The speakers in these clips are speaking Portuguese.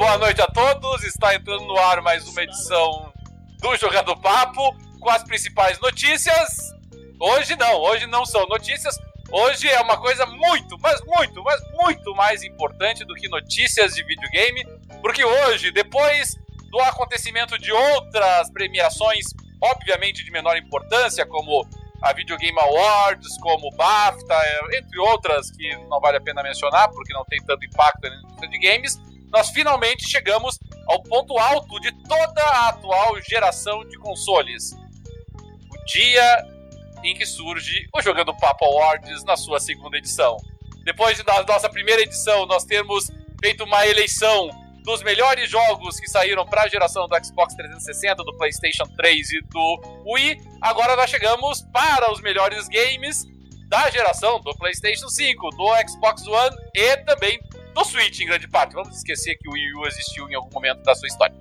boa noite a todos. Está entrando no ar mais uma edição do Jogando Papo com as principais notícias. Hoje não, hoje não são notícias. Hoje é uma coisa muito, mas muito, mas muito mais importante do que notícias de videogame, porque hoje, depois do acontecimento de outras premiações, obviamente de menor importância, como a Video Game Awards, como BAFTA, entre outras que não vale a pena mencionar porque não tem tanto impacto na indústria de games, nós finalmente chegamos ao ponto alto de toda a atual geração de consoles. O dia em que surge o Jogando Papo Awards na sua segunda edição. Depois de da nossa primeira edição, nós termos feito uma eleição dos melhores jogos que saíram para a geração do Xbox 360, do PlayStation 3 e do Wii. Agora nós chegamos para os melhores games da geração do PlayStation 5, do Xbox One e também do Switch, em grande parte. Vamos esquecer que o Wii U existiu em algum momento da sua história.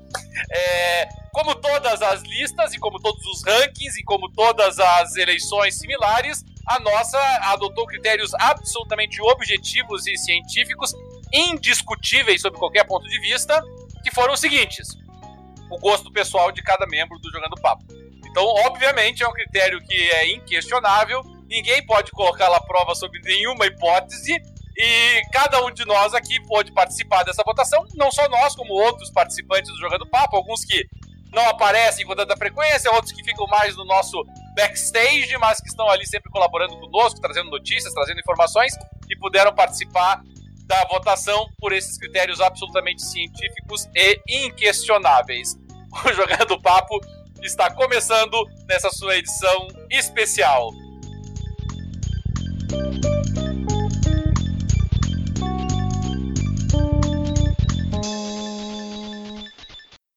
É, como todas as listas e como todos os rankings e como todas as eleições similares, a nossa adotou critérios absolutamente objetivos e científicos, indiscutíveis sob qualquer ponto de vista, que foram os seguintes: o gosto pessoal de cada membro do Jogando Papo. Então, obviamente, é um critério que é inquestionável, ninguém pode colocá-lo à prova sob nenhuma hipótese, e cada um de nós aqui pôde participar dessa votação, não só nós, como outros participantes do Jogando Papo, alguns que não aparecem com tanta frequência, outros que ficam mais no nosso backstage, mas que estão ali sempre colaborando conosco, trazendo notícias, trazendo informações e puderam participar da votação por esses critérios absolutamente científicos e inquestionáveis. O Jogando Papo está começando nessa sua edição especial.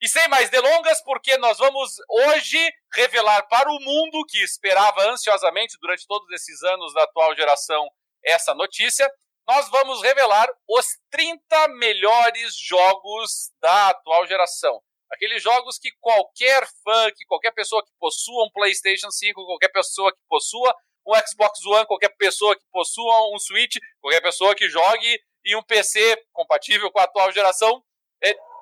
E sem mais delongas, porque nós vamos hoje revelar para o mundo que esperava ansiosamente durante todos esses anos da atual geração essa notícia, nós vamos revelar os 30 melhores jogos da atual geração. Aqueles jogos que qualquer fã, que qualquer pessoa que possua um PlayStation 5, qualquer pessoa que possua um Xbox One, qualquer pessoa que possua um Switch, qualquer pessoa que jogue em um PC compatível com a atual geração,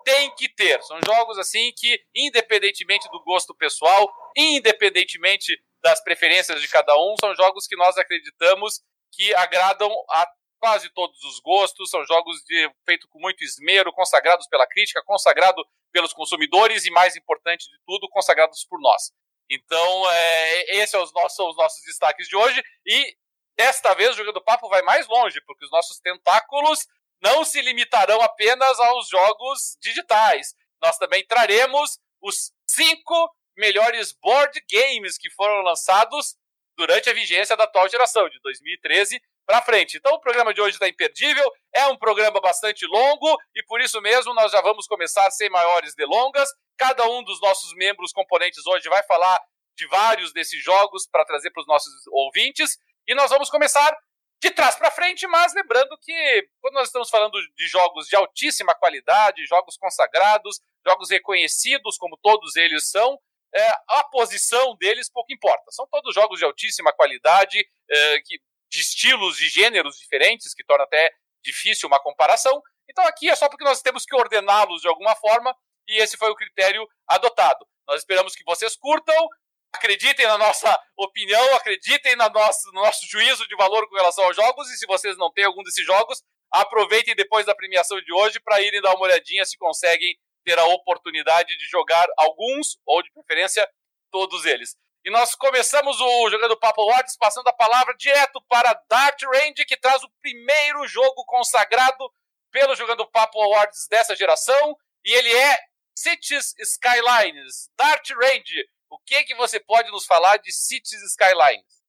tem que ter. São jogos assim que, independentemente do gosto pessoal, independentemente das preferências de cada um, são jogos que nós acreditamos que agradam a quase todos os gostos, são jogos feitos com muito esmero, consagrados pela crítica, consagrados pelos consumidores e, mais importante de tudo, consagrados por nós. Então, é, esses são os, nossos, são os nossos destaques de hoje. E desta vez o Jogando Papo vai mais longe, porque os nossos tentáculos não se limitarão apenas aos jogos digitais. Nós também traremos os cinco melhores board games que foram lançados durante a vigência da atual geração, de 2013 para frente. Então o programa de hoje está imperdível, é um programa bastante longo e por isso mesmo nós já vamos começar sem maiores delongas. Cada um dos nossos membros componentes hoje vai falar de vários desses jogos para trazer para os nossos ouvintes e nós vamos começar de trás para frente, mas lembrando que quando nós estamos falando de jogos de altíssima qualidade, jogos consagrados, jogos reconhecidos como todos eles são, é, a posição deles pouco importa. São todos jogos de altíssima qualidade, é, que, de estilos e gêneros diferentes, que torna até difícil uma comparação. Então aqui é só porque nós temos que ordená-los de alguma forma e esse foi o critério adotado. Nós esperamos que vocês curtam, acreditem na nossa opinião, acreditem na nossa, no nosso juízo de valor com relação aos jogos, e se vocês não têm algum desses jogos, aproveitem depois da premiação de hoje para irem dar uma olhadinha se conseguem ter a oportunidade de jogar alguns, ou de preferência, todos eles. E nós começamos o Jogando Papo Awards passando a palavra direto para Dart Range, que traz o primeiro jogo consagrado pelo Jogando Papo Awards dessa geração, e ele é Cities Skylines. Dart Range, o que que você pode nos falar de Cities Skylines?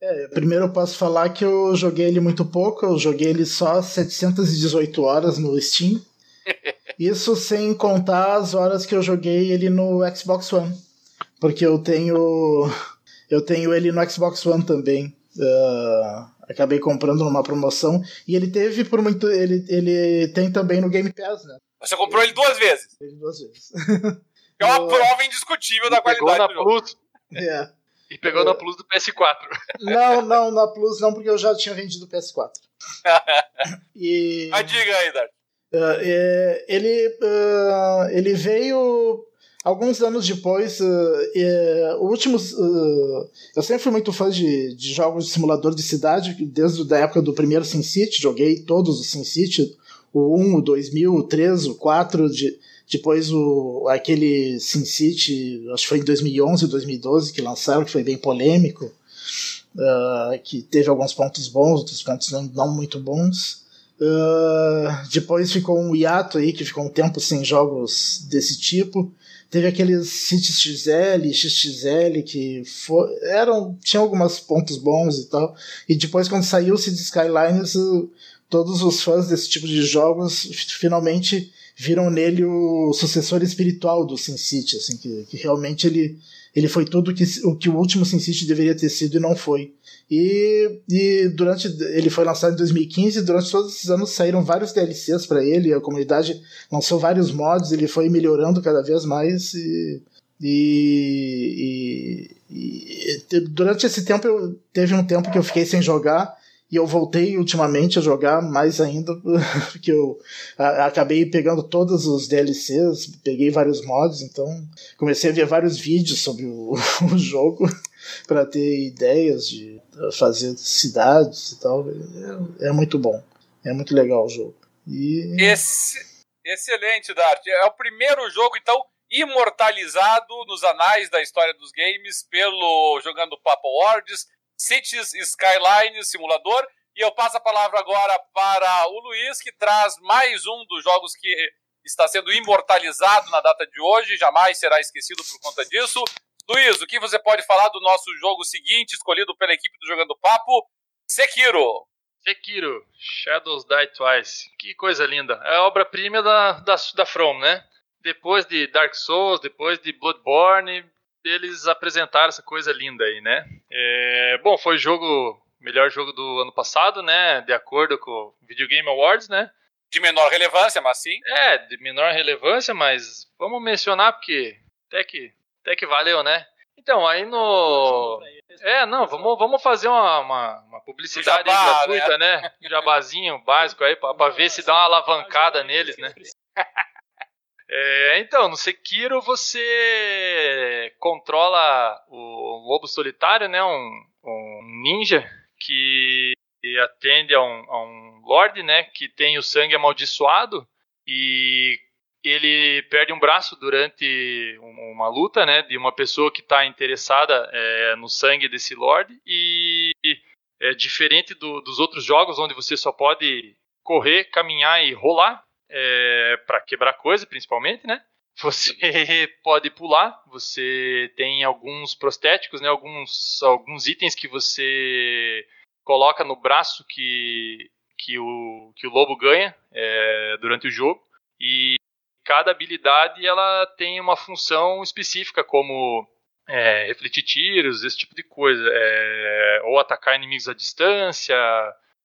É, primeiro eu posso falar que eu joguei ele muito pouco, eu joguei ele só 718 horas no Steam. Isso sem contar as horas que eu joguei ele no Xbox One. Porque eu tenho. Eu tenho ele no Xbox One também. Uh, acabei comprando numa promoção. E ele teve por muito. Ele, ele tem também no Game Pass, né? Você comprou ele duas vezes? Ele duas vezes. É uma prova indiscutível da qualidade do jogo. Plus. É. E pegou na Plus do PS4. Não, não, na Plus não, porque eu já tinha vendido o PS4. e... Mas diga aí, Dart. Uh, é, ele, uh, ele veio alguns anos depois. Uh, últimos, eu sempre fui muito fã de, de jogos de simulador de cidade, desde a época do primeiro SimCity, joguei todos os SimCity, o 1, o 2000, o 3, o 4, de, depois o, aquele SimCity, acho que foi em 2011, 2012 que lançaram, que foi bem polêmico, que teve alguns pontos bons, outros pontos não, não muito bons. Uh, depois ficou um hiato aí, que ficou um tempo sem jogos desse tipo. Teve aqueles Cities XL, XXL, que for, eram, tinham alguns pontos bons e tal. E depois, quando saiu o Cities Skylines, todos os fãs desse tipo de jogos finalmente viram nele o sucessor espiritual do SimCity, assim, que, que realmente ele, ele foi tudo que, o que o último SimCity deveria ter sido e não foi. E, e durante ele foi lançado em 2015 e durante todos esses anos saíram vários DLCs para ele, a comunidade lançou vários mods, ele foi melhorando cada vez mais e, e, e, e durante esse tempo eu, teve um tempo que eu fiquei sem jogar e eu voltei ultimamente a jogar mais ainda, porque eu acabei pegando todos os DLCs, peguei vários mods, então comecei a ver vários vídeos sobre o, o jogo para ter ideias de fazer cidades e tal. É, é, muito bom. É muito legal o jogo. E... Esse, excelente, Dart. É o primeiro jogo, então, imortalizado nos anais da história dos games pelo Jogando Papo Awards, Cities Skylines Simulador. E eu passo a palavra agora para o Luiz, que traz mais um dos jogos que está sendo imortalizado na data de hoje, jamais será esquecido por conta disso. Luiz, o que você pode falar do nosso jogo seguinte, escolhido pela equipe do Jogando Papo? Sekiro. Sekiro, Shadows Die Twice. Que coisa linda. É a obra-prima da, da, da From, né? Depois de Dark Souls, depois de Bloodborne, eles apresentaram essa coisa linda aí, né? É, bom, foi o jogo, melhor jogo do ano passado, né? De acordo com o Video Game Awards, né? De menor relevância, mas sim. É, de menor relevância, mas vamos mencionar porque até que até que valeu, né? Então, aí no. É, não, vamos, vamos fazer uma, uma, uma publicidade Jabá, gratuita, né? né? Um jabazinho básico aí, pra, pra ver se dá uma alavancada neles, né? É, então, no Sekiro você controla o lobo solitário, né? Um, um ninja que atende a um, a um lord, né? Que tem o sangue amaldiçoado e ele perde um braço durante uma luta, né, de uma pessoa que está interessada é, no sangue desse Lord e é diferente do, dos outros jogos onde você só pode correr, caminhar e rolar é, para quebrar coisa, principalmente, né? Você pode pular, você tem alguns prostéticos, né, alguns, alguns itens que você coloca no braço que, que, o, que o lobo ganha é, durante o jogo. E cada habilidade ela tem uma função específica, como é, refletir tiros, esse tipo de coisa, é, ou atacar inimigos à distância.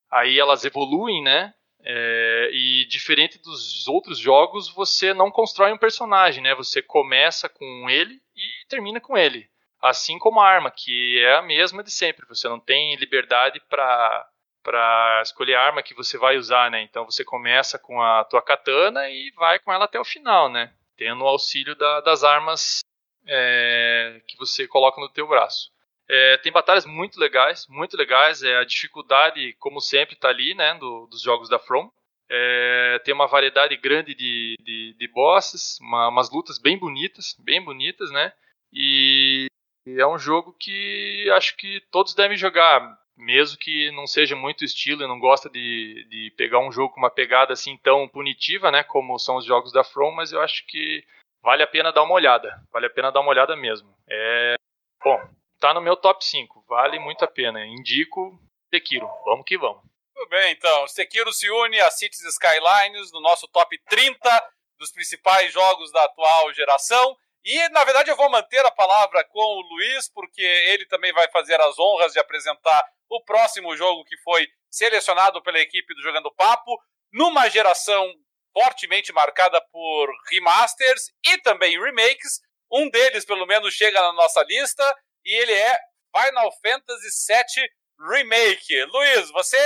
Aí elas evoluem, né? É, e diferente dos outros jogos, você não constrói um personagem, né? Você começa com ele e termina com ele. Assim como a arma, que é a mesma de sempre. Você não tem liberdade para para escolher a arma que você vai usar, né? Então você começa com a tua katana e vai com ela até o final, né? Tendo o auxílio da, das armas é, que você coloca no teu braço. É, tem batalhas muito legais, muito legais. É, a dificuldade, como sempre, está ali, né? Do, dos jogos da From. É, tem uma variedade grande de, de, de bosses, uma, umas lutas bem bonitas, bem bonitas, né? E é um jogo que acho que todos devem jogar mesmo que não seja muito estilo e não gosta de, de pegar um jogo com uma pegada assim tão punitiva, né, como são os jogos da From, mas eu acho que vale a pena dar uma olhada, vale a pena dar uma olhada mesmo. É, bom, tá no meu top 5, vale muito a pena. Indico Sekiro, vamos que vamos. Tudo bem, então. Sekiro se une a Cities Skylines no nosso top 30 dos principais jogos da atual geração. E, na verdade, eu vou manter a palavra com o Luiz, porque ele também vai fazer as honras de apresentar o próximo jogo que foi selecionado pela equipe do Jogando Papo, numa geração fortemente marcada por remasters e também remakes. Um deles, pelo menos, chega na nossa lista e ele é Final Fantasy VII Remake. Luiz, você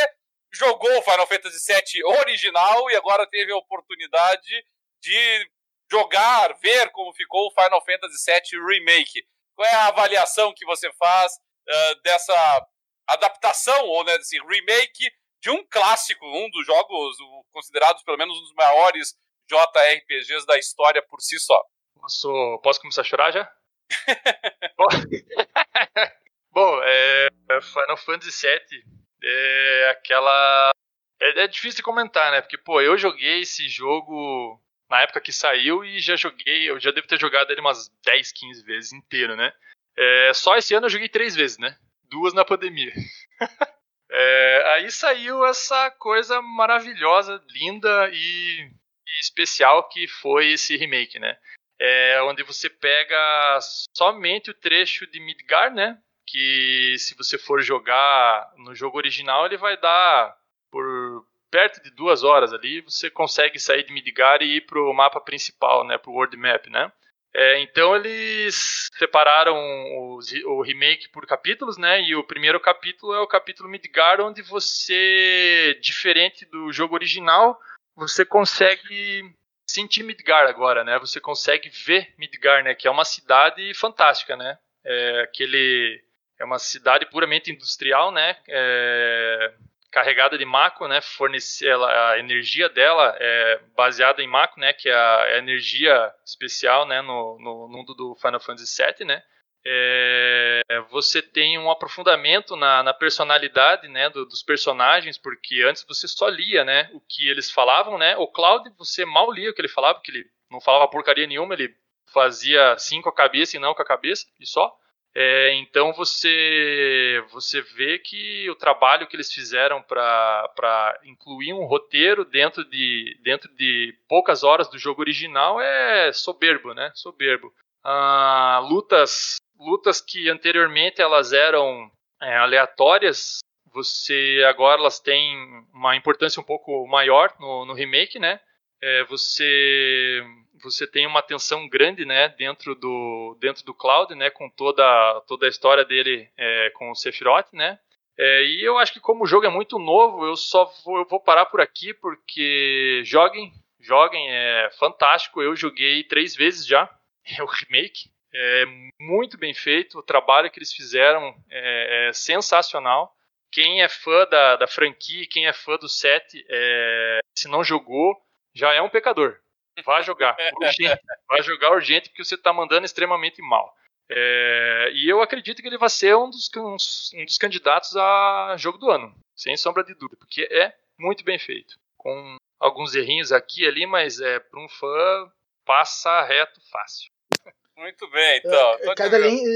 jogou o Final Fantasy VII original e agora teve a oportunidade de jogar, ver como ficou o Final Fantasy VII Remake. Qual é a avaliação que você faz uh, dessa adaptação, ou né, desse remake de um clássico, um dos jogos considerados pelo menos um dos maiores JRPGs da história por si só? Posso, posso começar a chorar já? Bom, é, Final Fantasy VII é aquela. É, é, difícil de comentar, né? Porque, pô, eu joguei esse jogo na época que saiu e já joguei, eu já devo ter jogado ele umas 10, 15 vezes inteiro, né? É, só esse ano eu joguei três vezes, né? Duas na pandemia. é, aí saiu essa coisa maravilhosa, linda e, e, especial que foi esse remake, né? É, onde você pega somente o trecho de Midgar, né? Que se você for jogar no jogo original, ele vai dar por perto de duas horas ali, você consegue sair de Midgar e ir para o mapa principal, né, para o world map, né? É, então eles separaram o, o, remake por capítulos, né? E o primeiro capítulo é o capítulo Midgar, onde você, diferente do jogo original, você consegue sentir Midgar agora, né? Você consegue ver Midgar, né? Que é uma cidade fantástica, né? É aquele é uma cidade puramente industrial, né? É, carregada de Mako, né? Fornecer ela, a energia dela é baseada em Mako, né? Que é a, é a energia especial, né? No, no, mundo do Final Fantasy VII, né? É, você tem um aprofundamento na, na personalidade né, do, dos personagens, porque antes você só lia né, o que eles falavam, né? O Cloud você mal lia o que ele falava, porque ele não falava porcaria nenhuma, ele fazia sim com a cabeça e não com a cabeça, e só. É, então você você vê que o trabalho que eles fizeram para incluir um roteiro dentro de, dentro de poucas horas do jogo original é soberbo, né? Soberbo. Ah, lutas lutas que anteriormente elas eram é, aleatórias, você agora elas têm uma importância um pouco maior no, no remake, né? É, você você tem uma atenção grande, né, dentro do dentro do cloud, né, com toda toda a história dele é, com o Sephiroth, né. É, e eu acho que como o jogo é muito novo, eu só vou, eu vou parar por aqui porque joguem, joguem, é fantástico. Eu joguei três vezes já, é o remake, é muito bem feito. O trabalho que eles fizeram é, é sensacional. Quem é fã da, da franquia, quem é fã do set, é, se não jogou, já é um pecador. Vá jogar, urgente. Vai jogar urgente porque você está mandando extremamente mal. É, e eu acredito que ele vai ser um dos, um, um dos candidatos a jogo do ano, sem sombra de dúvida, porque é muito bem feito. Com alguns errinhos aqui e ali, mas é para um fã passa reto fácil. Muito bem, então. É, cada linha,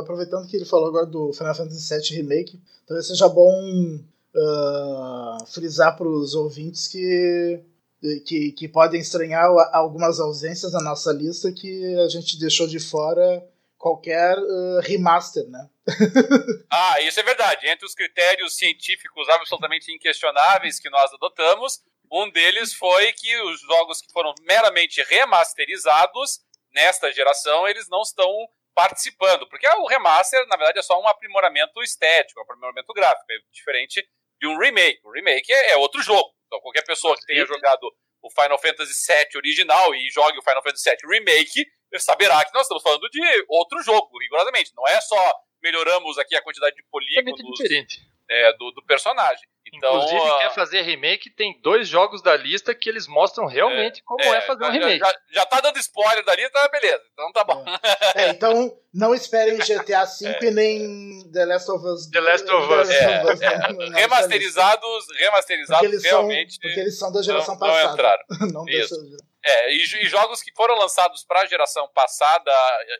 aproveitando que ele falou agora do Final Fantasy VII Remake, talvez seja bom uh, frisar para os ouvintes que que, que podem estranhar algumas ausências na nossa lista que a gente deixou de fora qualquer uh, remaster, né? ah, isso é verdade. Entre os critérios científicos absolutamente inquestionáveis que nós adotamos, um deles foi que os jogos que foram meramente remasterizados nesta geração, eles não estão participando, porque o remaster, na verdade, é só um aprimoramento estético, um aprimoramento gráfico, é diferente de um remake. O remake é, é outro jogo. Então, qualquer pessoa que tenha jogado o Final Fantasy VII original e jogue o Final Fantasy VII Remake, saberá que nós estamos falando de outro jogo, rigorosamente. Não é só melhoramos aqui a quantidade de polígonos é, do, do, personagem. Então, Inclusive, uh... quer fazer remake, tem dois jogos da lista que eles mostram realmente é, como é, é fazer um remake. Já, já, tá dando spoiler da lista, beleza. Então tá bom. É. é então, não esperem GTA V é. nem The Last of Us. The Last of Us. Us né, remasterizados, remasterizados porque realmente. São, porque eles são da geração não, passada. Não entraram. não Isso. É, e, e, jogos que foram lançados para a geração passada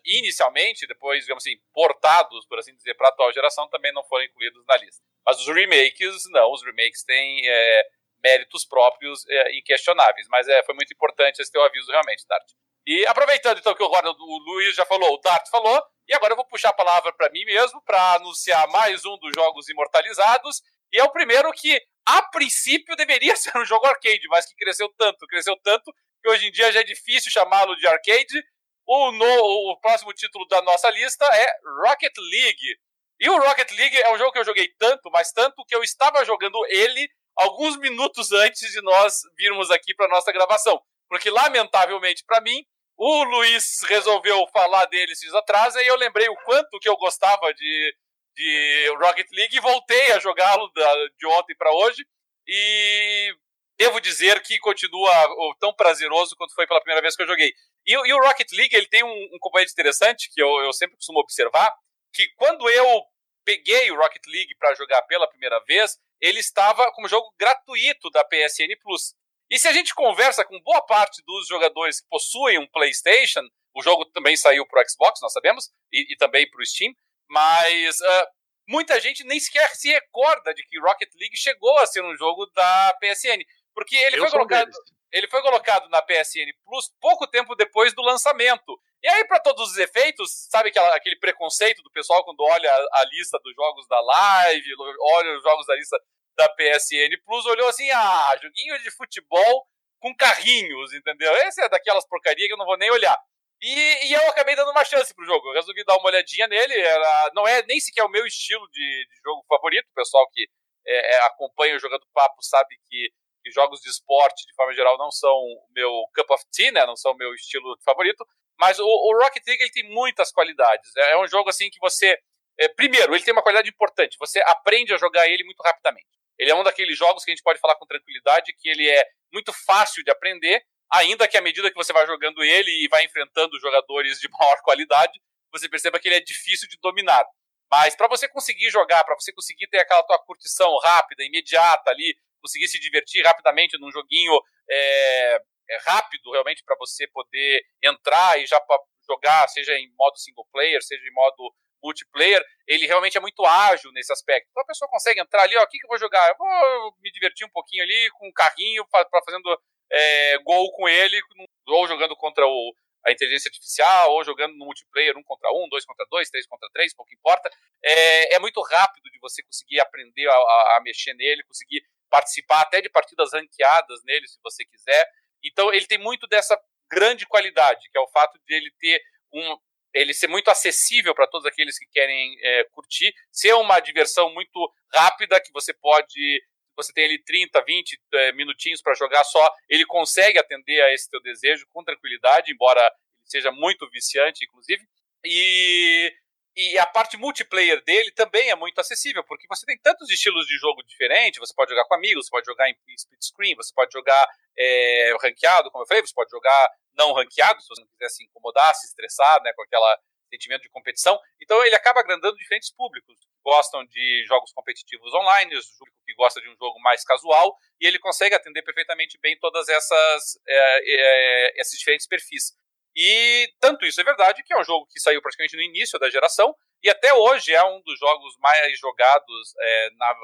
inicialmente, depois, digamos assim, portados, por assim dizer, para a atual geração, também não foram incluídos na lista. Mas os remakes, não, os remakes têm é, méritos próprios é, inquestionáveis. Mas é, foi muito importante esse teu aviso, realmente, Dart. E aproveitando então que agora o Luiz já falou, o Dart falou, e agora eu vou puxar a palavra para mim mesmo para anunciar mais um dos jogos imortalizados. E é o primeiro que, a princípio, deveria ser um jogo arcade, mas que cresceu tanto, cresceu tanto, que hoje em dia já é difícil chamá-lo de arcade. O, no, o próximo título da nossa lista é Rocket League. E o Rocket League é um jogo que eu joguei tanto, mas tanto que eu estava jogando ele alguns minutos antes de nós virmos aqui para nossa gravação. Porque, lamentavelmente para mim, o Luiz resolveu falar dele esses atrás, e eu lembrei o quanto que eu gostava de, de Rocket League e voltei a jogá-lo de ontem para hoje. E devo dizer que continua tão prazeroso quanto foi pela primeira vez que eu joguei. E, e o Rocket League ele tem um, um componente interessante que eu, eu sempre costumo observar, que quando eu peguei o Rocket League para jogar pela primeira vez, ele estava como jogo gratuito da PSN Plus. E se a gente conversa com boa parte dos jogadores que possuem um PlayStation, o jogo também saiu para o Xbox, nós sabemos, e, e também para o Steam, mas uh, muita gente nem sequer se recorda de que Rocket League chegou a ser um jogo da PSN, porque ele foi colocado, ele foi colocado na PSN Plus pouco tempo depois do lançamento. E aí, para todos os efeitos, sabe aquela, aquele preconceito do pessoal quando olha a, a, lista dos jogos da Live, olha os jogos da lista da PSN Plus, olhou assim, ah, joguinho de futebol com carrinhos, entendeu? Esse é daquelas porcarias que eu não vou nem olhar. E, e, eu acabei dando uma chance pro jogo. Eu resolvi dar uma olhadinha nele. Era, não é nem sequer o meu estilo de, de jogo favorito. O pessoal que é, é, acompanha o Jogando Papo sabe que, que, jogos de esporte, de forma geral, não são o meu cup of tea, né? Não são o meu estilo favorito. Mas o, o Rocket League ele tem muitas qualidades. É, é um jogo assim que você. É, primeiro, ele tem uma qualidade importante. Você aprende a jogar ele muito rapidamente. Ele é um daqueles jogos que a gente pode falar com tranquilidade que ele é muito fácil de aprender, ainda que à medida que você vai jogando ele e vai enfrentando jogadores de maior qualidade, você perceba que ele é difícil de dominar. Mas para você conseguir jogar, para você conseguir ter aquela tua curtição rápida, imediata ali, conseguir se divertir rapidamente num joguinho é, é rápido realmente para você poder entrar e já jogar, seja em modo single player, seja em modo multiplayer, ele realmente é muito ágil nesse aspecto. Então a pessoa consegue entrar ali, ó, o que, que eu vou jogar? Eu vou me divertir um pouquinho ali com um carrinho para fazendo é, gol com ele, ou jogando contra o, a inteligência artificial, ou jogando no multiplayer, um contra um, dois contra dois, três contra três, pouco importa. É, é muito rápido de você conseguir aprender a, a, a mexer nele, conseguir participar até de partidas ranqueadas nele, se você quiser. Então ele tem muito dessa grande qualidade, que é o fato de ele ter um ele ser muito acessível para todos aqueles que querem é, curtir, ser uma diversão muito rápida que você pode você tem ali 30, 20 é, minutinhos para jogar só, ele consegue atender a esse teu desejo com tranquilidade, embora ele seja muito viciante, inclusive. E e a parte multiplayer dele também é muito acessível, porque você tem tantos estilos de jogo diferentes, você pode jogar com amigos, você pode jogar em split screen, você pode jogar é, ranqueado, como eu falei, você pode jogar não ranqueado, se você não quiser se incomodar, se estressar, né, com aquele sentimento de competição. Então ele acaba agrandando diferentes públicos. Gostam de jogos competitivos online, o público que gosta de um jogo mais casual, e ele consegue atender perfeitamente bem todas essas é, é, esses diferentes perfis. E tanto isso é verdade que é um jogo que saiu praticamente no início da geração e até hoje é um dos jogos mais jogados é, na,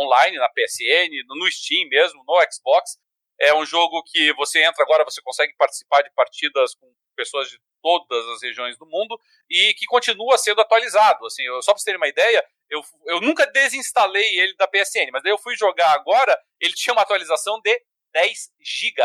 online, na PSN, no Steam mesmo, no Xbox. É um jogo que você entra agora, você consegue participar de partidas com pessoas de todas as regiões do mundo e que continua sendo atualizado. Assim, eu, só para vocês terem uma ideia, eu, eu nunca desinstalei ele da PSN, mas daí eu fui jogar agora, ele tinha uma atualização de 10 GB.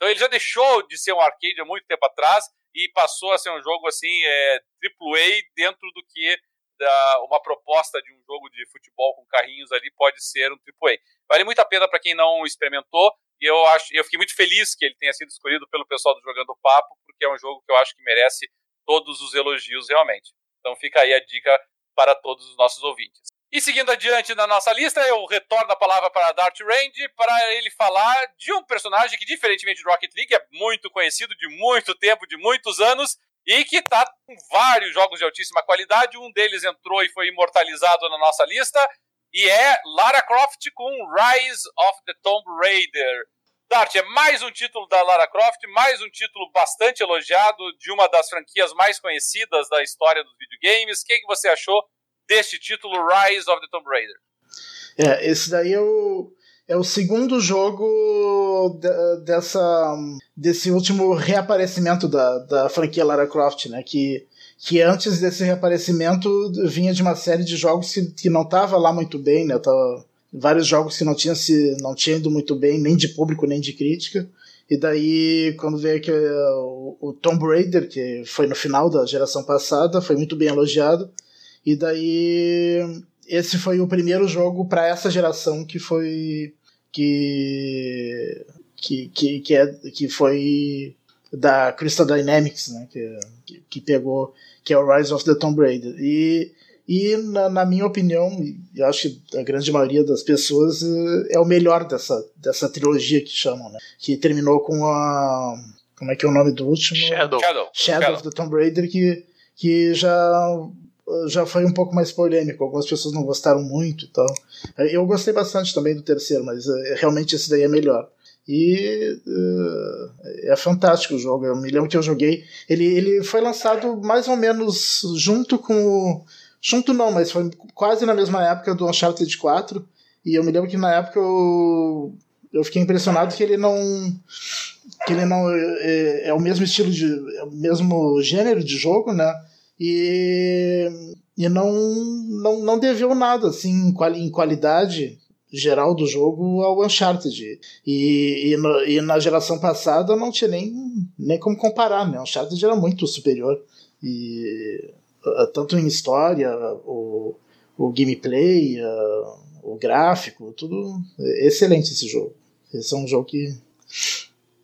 Então ele já deixou de ser um arcade há muito tempo atrás e passou a ser um jogo assim, é, AAA dentro do que da, uma proposta de um jogo de futebol com carrinhos ali pode ser um AAA. Vale muito a pena para quem não experimentou e eu acho, eu fiquei muito feliz que ele tenha sido escolhido pelo pessoal do Jogando Papo, porque é um jogo que eu acho que merece todos os elogios realmente. Então fica aí a dica para todos os nossos ouvintes. E seguindo adiante na nossa lista, eu retorno a palavra para Dart Range para ele falar de um personagem que, diferentemente do Rocket League, é muito conhecido de muito tempo, de muitos anos, e que está com vários jogos de altíssima qualidade. Um deles entrou e foi imortalizado na nossa lista, e é Lara Croft com Rise of the Tomb Raider. Dart, é mais um título da Lara Croft, mais um título bastante elogiado de uma das franquias mais conhecidas da história dos videogames. O que, que você achou deste título Rise of the Tomb Raider. É, esse daí é o, é o segundo jogo de, dessa, desse último reaparecimento da, da franquia Lara Croft, né? Que, que antes desse reaparecimento vinha de uma série de jogos que, que não estava lá muito bem, né? Tava, vários jogos que não tinham se não tinha ido muito bem, nem de público, nem de crítica. E daí, quando veio que o, o Tomb Raider, que foi no final da geração passada, foi muito bem elogiado E daí esse foi o primeiro jogo para essa geração que foi que que, que, que, é, que foi da Crystal Dynamics, né, que, que pegou que é o Rise of the Tomb Raider. E e, na, na, minha opinião, eu acho que a grande maioria das pessoas é o melhor dessa, dessa trilogia que chamam, né? Que terminou com a. Como é que é o nome do último? Shadow. Shadow, Shadow of the Tomb Raider, que, que já, já foi um pouco mais polêmico. Algumas pessoas não gostaram muito e tal. Eu gostei bastante também do terceiro, mas realmente esse daí é melhor. E uh, é fantástico o jogo. Eu me lembro que eu joguei. Ele, ele foi lançado mais ou menos junto com o Junto não, mas foi quase na mesma época do Uncharted 4. E eu me lembro que na época eu, eu fiquei impressionado que ele não. que ele não. É, é o mesmo estilo de. É o mesmo gênero de jogo, né? E. e não, não, não deveu nada, assim, em qualidade geral do jogo ao Uncharted. E, e, no, e, na geração passada não tinha nem, nem como comparar, né? O Uncharted era muito superior. E ah, tanto em história, o, o gameplay, uh, o gráfico, tudo excelente esse jogo. Esse é um jogo que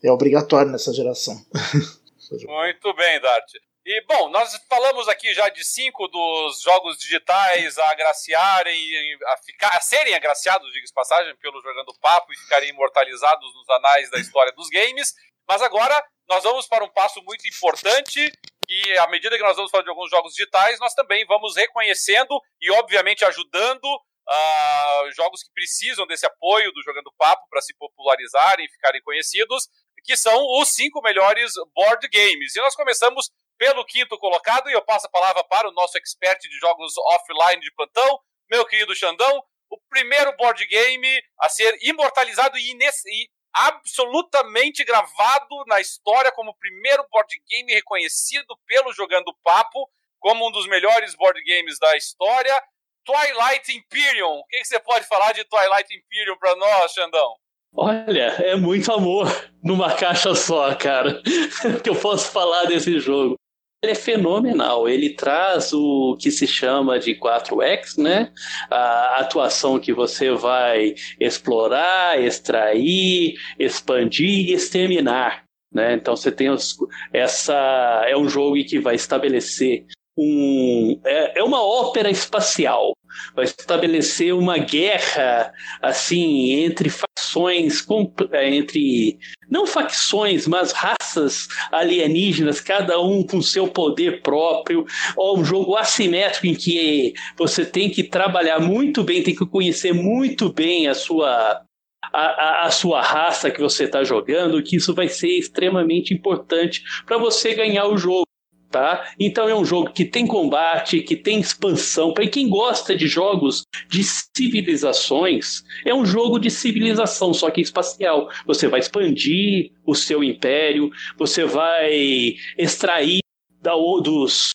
é obrigatório nessa geração. Muito bem, Dart. E, bom, nós falamos aqui já de cinco dos jogos digitais a agraciarem, a, ficar, a serem agraciados, diga passagem, pelo Jogando Papo e ficarem imortalizados nos anais da história dos games. Mas agora nós vamos para um passo muito importante e à medida que nós vamos falar de alguns jogos digitais, nós também vamos reconhecendo e, obviamente, ajudando uh, jogos que precisam desse apoio do Jogando Papo para se popularizarem e ficarem conhecidos, que são os cinco melhores board games. E nós começamos pelo quinto colocado, e eu passo a palavra para o nosso expert de jogos offline de plantão, meu querido Xandão. O primeiro board game a ser imortalizado e, e absolutamente gravado na história como o primeiro board game reconhecido pelo Jogando Papo como um dos melhores board games da história. Twilight Imperium. O que, você pode falar de Twilight Imperium para nós, Xandão? Olha, é muito amor numa caixa só, cara, que eu posso falar desse jogo ele é fenomenal. Ele traz o que se chama de 4X, né? A atuação que você vai explorar, extrair, expandir e exterminar. Né? Então você tem os, essa é um jogo que vai estabelecer um é, é uma ópera espacial vai estabelecer uma guerra assim entre facções entre não facções mas raças alienígenas cada um com seu poder próprio. Ou um jogo assimétrico em que você tem que trabalhar muito bem tem que conhecer muito bem a sua a, a, a, sua raça que você está jogando, que isso vai ser extremamente importante para você ganhar o jogo tá? Então é um jogo que tem combate, que tem expansão. Para quem gosta de jogos de civilizações, é um jogo de civilização, só que espacial. Você vai expandir o seu império, você vai extrair da, dos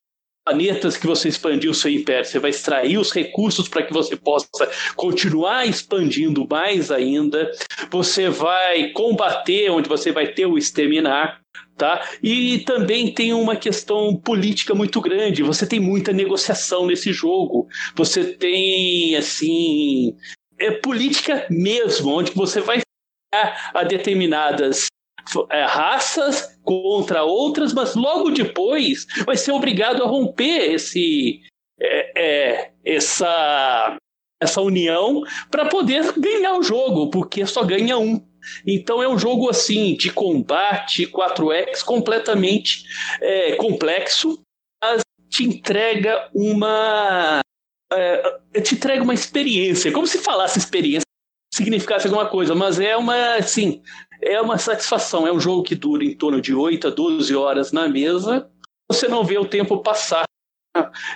planetas que você expandiu o seu império, você vai extrair os recursos para que você possa continuar expandindo mais ainda. Você vai combater onde você vai ter o exterminar. Tá? E também tem uma questão política muito grande. Você tem muita negociação nesse jogo. Você tem assim é política mesmo, onde você vai a determinadas raças contra outras, mas logo depois vai ser obrigado a romper esse é, é, essa essa união para poder ganhar o jogo, porque só ganha um. Então é um jogo assim de combate 4X completamente é, complexo, mas te entrega uma é, te entrega uma experiência, como se falasse experiência significasse alguma coisa, mas é uma assim é uma satisfação. É um jogo que dura em torno de 8 a 12 horas na mesa, você não vê o tempo passar.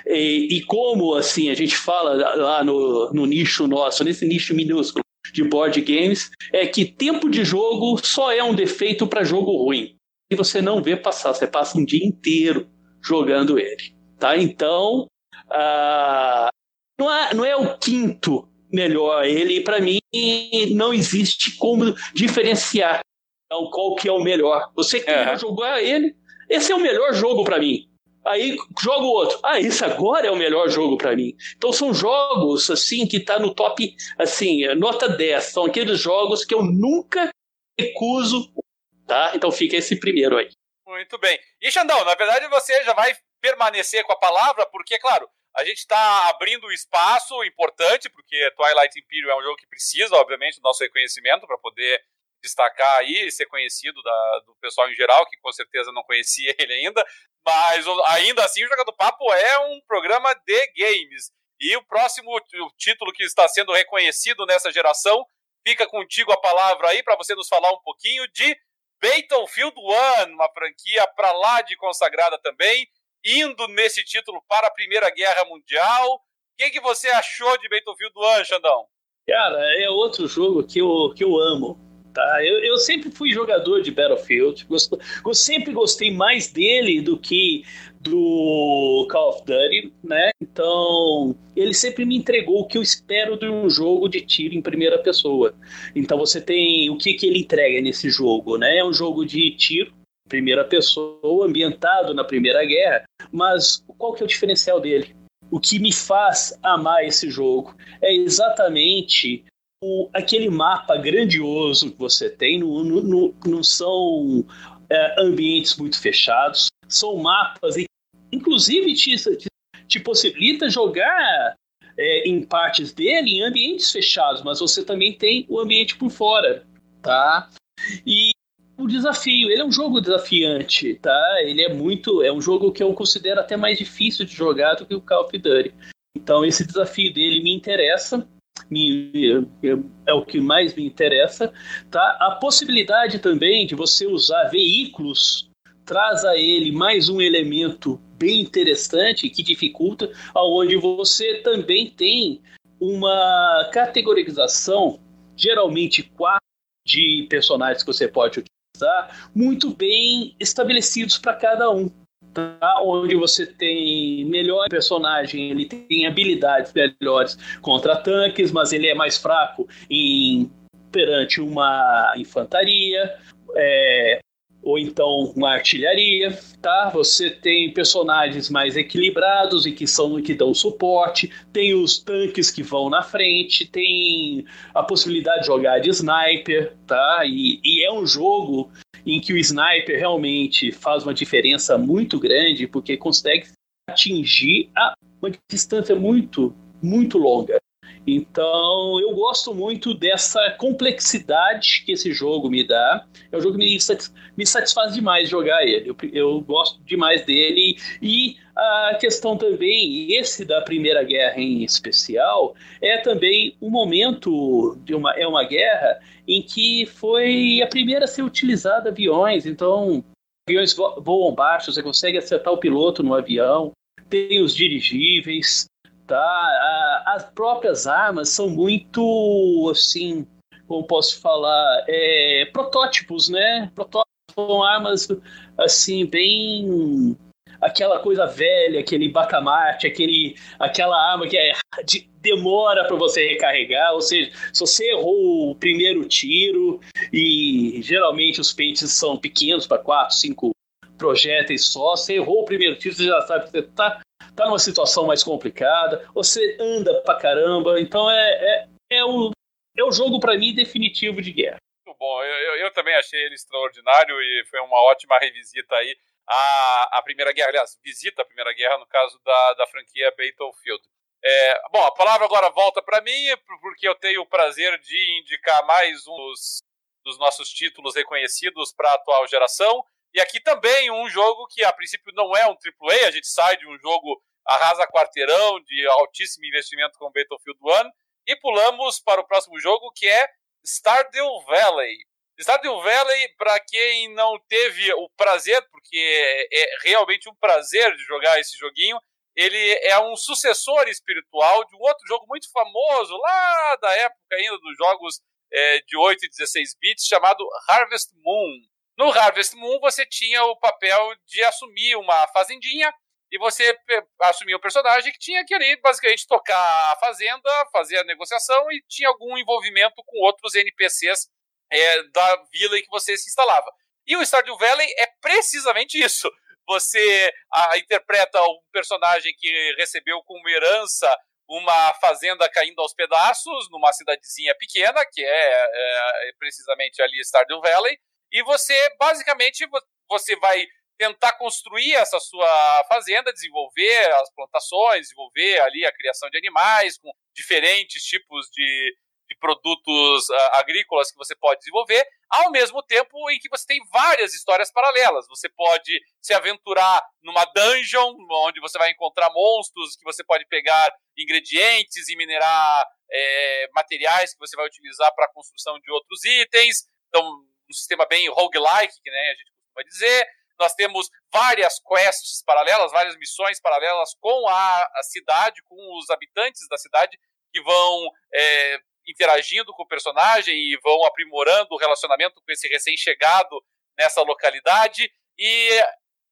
E, e como assim a gente fala lá no, no nicho nosso, nesse nicho minúsculo, de board games é que tempo de jogo só é um defeito para jogo ruim. E você não vê passar, você passa um dia inteiro jogando ele. Tá? Então, uh, não, é, não é o quinto melhor. Ele, para mim, não existe como diferenciar qual que é o melhor. Você que é. jogar ele, esse é o melhor jogo para mim. Aí joga o outro. Ah, esse agora é o melhor jogo para mim. Então são jogos assim que tá no top, assim, nota 10. São aqueles jogos que eu nunca recuso, tá? Então fica esse primeiro aí. Muito bem. E Xandão, na verdade você já vai permanecer com a palavra, porque, claro, a gente está abrindo espaço importante, porque Twilight Imperium é um jogo que precisa, obviamente, do nosso reconhecimento para poder destacar aí e ser conhecido da, do pessoal em geral, que com certeza não conhecia ele ainda. Mas ainda assim, o Joga do Papo é um programa de games. E o próximo título que está sendo reconhecido nessa geração, fica contigo a palavra aí para você nos falar um pouquinho de Battlefield One, uma franquia para lá de consagrada também, indo nesse título para a Primeira Guerra Mundial. O que, que você achou de Battlefield One, Xandão? Cara, é outro jogo que eu, que eu amo tá? Eu, eu sempre fui jogador de Battlefield, gosto, eu sempre gostei mais dele do que do Call of Duty, né? Então, ele sempre me entregou o que eu espero de um jogo de tiro em primeira pessoa. Então, você tem o que, que ele entrega nesse jogo, né? É um jogo de tiro primeira pessoa, ambientado na Primeira Guerra, mas qual que é o diferencial dele? O que me faz amar esse jogo é exatamente o, aquele mapa grandioso que você tem não, não, não são é, ambientes muito fechados, são mapas, inclusive te, te, te possibilita jogar é, em partes dele em ambientes fechados, mas você também tem o ambiente por fora, tá? E o desafio, ele é um jogo desafiante, tá? Ele é muito, é um jogo que eu considero até mais difícil de jogar do que o Call of Duty. Então esse desafio dele me interessa me, é o que mais me interessa, tá? A possibilidade também de você usar veículos traz a ele mais um elemento bem interessante que dificulta, aonde você também tem uma categorização, geralmente quatro de personagens que você pode utilizar, muito bem estabelecidos para cada um tá? onde você tem melhor personagem, ele tem habilidades melhores contra tanques, mas ele é mais fraco em perante uma infantaria, é, ou então uma artilharia, tá? Você tem personagens mais equilibrados e que são que dão suporte, tem os tanques que vão na frente, tem a possibilidade de jogar de sniper, tá? E, e é um jogo em que o sniper realmente faz uma diferença muito grande, porque consegue atingir a uma distância muito, muito longa. Então, eu gosto muito dessa complexidade que esse jogo me dá. É um jogo que me, satisfaz, me satisfaz demais jogar ele. Eu, eu, gosto demais dele. E a questão também, esse da Primeira Guerra em especial, é também um momento de uma, é uma guerra em que foi a primeira a ser utilizada aviões. Então, aviões voam baixo, você consegue acertar o piloto no avião, tem os dirigíveis, tá? as próprias armas são muito, assim, como posso falar, é, protótipos, né? Protótipos são armas, assim, bem aquela coisa velha, aquele bacamarte, aquele, aquela arma que é, de, demora para você recarregar, ou seja, se você errou o primeiro tiro e geralmente os pentes são pequenos para quatro, cinco projéteis só, você errou o primeiro tiro, você já sabe que você tá, tá numa situação mais complicada, você anda pra caramba, então é, é, é, o, é o jogo para mim definitivo de guerra. Muito bom, eu, eu, eu também achei ele extraordinário e foi uma ótima revisita aí a, a Primeira Guerra, aliás, visita a Primeira Guerra, no caso da, da franquia Battlefield. É, bom, a palavra agora volta para mim, porque eu tenho o prazer de indicar mais um dos, dos nossos títulos reconhecidos para a atual geração. E aqui também um jogo que a princípio não é um AAA, a gente sai de um jogo arrasa quarteirão, de altíssimo investimento com Battlefield 1, e pulamos para o próximo jogo que é Stardew Valley. Stardew Valley, para quem não teve o prazer, porque é, é realmente um prazer de jogar esse joguinho, ele é um sucessor espiritual de um outro jogo muito famoso, lá da época ainda dos jogos é, de 8 e 16 bits, chamado Harvest Moon. No Harvest Moon você tinha o papel de assumir uma fazendinha e você assumia um personagem que tinha que ali basicamente tocar a fazenda, fazer a negociação e tinha algum envolvimento com outros NPCs é, da vila em que você se instalava. E o Stardew Valley é precisamente isso. você a, interpreta um personagem que recebeu como herança uma fazenda caindo aos pedaços numa cidadezinha pequena, que é, é, é precisamente ali Stardew Valley, e você basicamente você vai tentar construir essa sua fazenda, desenvolver as plantações, desenvolver ali a criação de animais com diferentes tipos de, de produtos uh, agrícolas que você pode desenvolver, ao mesmo tempo em que você tem várias histórias paralelas. Você pode se aventurar numa dungeon, onde você vai encontrar monstros, que você pode pegar ingredientes e minerar é, materiais que você vai utilizar para a construção de outros itens. Então, um sistema bem roguelike, que né, a gente costuma dizer. Nós temos várias quests paralelas, várias missões paralelas com a, a cidade, com os habitantes da cidade, que vão é, interagindo com o personagem e vão aprimorando o relacionamento com esse recém-chegado nessa localidade. E,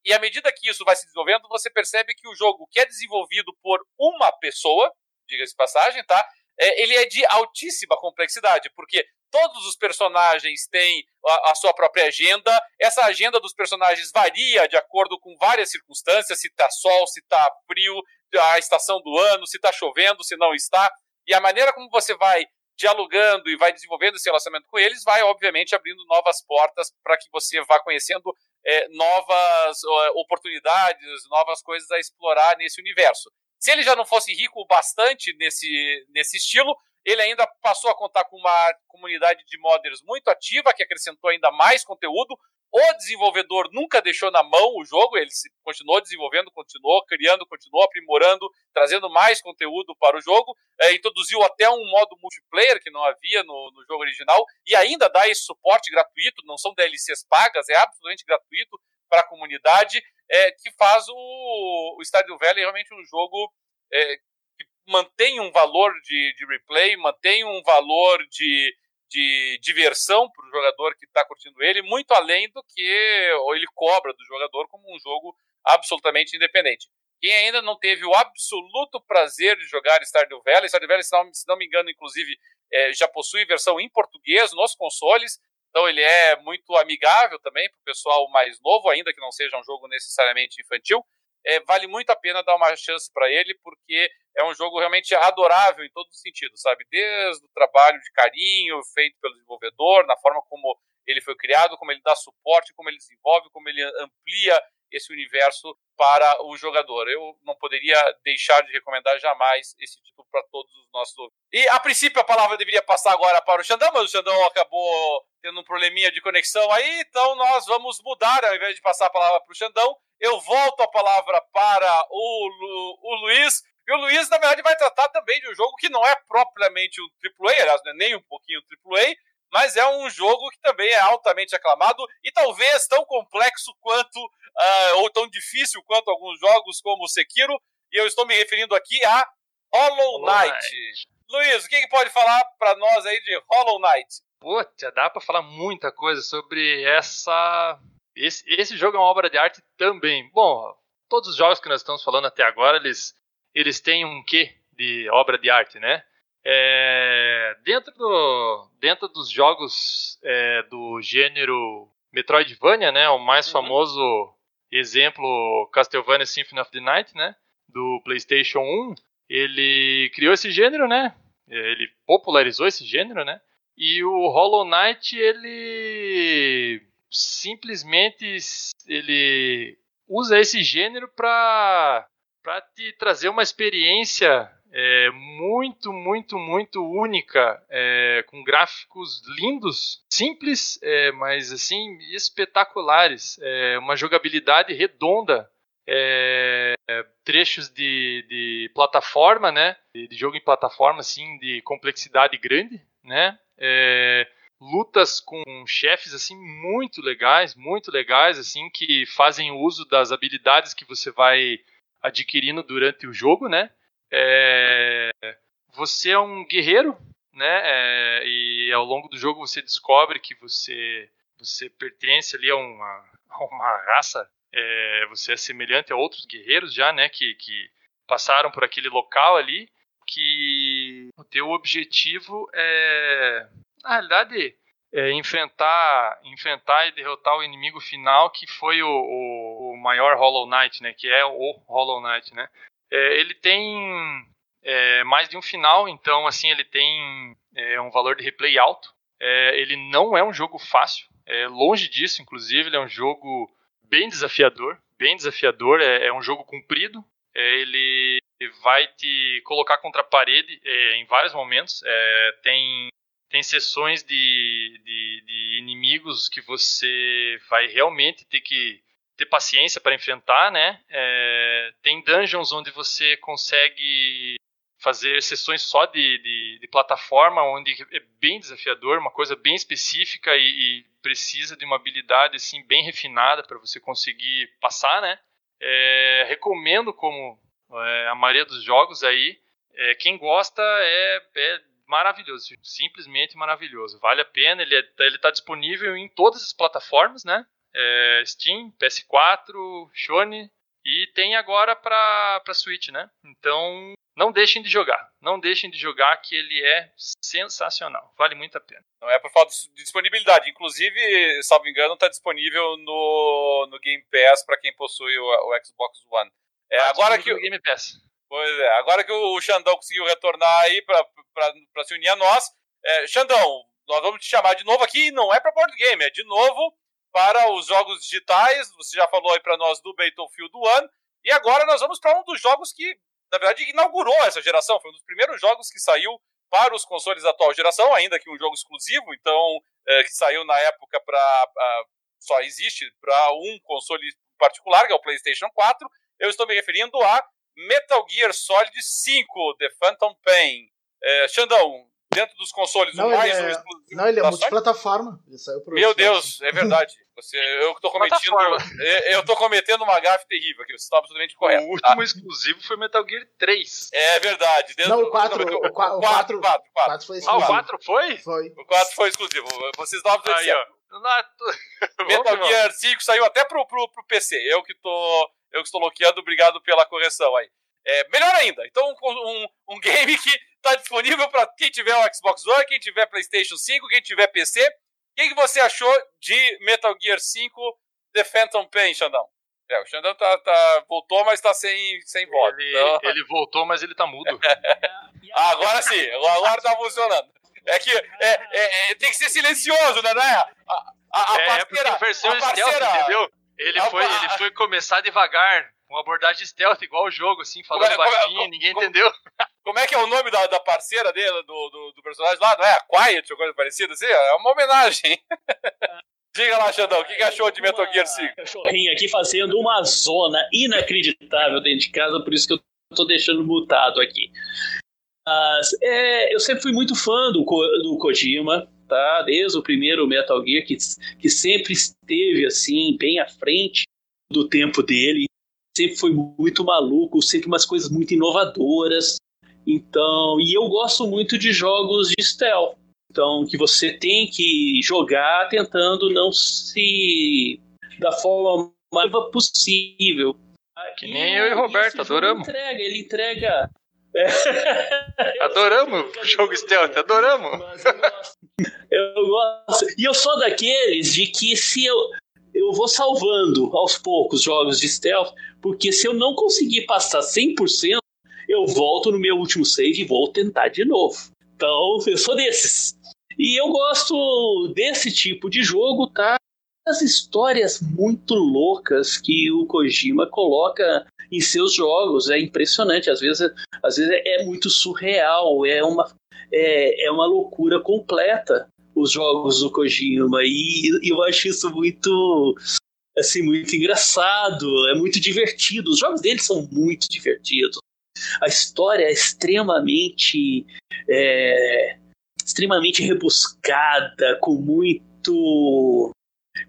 e à medida que isso vai se desenvolvendo, você percebe que o jogo, que é desenvolvido por uma pessoa, diga-se passagem, tá? É, ele é de altíssima complexidade, porque todos os personagens têm a, a, sua própria agenda. Essa agenda dos personagens varia de acordo com várias circunstâncias, se está sol, se está frio, a estação do ano, se está chovendo, se não está. E a maneira como você vai dialogando e vai desenvolvendo esse relacionamento com eles, vai, obviamente, abrindo novas portas para que você vá conhecendo é, novas oportunidades, novas coisas a explorar nesse universo. Se ele já não fosse rico bastante nesse, nesse estilo, ele ainda passou a contar com uma comunidade de modders muito ativa, que acrescentou ainda mais conteúdo, o desenvolvedor nunca deixou na mão o jogo, ele continuou desenvolvendo, continuou criando, continuou aprimorando, trazendo mais conteúdo para o jogo. É, introduziu até um modo multiplayer que não havia no, no jogo original e ainda dá esse suporte gratuito, não são DLCs pagas, é absolutamente gratuito para a comunidade, é, que faz o, o Stardew Valley realmente um jogo é, que mantém um valor de, de replay, mantém um valor de, de diversão para o jogador que está curtindo ele, muito além do que ele cobra do jogador como um jogo absolutamente independente. Quem ainda não teve o absoluto prazer de jogar Stardew Valley, Stardew Valley, se não, se não me engano, inclusive, é, já possui versão em português nos consoles, então ele é muito amigável também para o pessoal mais novo, ainda que não seja um jogo necessariamente infantil é, vale muito a pena dar uma chance para ele, porque é um jogo realmente adorável em todos os sentidos, sabe? Desde o trabalho de carinho feito pelo desenvolvedor, na forma como ele foi criado, como ele dá suporte, como ele desenvolve, como ele amplia esse universo para o jogador. Eu não poderia deixar de recomendar jamais esse título para todos os nossos ouvintes. E a princípio a palavra deveria passar agora para o Xandão, mas o Xandão acabou tendo um probleminha de conexão aí, então nós vamos mudar, ao invés de passar a palavra para o Xandão, eu volto a palavra para o, Lu, o Luiz. E o Luiz, na verdade, vai tratar também de um jogo que não é propriamente um AAA, aliás, é nem um pouquinho AAA, mas é um jogo que também é altamente aclamado e talvez tão complexo quanto, uh, ou tão difícil quanto alguns jogos como Sekiro. E eu estou me referindo aqui a Hollow Knight. Knight. Luiz, o que, que pode falar para nós aí de Hollow Knight? Puta, dá para falar muita coisa sobre essa esse, esse jogo é uma obra de arte também. Bom, todos os jogos que nós estamos falando até agora, eles, eles têm um quê de obra de arte, né? É, dentro, do, dentro dos jogos é, do gênero Metroidvania, né, o mais uhum. famoso exemplo, Castlevania Symphony of the Night, né, do PlayStation 1, ele criou esse gênero, né, ele popularizou esse gênero, né, e o Hollow Knight, ele simplesmente ele usa esse gênero para para te trazer uma experiência é, muito, muito, muito única, é, com gráficos lindos, simples, é, mas assim espetaculares, é, uma jogabilidade redonda, é, trechos de, de plataforma, né, de, de, jogo em plataforma, assim, de complexidade grande, né, é, lutas com chefes assim muito legais, muito legais assim que fazem uso das habilidades que você vai adquirindo durante o jogo, né? É... Você é um guerreiro, né? É... E ao longo do jogo você descobre que você você pertence ali a uma, a uma raça, é... você é semelhante a outros guerreiros já, né? Que, que passaram por aquele local ali, que o teu objetivo é na realidade, é, enfrentar, enfrentar e derrotar o inimigo final, que foi o, o, o maior Hollow Knight, né, que é o Hollow Knight, né, é, ele tem é, mais de um final, então assim ele tem é, um valor de replay alto. É, ele não é um jogo fácil, é, longe disso, inclusive ele é um jogo bem desafiador, bem desafiador. É, é um jogo comprido, ele vai te colocar contra a parede em vários momentos. tem tem sessões de, de, de, inimigos que você vai realmente ter que ter paciência para enfrentar, né? É, tem dungeons onde você consegue fazer sessões só de, de, de, plataforma, onde é bem desafiador, uma coisa bem específica e, e precisa de uma habilidade assim bem refinada para você conseguir passar, né? É, recomendo como é, a maioria dos jogos aí, é, quem gosta é, é, maravilhoso, simplesmente maravilhoso, vale a pena, ele é, ele está disponível em todas as plataformas, né? É, Steam, PS4, Sony e tem agora para Switch, né? Então não deixem de jogar. Não deixem de jogar que ele é sensacional. Vale muito a pena. Não é por falta de disponibilidade. Inclusive, salvo engano, está disponível no, no Game Pass para quem possui o, o Xbox One. É, tá agora que o Game Pass. Pois é, agora que o Xandão conseguiu retornar aí para se unir a nós. É, Xandão, nós vamos te chamar de novo aqui, não é para board game, é de novo para os jogos digitais. Você já falou aí para nós do Battlefield One. E agora nós vamos para um dos jogos que na verdade, inaugurou essa geração. Foi um dos primeiros jogos que saiu para os consoles da atual geração, ainda que um jogo exclusivo, então, é, que saiu na época para. só existe para um console particular, que é o PlayStation 4. Eu estou me referindo a Metal Gear Solid 5, The Phantom Pain. É, Xandão, dentro dos consoles, não, o mais é, um Não, ele é multiplataforma. Ele saiu pro Meu Deus, é verdade. Você, eu tô cometendo, eu tô cometendo uma gafe terrível aqui, você está absolutamente correto. O último tá? exclusivo foi Metal Gear 3. É verdade. Dentro não, o 4, o, o, 4, 4, 4, 4 foi exclusivo. Ah, o 4 foi? Foi. O 4 foi exclusivo. Vocês estão absolutamente Aí, ó. Metal Gear 5 saiu até pro, pro, pro PC. Eu que tô, eu que estou bloqueando, obrigado pela correção aí. É, melhor ainda, então um, um game que está disponível para quem tiver o Xbox One, quem tiver PlayStation 5, quem tiver PC. O que, que você achou de Metal Gear 5 The Phantom Pain, Xandão? É, o Xandão tá, tá, voltou, mas está sem, sem voz. Ele, então... ele voltou, mas ele está mudo. ah, agora sim, agora está funcionando. É que é, é, é, tem que ser silencioso, né? né? A, a, a é, parceira, é versão a parceira, stealth, entendeu? Ele foi, ele foi começar devagar, uma abordagem stealth, igual o jogo, assim, falando como é, baixinho, como, ninguém como, entendeu. Como é que é o nome da, da parceira dele, do, do, do, personagem lá? Não é a Quiet ou coisa parecida assim? É uma homenagem. Diga lá, Xandão, o que, que achou de Metal Gear 5? Cachorrinho aqui fazendo uma zona inacreditável dentro de casa, por isso que eu tô deixando mutado aqui. Mas, é, eu sempre fui muito fã do, do Kojima, tá? Desde o primeiro Metal Gear, que, que sempre esteve assim, bem à frente do tempo dele sempre foi muito maluco, sempre umas coisas muito inovadoras. Então, e eu gosto muito de jogos de stealth. Então, que você tem que jogar tentando não se da forma mais possível. Que nem eu e Roberto, adoramos. Ele entrega, ele entrega. adoramos o jogo stealth, adoramos. Eu gosto. eu gosto. E eu sou daqueles de que se eu, eu vou salvando aos poucos jogos de stealth, porque se eu não conseguir passar 100%, eu volto no meu último save e vou tentar de novo. Então, eu sou desses. E eu gosto desse tipo de jogo, tá? As histórias muito loucas que o Kojima coloca em seus jogos é impressionante. Às vezes, às vezes é muito surreal, é uma, é, é uma loucura completa os jogos do Kojima e, e eu acho isso muito assim muito engraçado, é muito divertido. Os jogos dele são muito divertidos. A história é extremamente é, extremamente rebuscada, com muito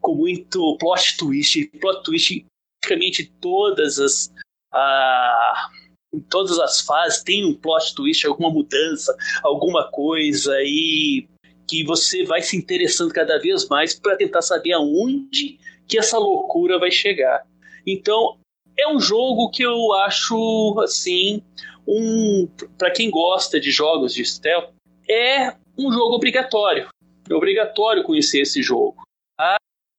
com muito plot twist, plot twist praticamente todas as a, em todas as fases tem um plot twist, alguma mudança, alguma coisa e que você vai se interessando cada vez mais para tentar saber aonde que essa loucura vai chegar. Então, é um jogo que eu acho assim, um para quem gosta de jogos de stealth, é um jogo obrigatório. É obrigatório conhecer esse jogo. Tá?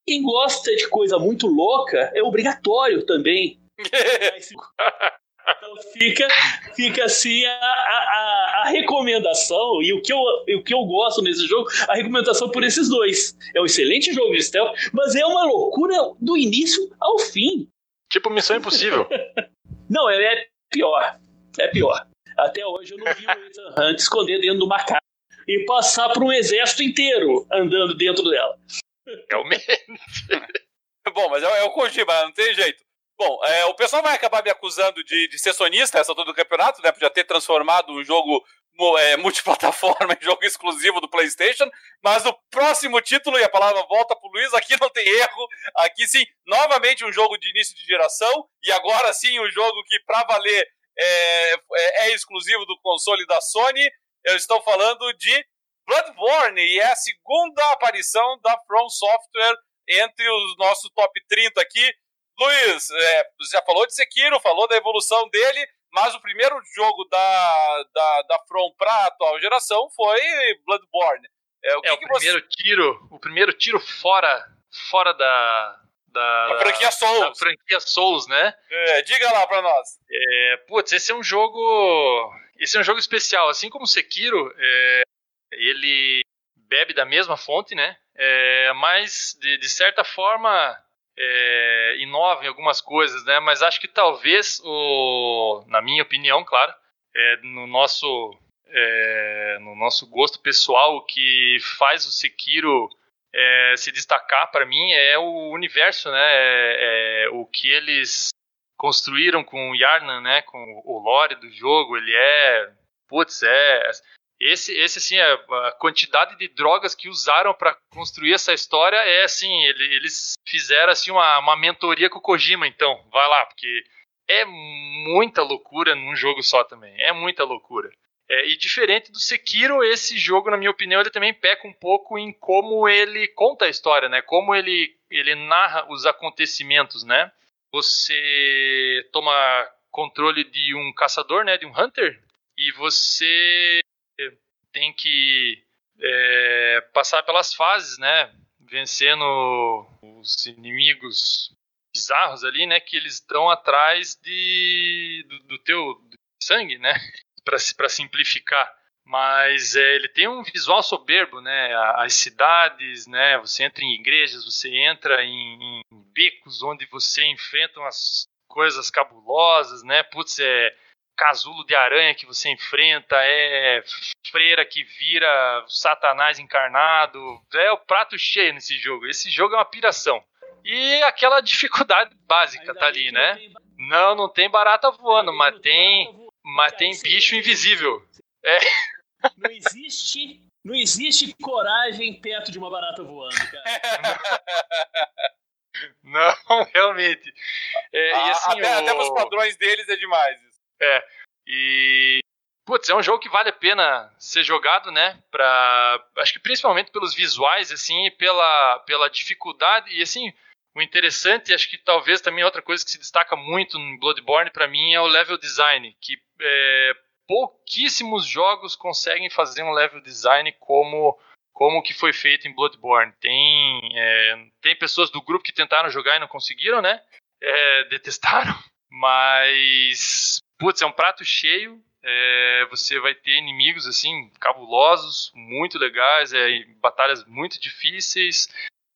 quem gosta de coisa muito louca é obrigatório também. Então fica, fica assim a, a, a, recomendação, e o que, eu, o que eu gosto nesse jogo, a recomendação por esses dois. É um excelente jogo de stealth, mas é uma loucura do início ao fim. Tipo Missão Impossível. Não, é, é pior. É pior. Até hoje eu não vi o Ethan Hunt esconder dentro do macaco e passar por um exército inteiro andando dentro dela. Realmente. Bom, mas é, é o Kojima, não tem jeito. Bom, é, o pessoal vai acabar me acusando de, de ser sonista essa altura do campeonato, né? Por já ter transformado um jogo é, multiplataforma em jogo exclusivo do PlayStation. Mas o próximo título, e a palavra volta pro Luiz, aqui não tem erro. Aqui sim, novamente um jogo de início de geração. E agora sim, um jogo que, pra valer, é, é, é exclusivo do console da Sony. Eu estou falando de Bloodborne, e é a segunda aparição da From Software entre os nossos top 30 aqui. Luiz, é, você já falou de Sekiro, falou da evolução dele, mas o primeiro jogo da, da, da From para a atual geração foi Bloodborne. É, o, que é, que o primeiro você... tiro, o primeiro tiro fora, fora da, da, a franquia Souls. Da franquia Souls, né? É, diga lá pra nós. É, putz, esse é um jogo. Esse é um jogo especial. Assim como Sekiro, é, ele bebe da mesma fonte, né? É, mas, de, de certa forma, é, inova em algumas coisas, né? Mas acho que talvez, o, na minha opinião, claro, é, no nosso é, no nosso gosto pessoal, o que faz o Sekiro é, se destacar para mim é o universo, né? É, é, o que eles construíram com o Yarnan, né? Com o lore do jogo, ele é, putz, é esse, esse assim, a, a quantidade de drogas que usaram para construir essa história é assim, ele, eles fizeram assim uma, uma mentoria com o Kojima, então, vai lá, porque é muita loucura num jogo só também, é muita loucura. É, e diferente do Sekiro, esse jogo, na minha opinião, ele também peca um pouco em como ele conta a história, né? Como ele, ele narra os acontecimentos, né? Você toma controle de um caçador, né? De um hunter, e você tem que é, passar pelas fases, né? Vencendo os inimigos bizarros ali, né? Que eles estão atrás de, do, do teu sangue, né? Para simplificar. Mas é, ele tem um visual soberbo, né? As cidades, né? Você entra em igrejas, você entra em, em becos onde você enfrenta umas coisas cabulosas, né? Putz, é casulo de aranha que você enfrenta, é freira que vira Satanás encarnado. É o prato cheio nesse jogo. Esse jogo é uma piração. E aquela dificuldade básica tá ali, né? Não, não tem barata voando, mas tem, mas tem bicho invisível. É. Não existe, não existe coragem perto de uma barata voando, cara. Não, realmente. É, ah, assim, até, o... até os padrões deles é demais. É. E. Putz, é um jogo que vale a pena ser jogado, né? Pra, acho que principalmente pelos visuais, assim, e pela, pela dificuldade. E assim, o interessante, acho que talvez também outra coisa que se destaca muito no Bloodborne para mim é o level design, que é, pouquíssimos jogos conseguem fazer um level design como como que foi feito em Bloodborne. Tem é, tem pessoas do grupo que tentaram jogar e não conseguiram, né? É, detestaram, mas putz, é um prato cheio. É, você vai ter inimigos assim cabulosos, muito legais, é, batalhas muito difíceis.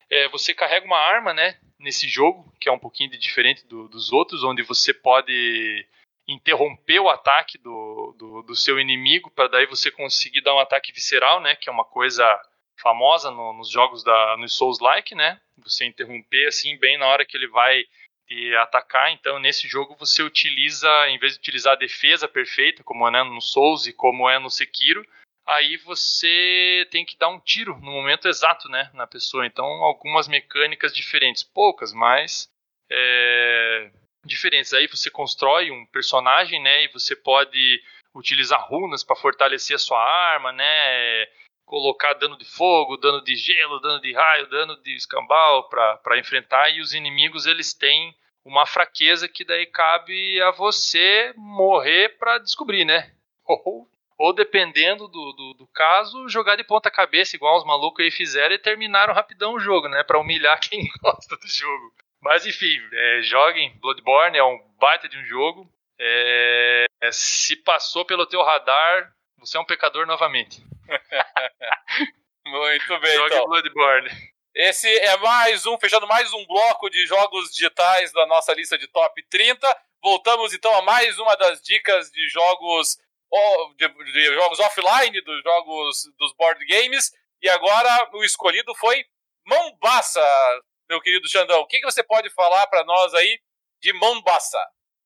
É, você carrega uma arma, né, nesse jogo que é um pouquinho diferente do, dos outros, onde você pode interromper o ataque do, do, do seu inimigo para daí você conseguir dar um ataque visceral, né, que é uma coisa famosa no, nos jogos da nos Souls-like, né? Você interromper assim bem na hora que ele vai e atacar. Então, nesse jogo, você utiliza, em vez de utilizar a defesa perfeita, como é no Souls e como é no Sekiro, aí você tem que dar um tiro no momento exato, né, na pessoa. Então, algumas mecânicas diferentes, poucas, mas é, diferentes. Aí você constrói um personagem, né, e você pode utilizar runas para fortalecer a sua arma, né, colocar dano de fogo, dano de gelo, dano de raio, dano de escambau para enfrentar e os inimigos eles têm uma fraqueza que daí cabe a você morrer para descobrir, né? Ou, ou dependendo do, do, do, caso, jogar de ponta cabeça, igual os malucos aí fizeram, e terminaram rapidão o jogo, né? Pra humilhar quem gosta do jogo. Mas enfim, é, joguem. Bloodborne é um baita de um jogo. É, é, se passou pelo teu radar, você é um pecador novamente. Muito bem, Jogue então. Bloodborne. Esse é mais um, fechando mais um bloco de jogos digitais da nossa lista de top 30. Voltamos então a mais uma das dicas de jogos de, de jogos offline, dos jogos dos board games. E agora o escolhido foi Mombasa, meu querido Xandão. O que, que você pode falar para nós aí de Mombasa?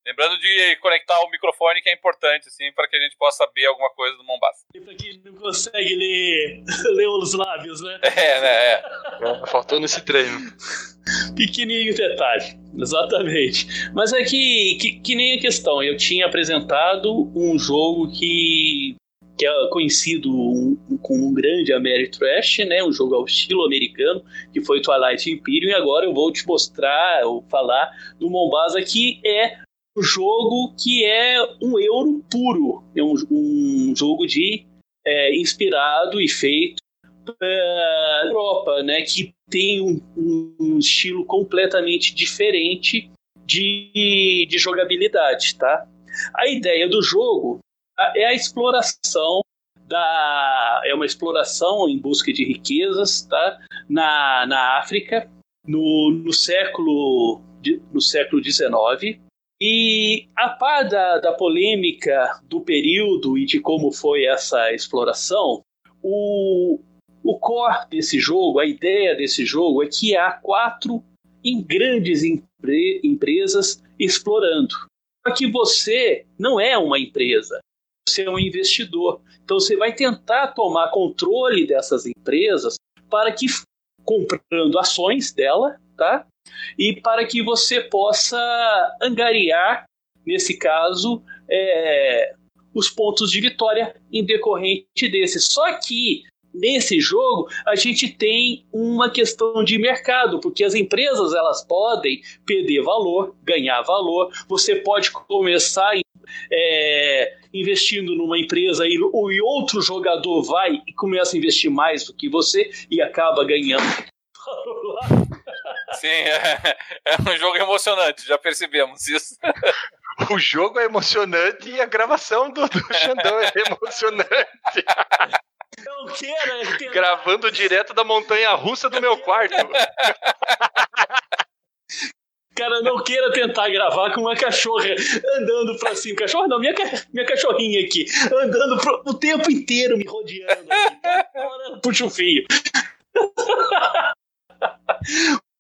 Lembrando de conectar o microfone, que é importante, assim, para que a gente possa saber alguma coisa do Mombasa. E pra quem não consegue ler, ler os lábios, né? É, né? É. É, faltou nesse treino. Pequenininho detalhe, exatamente. Mas é que, que, que nem a questão, eu tinha apresentado um jogo que que é conhecido como um grande Ameritrash, né, um jogo ao estilo americano, que foi Twilight Imperium, e agora eu vou te mostrar, ou falar do Mombasa, que é jogo que é um euro puro, é um, um jogo de é, inspirado e feito pela Europa, né, que tem um, um estilo completamente diferente de, de jogabilidade, tá? A ideia do jogo é a exploração da é uma exploração em busca de riquezas tá? Na, na África no, no século no século XIX e a par da, da polêmica do período e de como foi essa exploração o, o core desse jogo a ideia desse jogo é que há quatro em grandes empre, empresas explorando só que você não é uma empresa você é um investidor. Então você vai tentar tomar controle dessas empresas para que comprando ações dela, tá? E para que você possa angariar, nesse caso, é, os pontos de vitória em decorrente desse. Só que nesse jogo a gente tem uma questão de mercado, porque as empresas elas podem perder valor, ganhar valor. Você pode começar é, investindo numa empresa e, e outro jogador vai e começa a investir mais do que você e acaba ganhando. Sim, é, é um jogo emocionante, já percebemos isso. O jogo é emocionante e a gravação do, do Xandão é emocionante. Eu quero, eu Gravando direto da montanha russa do meu quarto. Cara, não queira tentar gravar com uma cachorra andando pra cima. Cachorra não, minha, minha cachorrinha aqui. Andando pro, o tempo inteiro me rodeando. Aqui. Puxa o fio.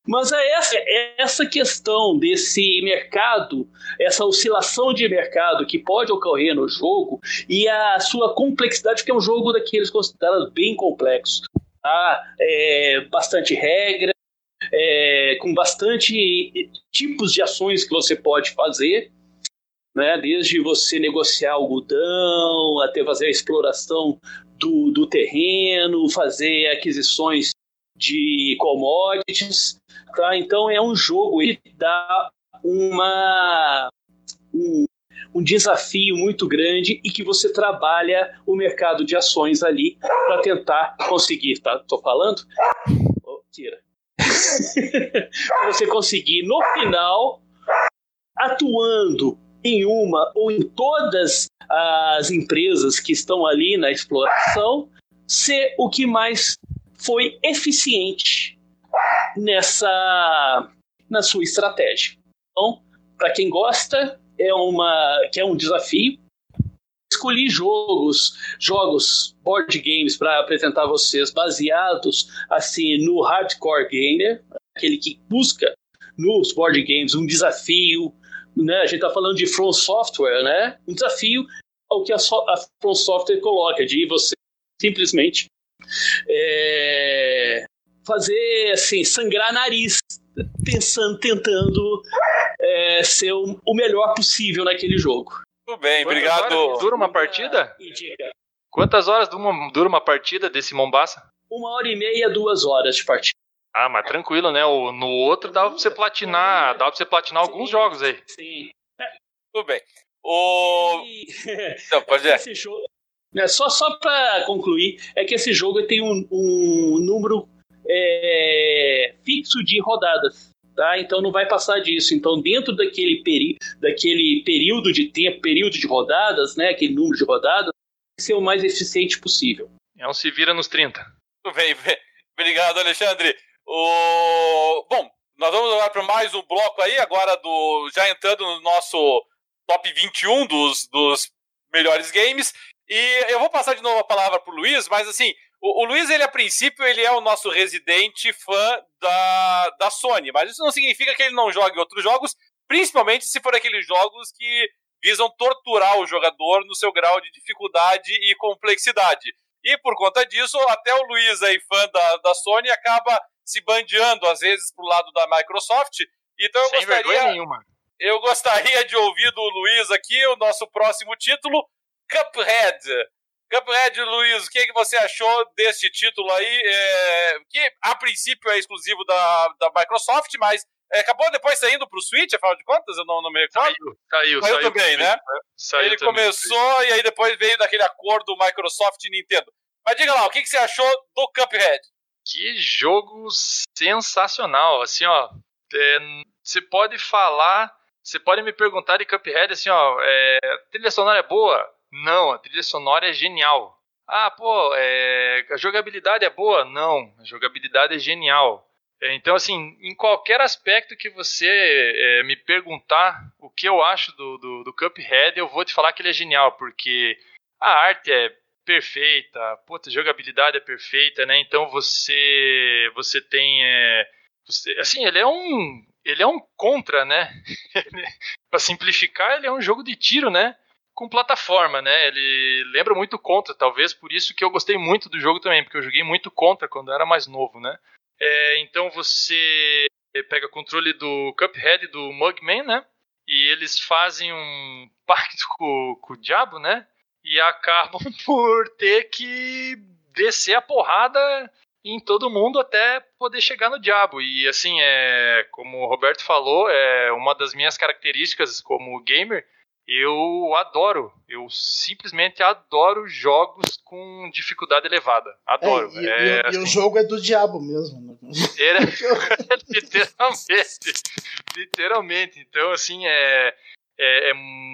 Mas é essa, é essa questão desse mercado, essa oscilação de mercado que pode ocorrer no jogo e a sua complexidade, porque é um jogo daqueles considerados bem complexos. Tá? É, bastante regra, é, com bastante tipos de ações que você pode fazer, né? desde você negociar algodão, até fazer a exploração do, do terreno, fazer aquisições de commodities. Tá? Então é um jogo que dá uma, um, um desafio muito grande e que você trabalha o mercado de ações ali para tentar conseguir. Tá? Tô falando? Oh, tira. você conseguir, no final, atuando em uma ou em todas as empresas que estão ali na exploração, ser o que mais foi eficiente nessa na sua estratégia. Então, para quem gosta, é uma que é um desafio. Escolhi jogos, jogos board games para apresentar vocês baseados assim no hardcore gamer, aquele que busca nos board games um desafio, né? A gente está falando de From Software, né? Um desafio ao que a, so a From Software coloca de você simplesmente é, fazer assim sangrar nariz pensando tentando é, ser o, o, melhor possível naquele jogo. Tudo bem Quantas obrigado. dura uma partida? Quantas horas dura uma partida desse Mombasa? Uma hora e meia duas horas de partida. Ah mas tranquilo né? O, no outro dá pra você platinar dá pra você platinar sim, alguns jogos aí. sim. Tudo bem. O... Não, pode esse jogo, É, só só para concluir, é que esse jogo tem um, um número é, fixo de rodadas. Tá? Então não vai passar disso. Então, dentro daquele, peri daquele período de tempo, período de rodadas, né, aquele número de rodadas, ser o mais eficiente possível. É um se vira nos 30. Tudo bem, bem. Obrigado, Alexandre. O... Bom, nós vamos agora para mais um bloco aí, agora do já entrando no nosso top 21 dos, dos melhores games. E eu vou passar de novo a palavra para o Luiz, mas assim, o, o, Luiz, ele a princípio, ele é o nosso residente fã da, da Sony, mas isso não significa que ele não jogue outros jogos, principalmente se for aqueles jogos que visam torturar o jogador no seu grau de dificuldade e complexidade. E por conta disso, até o Luiz aí, fã da, da Sony, acaba se bandeando às vezes pro lado da Microsoft. Então eu Sem gostaria. nenhuma. Eu gostaria de ouvir do Luiz aqui o nosso próximo título, Cuphead. Cuphead, Luiz, o que, é que você achou desse título aí? É, que a princípio é exclusivo da, da Microsoft, mas é, acabou depois saindo para o Switch, afinal de contas, eu não, não me recordo. Saiu, saiu, saiu, saiu também, né? Saiu Ele também começou e aí depois veio daquele acordo Microsoft e Nintendo. Mas diga lá, o que, que você achou do Cuphead? Que jogo sensacional, assim, ó. É, você pode falar, você pode me perguntar de Cuphead, assim, ó, é, a trilha sonora é boa? Não, a trilha sonora é genial. Ah, pô, é, a jogabilidade é boa? Não, a jogabilidade é genial. É, então, assim, em qualquer aspecto que você é, me perguntar o que eu acho do, do, do, Cuphead, eu vou te falar que ele é genial, porque a arte é perfeita, a jogabilidade é perfeita, né? Então você você tem é, você, assim, ele é um ele é um contra, né? Para simplificar, ele é um jogo de tiro, né? Com plataforma, né? Ele lembra muito Contra, talvez por isso que eu gostei muito do jogo também, porque eu joguei muito Contra quando era mais novo, né? É, então você pega o controle do Cuphead e do Mugman, né? E eles fazem um pacto com, com o diabo, né? E acabam por ter que descer a porrada em todo mundo até poder chegar no diabo. E assim, é, como o Roberto falou, é uma das minhas características como gamer eu adoro, eu simplesmente adoro jogos com dificuldade elevada. Adoro. É, e, é, e, assim, e, o assim, jogo é do diabo mesmo. Né? Era, literalmente. literalmente. Então, assim, é. é, é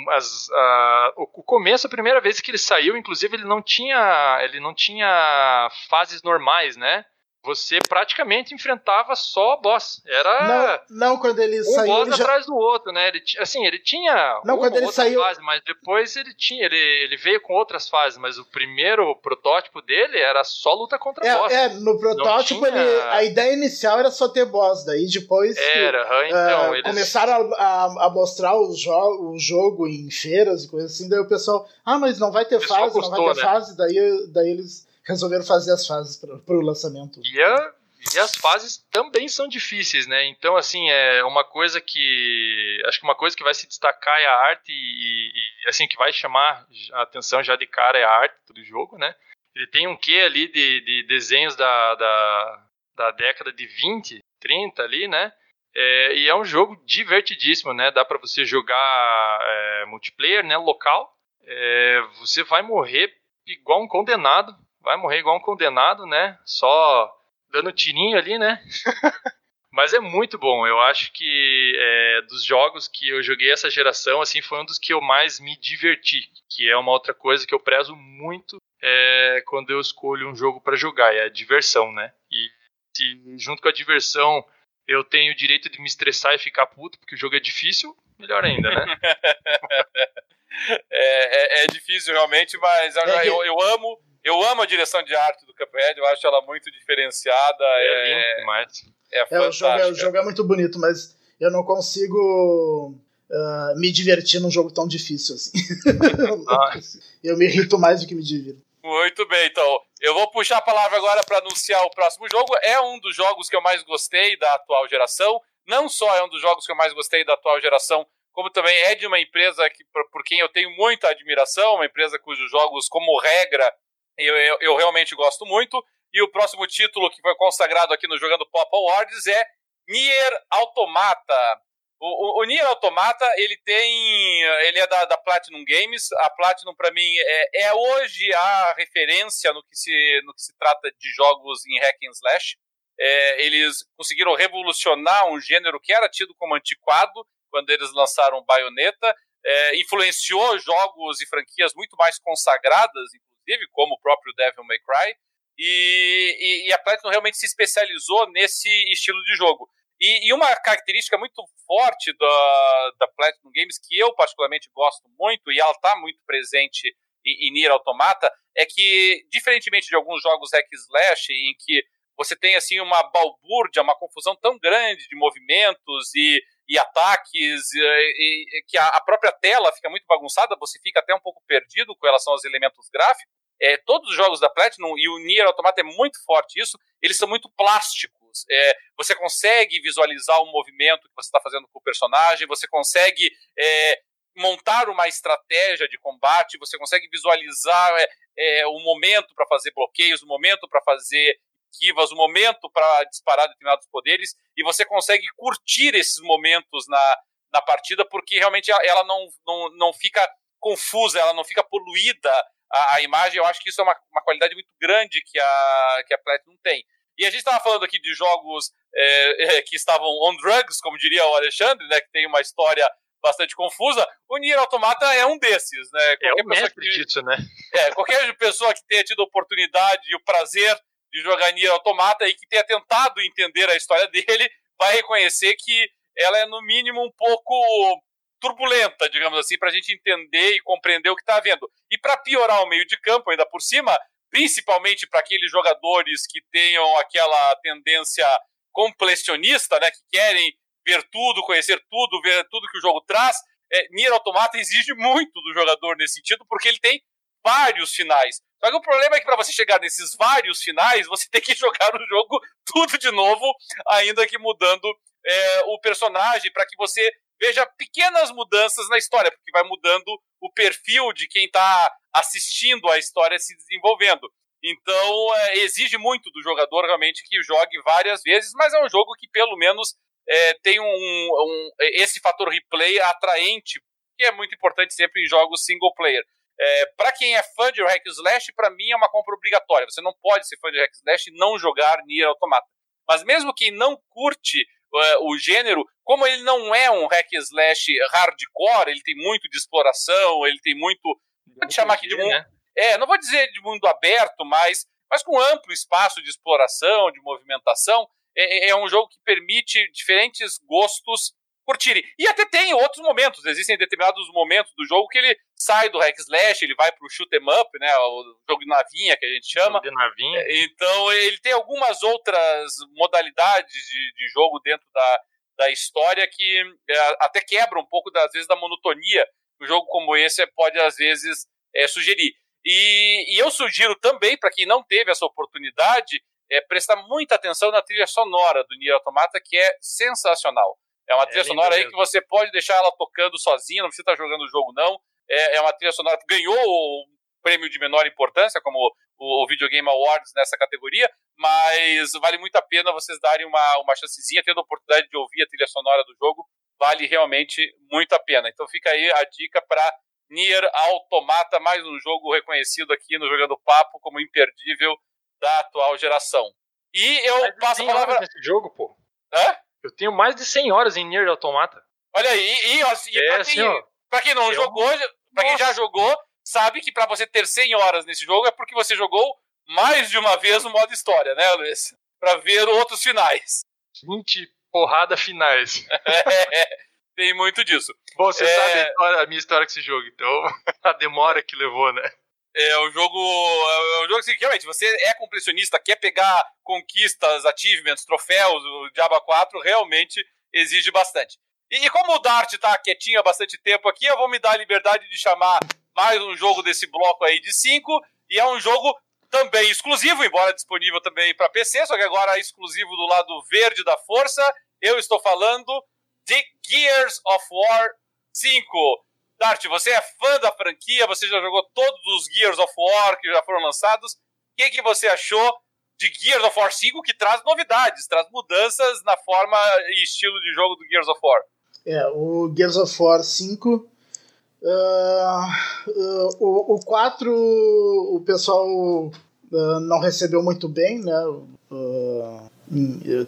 as, a, o, o, começo, a primeira vez que ele saiu, inclusive, ele não tinha. Ele não tinha fases normais, né? Você praticamente enfrentava só boss. Era não, não quando ele um saiu, boss ele atrás do outro, né? Ele, assim, ele tinha não, uma quando ele saiu... fase, mas depois ele tinha, ele, ele veio com outras fases, mas o primeiro protótipo dele era só luta contra é, boss. É, no protótipo tinha... ele, a ideia inicial era só ter boss, daí depois era, que, então, uh, eles... começaram a, a mostrar o, jo o jogo em feiras e coisas assim, daí o pessoal, ah, mas não vai ter fase, custou, não vai ter né? fase, daí, daí eles resolveram fazer as fases para o lançamento. E a, e as fases também são difíceis, né? Então, assim, é uma coisa que. Acho que uma coisa que vai se destacar é a arte e, e assim, que vai chamar a atenção já de cara é a arte do jogo, né? Ele tem um quê ali de, de desenhos da, da, da década de 20, 30 ali, né? É, e é um jogo divertidíssimo, né? Dá para você jogar é, multiplayer, né? Local. É, você vai morrer igual um condenado. Vai morrer igual um condenado, né? Só dando tirinho ali, né? Mas é muito bom. Eu acho que é, dos jogos que eu joguei essa geração, assim, foi um dos que eu mais me diverti. Que é uma outra coisa que eu prezo muito é, quando eu escolho um jogo para jogar, é a diversão, né? E se junto com a diversão eu tenho o direito de me estressar e ficar puto porque o jogo é difícil, melhor ainda, né? é, é, é, difícil realmente, mas eu, é eu, eu amo eu amo a direção de arte do Cuphead, eu acho ela muito diferenciada. É, é demais. É, é, o, jogo, é, o jogo é muito bonito, mas eu não consigo uh, me divertir num jogo tão difícil assim. Eu me irrito mais do que me divirto. Muito bem, então. Eu vou puxar a palavra agora para anunciar o próximo jogo. É um dos jogos que eu mais gostei da atual geração. Não só é um dos jogos que eu mais gostei da atual geração, como também é de uma empresa que, por quem eu tenho muita admiração, uma empresa cujos jogos, como regra, eu, eu, eu, realmente gosto muito. E o próximo título que foi consagrado aqui no Jogando Pop Awards é Nier Automata. O, o, o Nier Automata, ele tem. Ele é da, da Platinum Games. A Platinum, para mim, é, é hoje a referência no que, se, no que se trata de jogos em hack and slash. É, eles conseguiram revolucionar um gênero que era tido como antiquado quando eles lançaram Bayonetta. É, influenciou jogos e franquias muito mais consagradas, inclusive, como o próprio Devil May Cry. E, e, e a Platinum realmente se especializou nesse estilo de jogo. E, e, uma característica muito forte da, da Platinum Games, que eu particularmente gosto muito, e ela está muito presente em, em Nier Automata, é que, diferentemente de alguns jogos hack slash, em que você tem assim uma balbúrdia, uma confusão tão grande de movimentos e, e ataques, e, e, que a, a, própria tela fica muito bagunçada, você fica até um pouco perdido com relação aos elementos gráficos. É, todos os jogos da Platinum, e o Nier Automata é muito forte isso, eles são muito plásticos. É, você consegue visualizar o movimento que você está fazendo com o personagem, você consegue é, montar uma estratégia de combate, você consegue visualizar é, é o momento para fazer bloqueios, o momento para fazer esquivas, o momento para disparar determinados poderes, e você consegue curtir esses momentos na, na partida, porque realmente ela não, não, não fica confusa, ela não fica poluída a, a imagem. Eu acho que isso é uma, uma qualidade muito grande que a, que a Platinum tem. E a gente estava falando aqui de jogos é, é, que estavam on drugs, como diria o Alexandre, né, que tem uma história bastante confusa. O Nier Automata é um desses, né? Qualquer é o mestre que, disso, né? É, qualquer pessoa que tenha tido a oportunidade e o prazer de jogar Nier Automata e que tenha tentado entender a história dele, vai reconhecer que ela é, no mínimo, um pouco turbulenta, digamos assim, para a gente entender e compreender o que está havendo. E para piorar o meio de campo, ainda por cima, principalmente para aqueles jogadores que tenham aquela tendência completionista, né, que querem ver tudo, conhecer tudo, ver tudo que o jogo traz. É, Nier Automata exige muito do jogador nesse sentido, porque ele tem vários finais. Só que o problema é que para você chegar nesses vários finais, você tem que jogar o jogo tudo de novo, ainda que mudando é, o personagem, para que você veja pequenas mudanças na história, porque vai mudando o perfil de quem está assistindo a história se desenvolvendo. Então, é, exige muito do jogador realmente que jogue várias vezes, mas é um jogo que pelo menos é, tem um, um, esse fator replay atraente, que é muito importante sempre em jogos single player. É, para quem é fã de hack slash, para mim é uma compra obrigatória. Você não pode ser fã de hack slash e não jogar Nier Automata. Mas mesmo quem não curte o gênero, como ele não é um hack slash hardcore, ele tem muito de exploração, ele tem muito. Pode chamar aqui de mundo. Né? É, não vou dizer de mundo aberto, mas, mas com amplo espaço de exploração, de movimentação. É, é, é um jogo que permite diferentes gostos curtirem. E até tem outros momentos, existem determinados momentos do jogo que ele sai do hack slash, ele vai pro shoot 'em up, né, o jogo de navinha que a gente chama. De navinha. É, então ele tem algumas outras modalidades de, de jogo dentro da, da história que é, até quebra um pouco, das vezes, da monotonia que um jogo como esse pode, às vezes, é, sugerir. E, e eu sugiro também, para quem não teve essa oportunidade, é, prestar muita atenção na trilha sonora do Nier Automata, que é sensacional. É uma é trilha sonora aí que você pode deixar ela tocando sozinha, não precisa estar jogando o jogo, não. É, é uma trilha sonora que ganhou o prêmio de menor importância, como o, o Video Game Awards nessa categoria, mas vale muito a pena vocês darem uma, uma chancezinha, tendo a oportunidade de ouvir a trilha sonora do jogo, vale realmente muito a pena. Então fica aí a dica para Nier Automata, mais um jogo reconhecido aqui no Jogando Papo como imperdível da atual geração. E eu passo a palavra. Nesse jogo, pô. Hã? Eu tenho mais de 100 horas em Nier Automata. Olha aí, e, e, e é, pra, quem, assim, pra quem não jogou, pra quem já jogou, sabe que para você ter 100 horas nesse jogo é porque você jogou mais de uma vez o modo história, né, Luiz? Pra ver outros finais. 20 porrada finais. é, tem muito disso. Bom, você é... sabe a, história, a, minha história com esse jogo, então a demora que levou, né? É um jogo. É um jogo que realmente você é completionista, quer pegar conquistas, achievements, troféus, o Diablo 4 realmente exige bastante. E, e como o Dart tá quietinho há bastante tempo aqui, eu vou me dar a liberdade de chamar mais um jogo desse bloco aí de 5. E é um jogo também exclusivo, embora disponível também para PC, só que agora é exclusivo do lado verde da força. Eu estou falando de Gears of War 5. Dart, você é fã da franquia, você já jogou todos os Gears of War que já foram lançados. O que, que você achou de Gears of War 5 que traz novidades, traz mudanças na forma e estilo de jogo do Gears of War? É, o Gears of War 5. Uh, uh, o, o 4 o pessoal uh, não recebeu muito bem, né?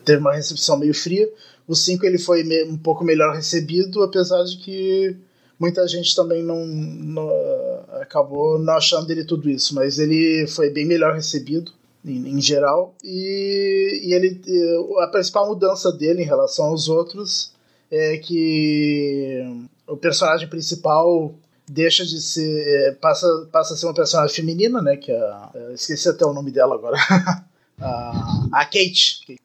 teve uma recepção meio fria. O 5 ele foi um pouco melhor recebido, apesar de que muita gente também não, não, acabou não achando dele tudo isso, mas ele foi bem melhor recebido em, em geral e, e, ele a principal mudança dele em relação aos outros é que o personagem principal deixa de ser é, passa passa a ser uma personagem feminina, né? Que é a, esqueci até o nome dela agora, a, a Kate.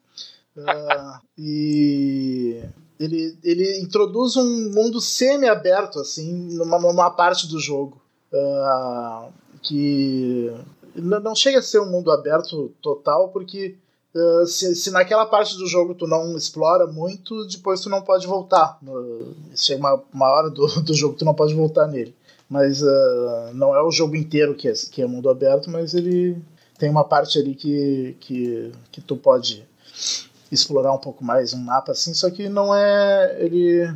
Uh, e ele, ele introduz um mundo semi-aberto, assim, numa, numa parte do jogo. Uh, que não chega a ser um mundo aberto total, porque uh, se, se, naquela parte do jogo tu não explora muito, depois tu não pode voltar. Chega uma, uma hora do, do jogo tu não pode voltar nele. Mas uh, não é o jogo inteiro que é, que é mundo aberto, mas ele tem uma parte ali que, que, que tu pode explorar um pouco mais um mapa assim, só que não é ele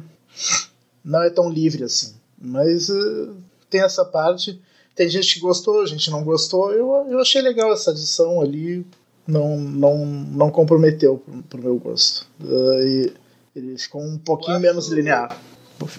não é tão livre assim. Mas uh, tem essa parte. Tem gente que gostou, gente não gostou. Eu, eu achei legal essa adição ali. Não, não, não comprometeu pro, pro meu gosto. Uh, e ele ficou um pouquinho menos linear.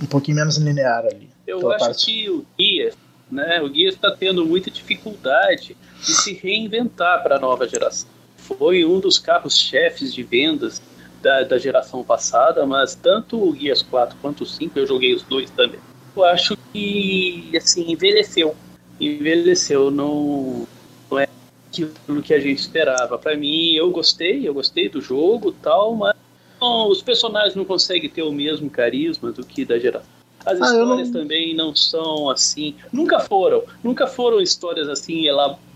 Um pouquinho menos linear ali. Eu acho parte. que o Guia, né? O Guia está tendo muita dificuldade de se reinventar para a nova geração foi um dos carros-chefes de vendas da, da, geração passada, mas tanto o Gears 4 quanto o 5, eu joguei os dois também. Eu acho que, assim, envelheceu. Envelheceu, não, não é aquilo que a gente esperava. Para mim, eu gostei, eu gostei do jogo tal, mas não, os personagens não conseguem ter o mesmo carisma do que da geração. As ah, histórias não... também não são assim, nunca foram, nunca foram histórias assim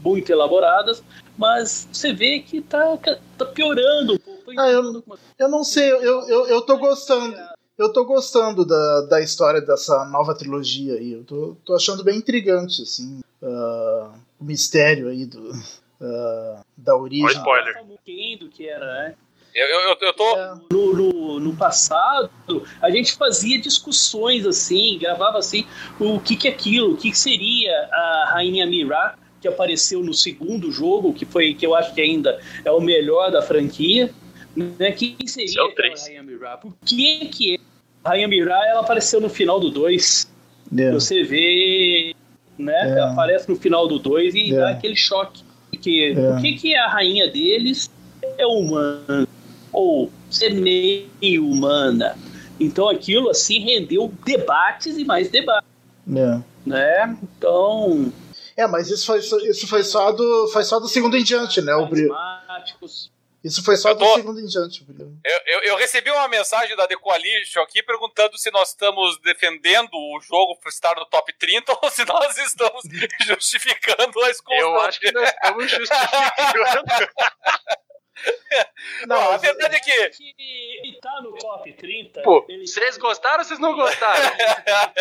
muito elaboradas, mas você vê que tá, tá piorando um pouco. Ah, eu, eu não sei, eu, eu, eu tô gostando. Eu tô gostando da, da história dessa nova trilogia aí. Eu tô, tô achando bem intrigante, assim. Uh, o mistério aí do, uh, da origem. Olha spoiler. do que era, né? Eu, eu, eu tô. É. No, no, no, passado, a gente fazia discussões assim, gravava assim, o que que é aquilo, o que, que seria a Rainha Mira que apareceu no segundo jogo, que foi que eu acho que ainda é o melhor da franquia. Né? Quem seria é a Rainha Mira? Por que que é? a Rainha Mira ela apareceu no final do 2? Yeah. Você vê, né? Yeah. Ela aparece no final do 2 e yeah. dá aquele choque. Porque por que que a rainha deles é humana? Ou ser meio humana? Então aquilo assim rendeu debates e mais debates. Yeah. Né? Então, é, mas isso foi, isso foi, só, do, foi só do segundo em diante, né? O brilho. Isso foi só tô... do segundo em diante. Eu, eu, eu, recebi uma mensagem da The Coalition aqui perguntando se nós estamos defendendo o jogo estar no top 30 ou se nós estamos justificando a escolha. Eu acho que nós estamos justificando. Não, a verdade é que. Ele tá no top 30. Pô, vocês gostaram ou vocês não gostaram?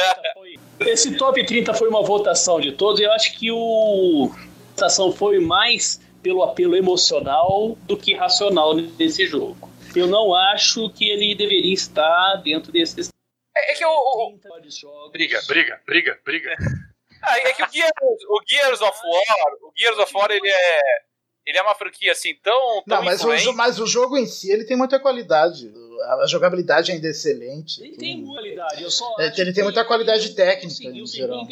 Esse top 30 foi uma votação de todos. Eu acho que o. A votação foi mais pelo apelo emocional do que racional nesse jogo. Eu não acho que ele deveria estar dentro desses. É, é que o. o... Briga, briga, briga, briga. Ah, é que o Gears, o Gears of War, o Gears of War ele é ele é uma franquia assim tão. tão não, mas o, mas o, jogo em si ele tem muita qualidade. A jogabilidade ainda é excelente. Ele tem muita qualidade. Eu só é, ele tem muita qualidade técnica em geral.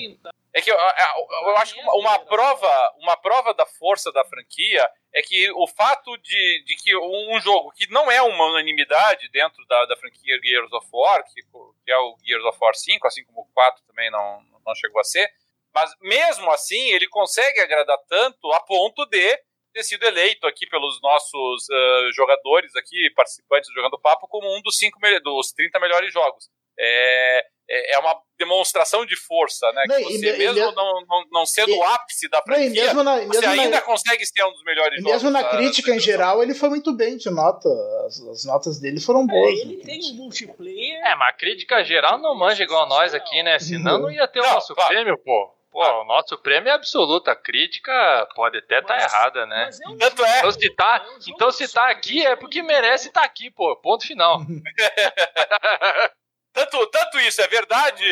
É que eu, eu, eu acho que uma, uma, prova, uma prova da força da franquia é que o fato de, de que um, jogo que não é uma unanimidade dentro da, da franquia Gears of War, que, que é o Gears of War 5, assim como o 4 também não, não chegou a ser, mas mesmo assim ele consegue agradar tanto a ponto de ter sido eleito aqui pelos nossos uh, jogadores aqui, participantes do Jogando Papo, como um dos, cinco dos 30 melhores jogos. É, é, é uma demonstração de força, né? Não, que você, e, mesmo e, não, não, não sendo o ápice da franquia, não, na, você ainda na, consegue ser um dos melhores jogos. Mesmo na crítica em geral, ele foi muito bem de nota. As, as notas dele foram boas. É, ele tem um multiplayer. É, mas a crítica geral não manja igual nós aqui, né? Senão não ia ter o nosso prêmio, pô. Pô, o nosso prêmio é absoluto. A crítica pode até estar tá errada, né? É um Tanto é. Então se, tá, é um então se tá aqui é porque merece estar tá aqui, pô. Ponto final. Tanto tanto, isso é verdade.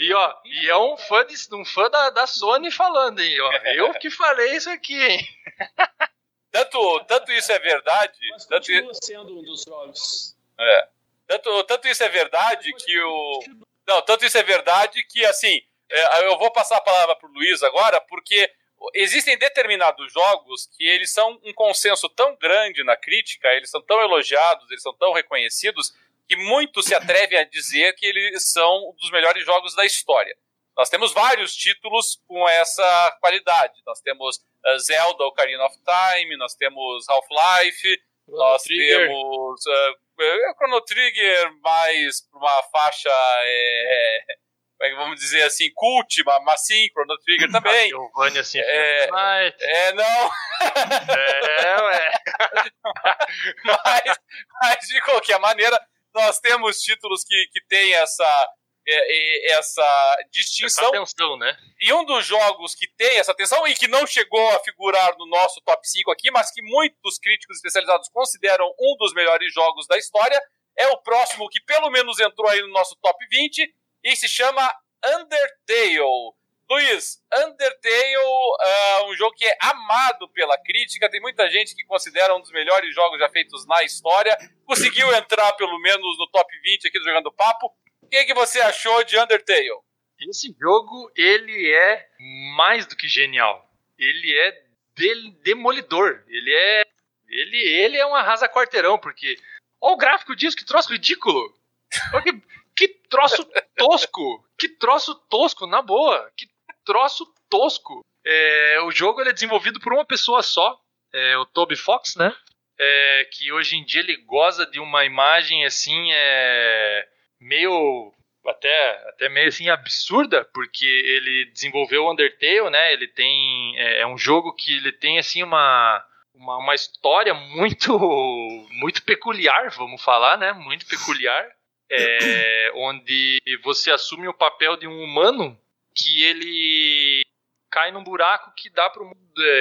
E ó, e é um fã, de, um fã da, da Sony falando, hein? Ó, eu que falei isso aqui, hein? Tanto, tanto isso é verdade. Mas Tanto, sendo um dos jogos. é, tanto, tanto isso é verdade que o. Não, tanto isso é verdade que, assim, é, eu vou passar a palavra pro Luiz agora, porque existem determinados jogos que eles são um consenso tão grande na crítica, eles são tão elogiados, eles são tão reconhecidos, que muitos se atrevem a dizer que eles são um dos melhores jogos da história. Nós temos vários títulos com essa qualidade. Nós temos uh, Zelda Ocarina of Time, nós temos Half-Life, nós Trigger. temos uh, Chrono Trigger mais para uma faixa, é, é vamos dizer assim, cult, mas, sim, Chrono Trigger também. Giovanni assim, É. É, não, É, ué. mas, mas de qualquer maneira, nós temos títulos que, que têm essa, é, é, essa Essa distinção. atenção, né? E um dos jogos que tem essa atenção e que não chegou a figurar no nosso top 5 aqui, mas que muitos críticos especializados consideram um dos melhores jogos da história, é o próximo que pelo menos entrou aí no nosso top 20 e se chama Undertale. Luiz, Undertale é um jogo que é amado pela crítica, tem muita gente que considera um dos melhores jogos já feitos na história, conseguiu entrar pelo menos no top 20 aqui do Jogando Papo. O que, que você achou de Undertale? Esse jogo, ele é mais do que genial. Ele é del- demolidor. Ele é. Ele, ele é um arrasa quarteirão, porque. Olha o gráfico disso, que troço ridículo! Olha que, que troço tosco! Que troço tosco, na boa! Que troço tosco! É, o jogo é desenvolvido por uma pessoa só, é, o Toby Fox, né? É, que hoje em dia ele goza de uma imagem assim, é, meio até, até meio assim absurda, porque ele desenvolveu o Undertale, né? Ele tem é, é um jogo que ele tem assim uma uma, uma história muito muito peculiar, vamos falar, né? Muito peculiar, é, onde você assume o papel de um humano que ele cai num buraco que dá para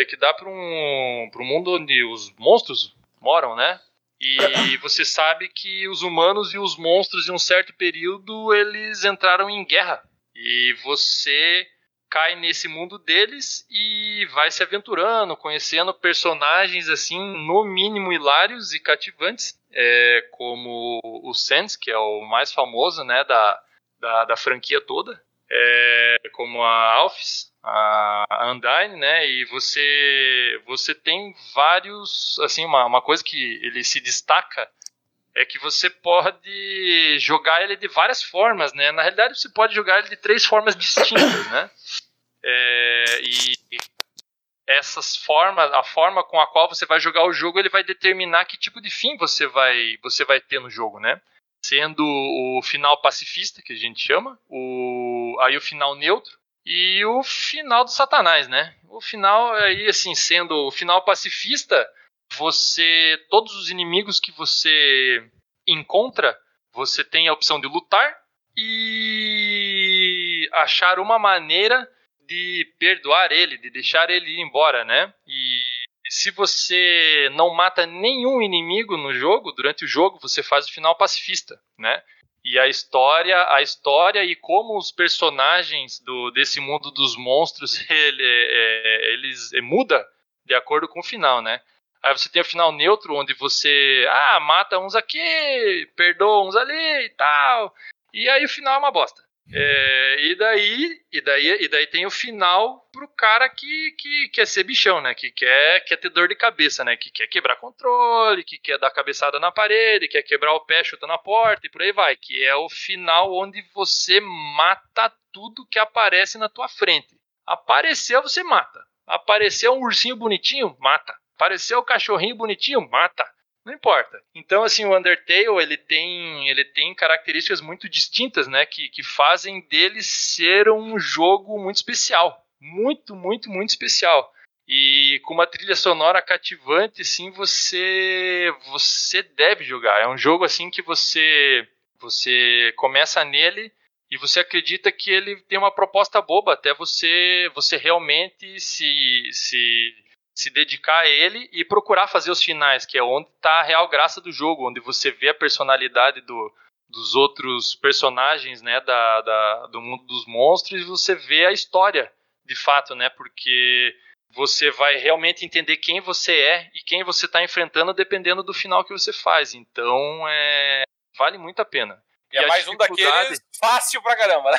que dá para um pro mundo onde os monstros moram, né? E você sabe que os humanos e os monstros em um certo período eles entraram em guerra. E você cai nesse mundo deles e vai se aventurando, conhecendo personagens assim, no mínimo hilários e cativantes, é, como o Sans, que é o mais famoso, né, da, da, da franquia toda, é, como a Alphys, a Undyne, né, e você você tem vários, assim, uma, uma coisa que ele se destaca é que você pode jogar ele de várias formas, né? Na realidade, você pode jogar ele de três formas distintas, né? É, e essas formas, a forma com a qual você vai jogar o jogo, ele vai determinar que tipo de fim você vai, você vai ter no jogo, né? Sendo o final pacifista, que a gente chama, o, aí o final neutro e o final do satanás, né? O final aí, assim, sendo o final pacifista, você todos os inimigos que você encontra, você tem a opção de lutar e achar uma maneira de perdoar ele, de deixar ele ir embora, né? E se você não mata nenhum inimigo no jogo, durante o jogo, você faz o final pacifista, né? E a história, a história e como os personagens do, desse mundo dos monstros, ele, é, eles é, muda de acordo com o final, né? Aí você tem o final neutro, onde você, ah, mata uns aqui, perdoa uns ali e tal. E aí o final é uma bosta. É, e daí, e daí, e daí tem o final pro cara que, que quer ser bichão, né? Que quer, quer ter dor de cabeça, né? Que quer quebrar controle, que quer dar cabeçada na parede, quer quebrar o pé chutando a porta e por aí vai. Que é o final onde você mata tudo que aparece na tua frente. Apareceu, você mata. Apareceu um ursinho bonitinho, mata. Apareceu o cachorrinho bonitinho, mata. Não importa. Então, assim, o Undertale, ele tem, ele tem características muito distintas, né? Que, que fazem dele ser um jogo muito especial. Muito, muito, muito especial. E com uma trilha sonora cativante, assim, você você deve jogar. É um jogo, assim, que você você começa nele e você acredita que ele tem uma proposta boba até você você realmente se, se se dedicar a ele e procurar fazer os finais, que é onde está a real graça do jogo, onde você vê a personalidade do, dos outros personagens, né, da, da, do mundo dos monstros, e você vê a história, de fato, né, porque você vai realmente entender quem você é e quem você está enfrentando dependendo do final que você faz. Então, é, vale muito a pena. E, é e é mais dificuldade... um daqueles fácil pra caramba, né?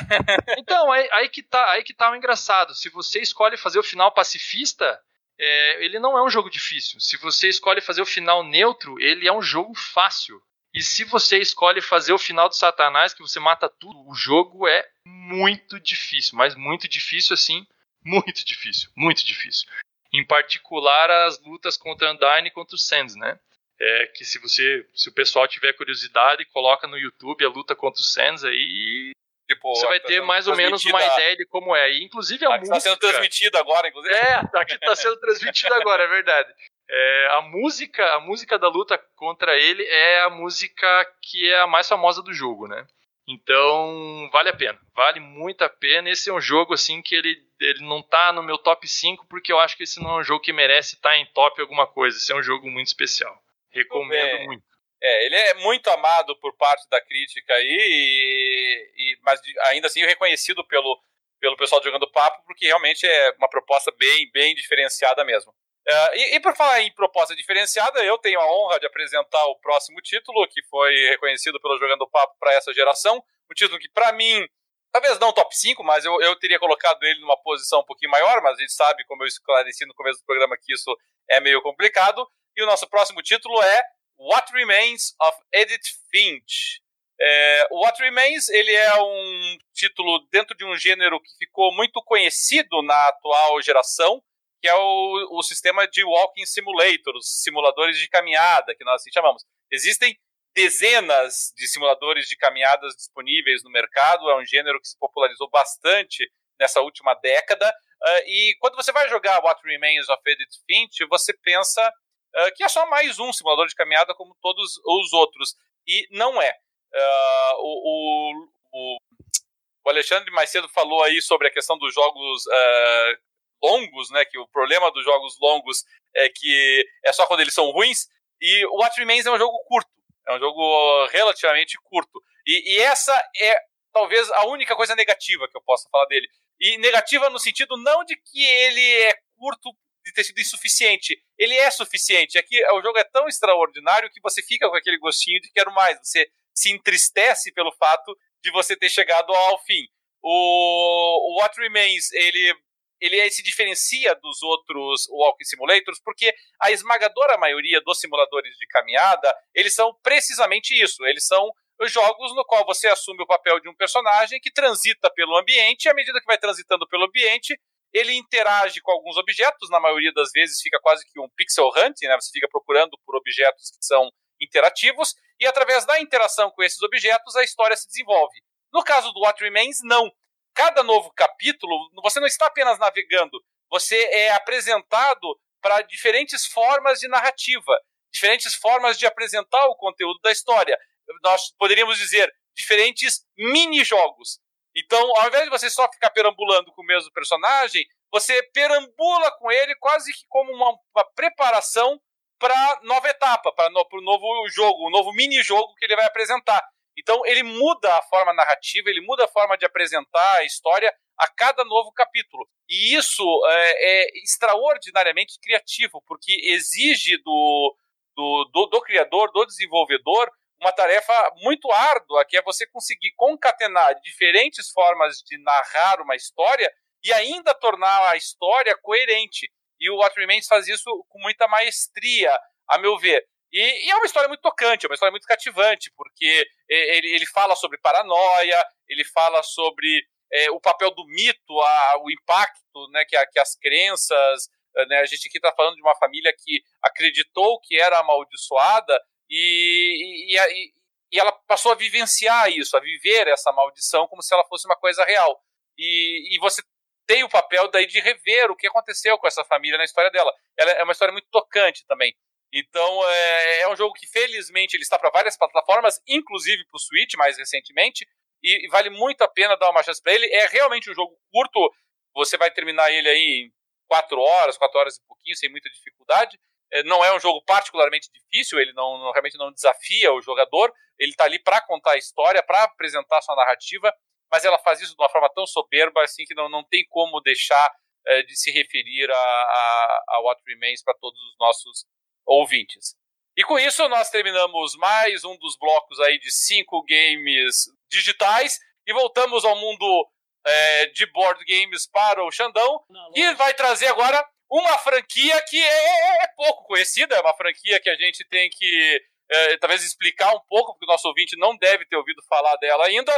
então, aí, aí, que tá, aí que tá o engraçado. Se você escolhe fazer o final pacifista, é, ele não é um jogo difícil. Se você escolhe fazer o final neutro, ele é um jogo fácil. E se você escolhe fazer o final do Satanás, que você mata tudo, o jogo é muito difícil, mas muito difícil assim, muito difícil, muito difícil. Em particular as lutas contra Undyne e contra o Sands, né? É, que se você, se o pessoal tiver curiosidade, coloca no YouTube a luta contra o Sands aí Tipo, você vai ter mais ou menos uma ideia de como é. E, inclusive a, a música. Está sendo transmitida agora, inclusive. É, aqui está sendo transmitida agora, é verdade. É, a música, a música da luta contra ele é a música que é a mais famosa do jogo, né? Então, vale a pena. Vale muito a pena. Esse é um jogo assim que ele, ele não tá no meu top 5 porque eu acho que esse não é um jogo que merece estar tá em top alguma coisa. Esse é um jogo muito especial. Recomendo muito. É, ele é muito amado por parte da crítica aí, e, e, mas ainda assim reconhecido pelo, pelo pessoal jogando papo, porque realmente é uma proposta bem, bem diferenciada mesmo. Uh, e, e por falar em proposta diferenciada, eu tenho a honra de apresentar o próximo título, que foi reconhecido pelo Jogando Papo para essa geração. Um título que, para mim, talvez não top 5, mas eu, eu teria colocado ele numa posição um pouquinho maior, mas a gente sabe, como eu esclareci no começo do programa, que isso é meio complicado. E o nosso próximo título é What Remains of Edith Finch. É, What Remains ele é um título dentro de um gênero que ficou muito conhecido na atual geração, que é o, o sistema de Walking Simulator, os simuladores de caminhada, que nós assim chamamos. Existem dezenas de simuladores de caminhadas disponíveis no mercado, é um gênero que se popularizou bastante nessa última década. Uh, e quando você vai jogar What Remains of Edith Finch, você pensa uh, que é só mais um simulador de caminhada como todos os outros. E não é. Uh, o, o, o, Alexandre mais cedo falou aí sobre a questão dos jogos longos, né? Que o problema dos jogos longos é que é só quando eles são ruins. E o What Remains é um jogo curto, é um jogo relativamente curto. E, e essa é talvez a única coisa negativa que eu possa falar dele. E negativa no sentido não de que ele é curto de ter sido insuficiente. Ele é suficiente. Aqui o jogo é tão extraordinário que você fica com aquele gostinho de quero mais. Você se entristece pelo fato de você ter chegado ao fim. O, o What Remains, ele ele se diferencia dos outros walking simulators porque a esmagadora maioria dos simuladores de caminhada, eles são precisamente isso, eles são jogos no qual você assume o papel de um personagem que transita pelo ambiente e à medida que vai transitando pelo ambiente, ele interage com alguns objetos, na maioria das vezes fica quase que um pixel hunt, né? Você fica procurando por objetos que são interativos e através da interação com esses objetos a história se desenvolve. No caso do What Remains, não cada novo capítulo, você não está apenas navegando, você é apresentado para diferentes formas de narrativa, diferentes formas de apresentar o conteúdo da história. Nós poderíamos dizer diferentes mini-jogos. Então, ao invés de você só ficar perambulando com o mesmo personagem, você perambula com ele quase que como uma, uma preparação para nova etapa, para o no, novo jogo, um novo mini-jogo que ele vai apresentar. Então ele muda a forma narrativa, ele muda a forma de apresentar a história a cada novo capítulo. E isso é, é extraordinariamente criativo, porque exige do, do, do, do, criador, do desenvolvedor, uma tarefa muito árdua, que é você conseguir concatenar diferentes formas de narrar uma história e ainda tornar a história coerente. E o What faz isso com muita maestria, a meu ver. E, e, é uma história muito tocante, é uma história muito cativante, porque ele, ele fala sobre paranoia, ele fala sobre é, o papel do mito, a, o impacto né, que, a, que as crenças. Né, a gente aqui está falando de uma família que acreditou que era amaldiçoada e, e, e, ela passou a vivenciar isso, a viver essa maldição como se ela fosse uma coisa real. E, e você tem o papel daí de rever o que aconteceu com essa família na história dela. Ela é uma história muito tocante também. Então é, é um jogo que felizmente ele está para várias plataformas, inclusive para o Switch mais recentemente, e, e, vale muito a pena dar uma chance para ele. É realmente um jogo curto, você vai terminar ele aí em 4 horas, 4 horas e pouquinho, sem muita dificuldade. É, não é um jogo particularmente difícil, ele não, não realmente não desafia o jogador, ele está ali para contar a história, para apresentar sua narrativa, mas ela faz isso de uma forma tão soberba assim que não, não tem como deixar é, de se referir a, a, a What Remains para todos os nossos ouvintes. E com isso nós terminamos mais um dos blocos aí de cinco games digitais e voltamos ao mundo é, de board games para o Xandão, que vai trazer agora uma franquia que é, é, pouco conhecida, é uma franquia que a gente tem que é, talvez explicar um pouco, porque o nosso ouvinte não deve ter ouvido falar dela ainda,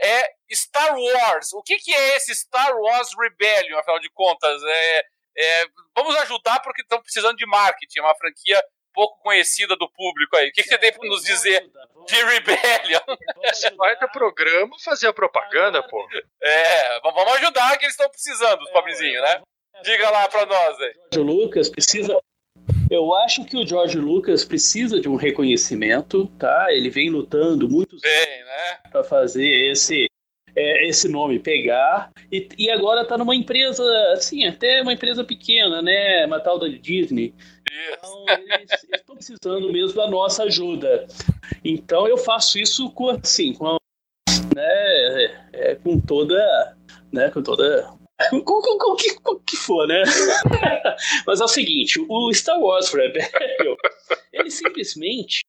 é Star Wars. O que, que é esse Star Wars Rebellion, afinal de contas? É, é, vamos ajudar porque estão precisando de marketing, é uma franquia pouco conhecida do público aí. O que, que você tem para nos dizer de Rebellion? Esse baita programa fazer a propaganda, pô. É, vamos ajudar que eles estão precisando, os pobrezinhos, né? Diga lá para nós aí. George Lucas precisa. Eu acho que o George Lucas precisa de um reconhecimento, tá? Ele vem lutando muito bem, né? Para fazer esse é, esse nome pegar e, e agora tá numa empresa assim até uma empresa pequena, né? Uma tal da Disney. Então, eles estão precisando mesmo da nossa ajuda. Então eu faço isso com assim, com, né, é, é, com toda, né, com toda com, com, com, que, com que for, né? Mas é o seguinte, o Star Wars Rebellion, ele simplesmente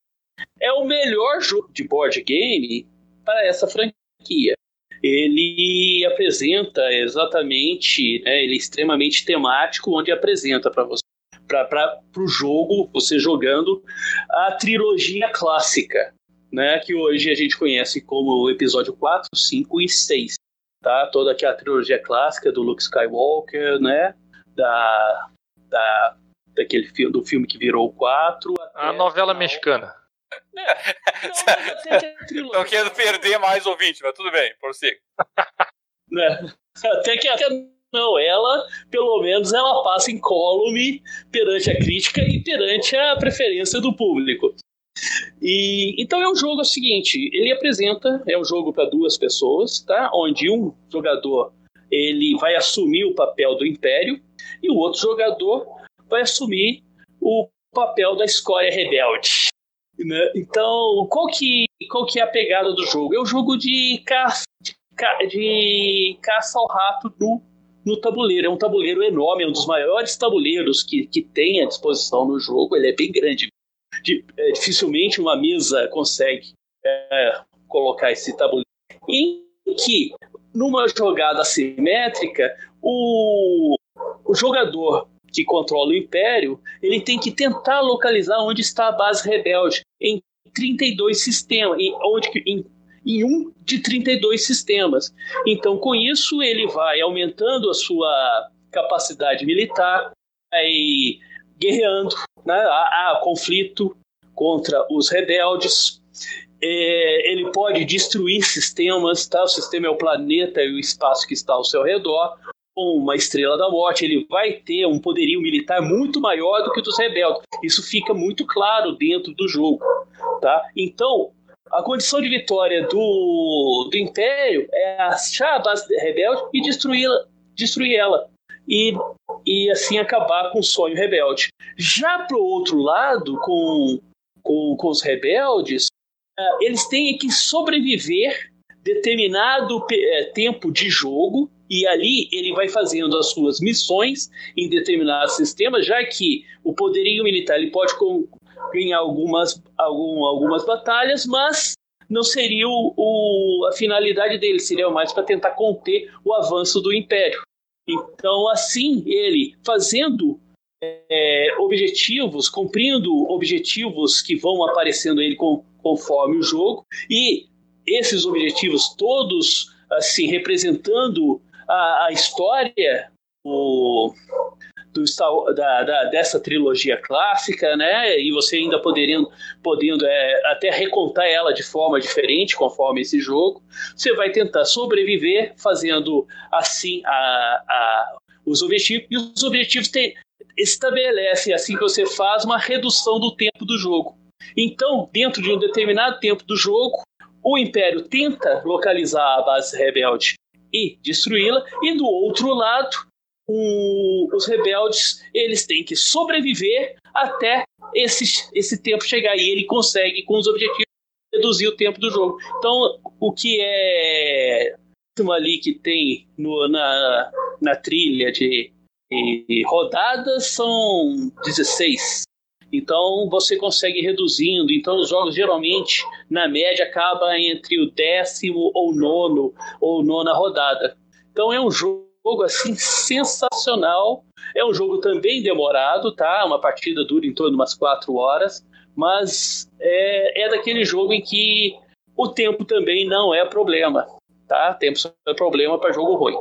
é o melhor jogo de board game para essa franquia. Ele apresenta exatamente, né, ele é extremamente temático, onde apresenta para você para o jogo, você jogando a trilogia clássica, né, que hoje a gente conhece como episódio 4, 5 e 6 tá? Toda aquela trilogia clássica do Luke Skywalker, né? Da, da daquele filme do filme que virou o 4. A novela mexicana. Não quero perder mais ouvinte, mas tudo bem, prossiga. né? Até que até não, ela, pelo menos, ela passa incólume perante a crítica e perante a preferência do público. E então é um jogo é o seguinte, ele apresenta, é um jogo para duas pessoas, tá? Onde um jogador ele vai assumir o papel do Império e o outro jogador vai assumir o papel da escória rebelde. Né? Então, qual que, qual que é a pegada do jogo? É um jogo de caça, de, de caça ao rato no, no tabuleiro. É um tabuleiro enorme, é um dos maiores tabuleiros que, que tem à disposição no jogo. Ele é bem grande é, dificilmente uma mesa consegue é, colocar esse tabuleiro. Em que, numa jogada assimétrica, o, o jogador que controla o império, ele tem que tentar localizar onde está a base rebelde em 32 sistemas, em, onde, em, em um de 32 sistemas. Então, com isso, ele vai aumentando a sua capacidade militar, aí guerreando, né? há, há conflito contra os rebeldes. É, ele pode destruir sistemas, tá? o sistema é o planeta e o espaço que está ao seu redor. Com uma estrela da morte, ele vai ter um poderio militar muito maior do que o dos rebeldes. Isso fica muito claro dentro do jogo. Tá? Então, a condição de vitória do, do Império é achar a base rebelde e destruí-la. Destruir ela e, e assim acabar com o sonho rebelde. Já para o outro lado, com, com, com os rebeldes, uh, eles têm que sobreviver determinado uh, tempo de jogo e ali ele vai fazendo as suas missões em determinados sistemas, já que o poderio militar ele pode ganhar algumas, algum, algumas batalhas, mas não seria o, o, a finalidade dele, seria mais para tentar conter o avanço do império. Então, assim, ele fazendo é, objetivos, cumprindo objetivos que vão aparecendo ele com, conforme o jogo, e esses objetivos todos assim representando a, a história o, do, da, da, dessa trilogia clássica, né? E você ainda podendo, podendo é, até recontar ela de forma diferente conforme esse jogo. Você vai tentar sobreviver fazendo assim a, a, os objetivos. E os objetivos tem, estabelece, assim que você faz, uma redução do tempo do jogo. Então, dentro de um determinado tempo do jogo, o Império tenta localizar a base rebelde e destruí-la, e do outro lado, o, os rebeldes eles têm que sobreviver até esse, esse tempo chegar e ele consegue com os objetivos reduzir o tempo do jogo. Então, o que é ali que tem no, na, na trilha de, de rodadas são 16. Então você consegue reduzindo. Então os jogos geralmente, na média, acabam entre o décimo ou nono ou nona rodada. Então é um jogo assim sensacional. É um jogo também demorado, tá? Uma partida dura em torno de umas quatro horas, mas é, é daquele jogo em que o tempo também não é problema, tá? Tempo é problema para jogo ruim,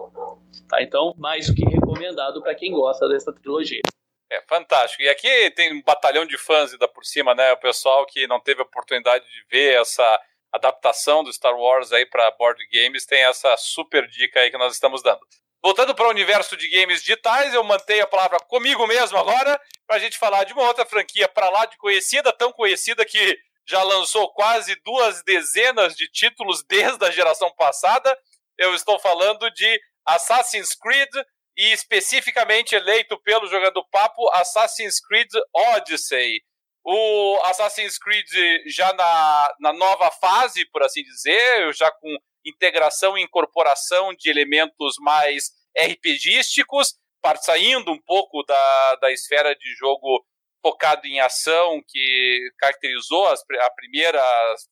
tá? Então, mais do que recomendado para quem gosta dessa trilogia. É fantástico. E aqui tem um batalhão de fãs ainda por cima, né? O pessoal que não teve a oportunidade de ver essa adaptação do Star Wars aí para board games tem essa super dica aí que nós estamos dando. Voltando para o universo de games digitais, eu mantenho a palavra comigo mesmo agora, para a gente falar de uma outra franquia para lá de conhecida, tão conhecida que já lançou quase duas dezenas de títulos desde a geração passada. Eu estou falando de Assassin's Creed e especificamente eleito pelo Jogando Papo Assassin's Creed Odyssey. O Assassin's Creed já na, na nova fase, por assim dizer, já com integração e incorporação de elementos mais RPGísticos, saindo um pouco da, da esfera de jogo focado em ação que caracterizou as, a primeira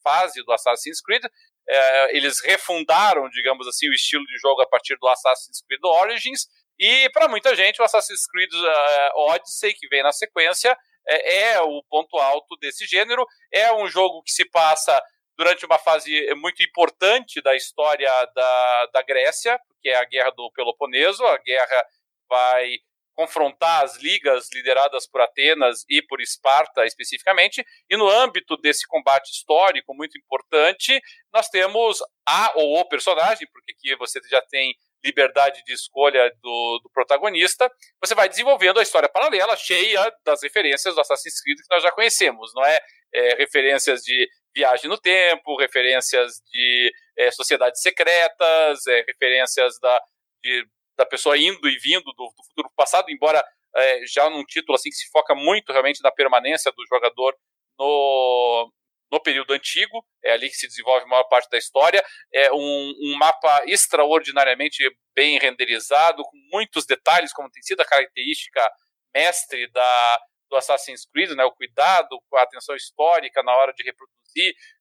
fase do Assassin's Creed. É, eles refundaram, digamos assim, o estilo de jogo a partir do Assassin's Creed Origins. E para muita gente, o Assassin's Creed uh, Odyssey, que vem na sequência, é, é, o ponto alto desse gênero. É um jogo que se passa durante uma fase muito importante da história da, da Grécia, que é a Guerra do Peloponeso. A guerra vai confrontar as ligas lideradas por Atenas e por Esparta especificamente, e no âmbito desse combate histórico muito importante, nós temos a ou o personagem, porque aqui você já tem liberdade de escolha do, do, protagonista, você vai desenvolvendo a história paralela, cheia das referências do Assassin's Creed que nós já conhecemos, não é? é referências de viagem no tempo, referências de é, sociedades secretas, é, referências da, de, da pessoa indo e vindo do, do futuro passado, embora é, já num título assim que se foca muito realmente na permanência do jogador no, no período antigo, é ali que se desenvolve a maior parte da história. É um, um, mapa extraordinariamente bem renderizado, com muitos detalhes, como tem sido a característica mestre da, do Assassin's Creed, né, o cuidado com a atenção histórica na hora de reproduzir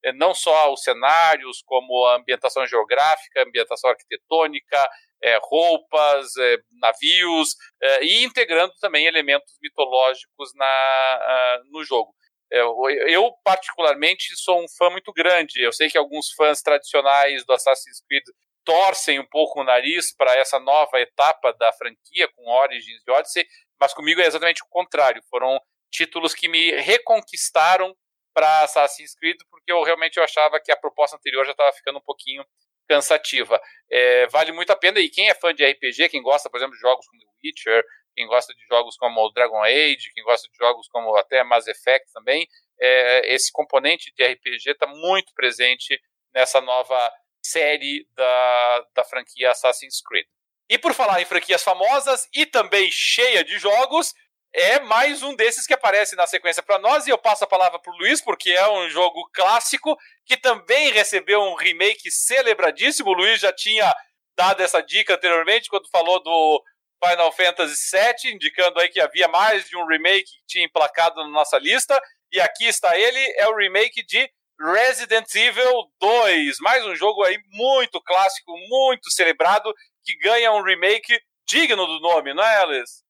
é, não só os cenários, como a ambientação geográfica, ambientação arquitetônica, é, roupas, é, navios, é, e integrando também elementos mitológicos na, uh, no jogo. Eu, eu, particularmente, sou um fã muito grande. Eu sei que alguns fãs tradicionais do Assassin's Creed torcem um pouco o nariz para essa nova etapa da franquia com Origins e Odyssey, mas comigo é exatamente o contrário. Foram títulos que me reconquistaram para Assassin's Creed, porque eu realmente eu achava que a proposta anterior já estava ficando um pouquinho cansativa. É, vale muito a pena, e quem é fã de RPG, quem gosta, por exemplo, de jogos como The Witcher, quem gosta de jogos como Dragon Age, quem gosta de jogos como até Mass Effect também, é, esse componente de RPG está muito presente nessa nova série da, da franquia Assassin's Creed. E por falar em franquias famosas e também cheia de jogos, é mais um desses que aparece na sequência para nós. E eu passo a palavra para o Luiz, porque é um jogo clássico que também recebeu um remake celebradíssimo. O Luiz já tinha dado essa dica anteriormente, quando falou do Final Fantasy VII, indicando aí que havia mais de um remake que tinha emplacado na nossa lista. E aqui está ele, é o remake de Resident Evil 2. Mais um jogo aí muito clássico, muito celebrado, que ganha um remake digno do nome, não é, Alice?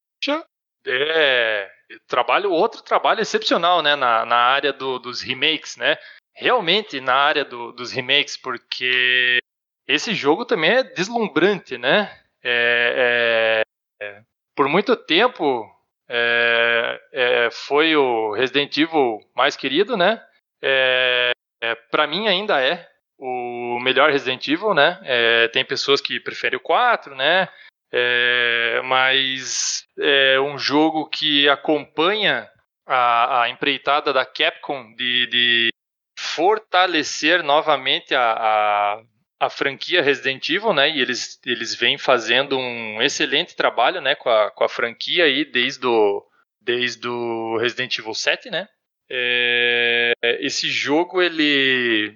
É, trabalho, outro trabalho excepcional, né, na, na área do, dos remakes, né? Realmente na área do, dos remakes, porque esse jogo também é deslumbrante, né? É, é, por muito tempo é, é, foi o Resident Evil mais querido, né? É, é para mim ainda é o melhor Resident Evil, né? É, tem pessoas que preferem o 4, né? mas é um jogo que acompanha a, a empreitada da Capcom de, de fortalecer novamente a, a, a franquia Resident Evil, né? E eles, eles vêm fazendo um excelente trabalho, né? Com a, com a franquia aí desde o, desde o Resident Evil 7, né? É, esse jogo, ele,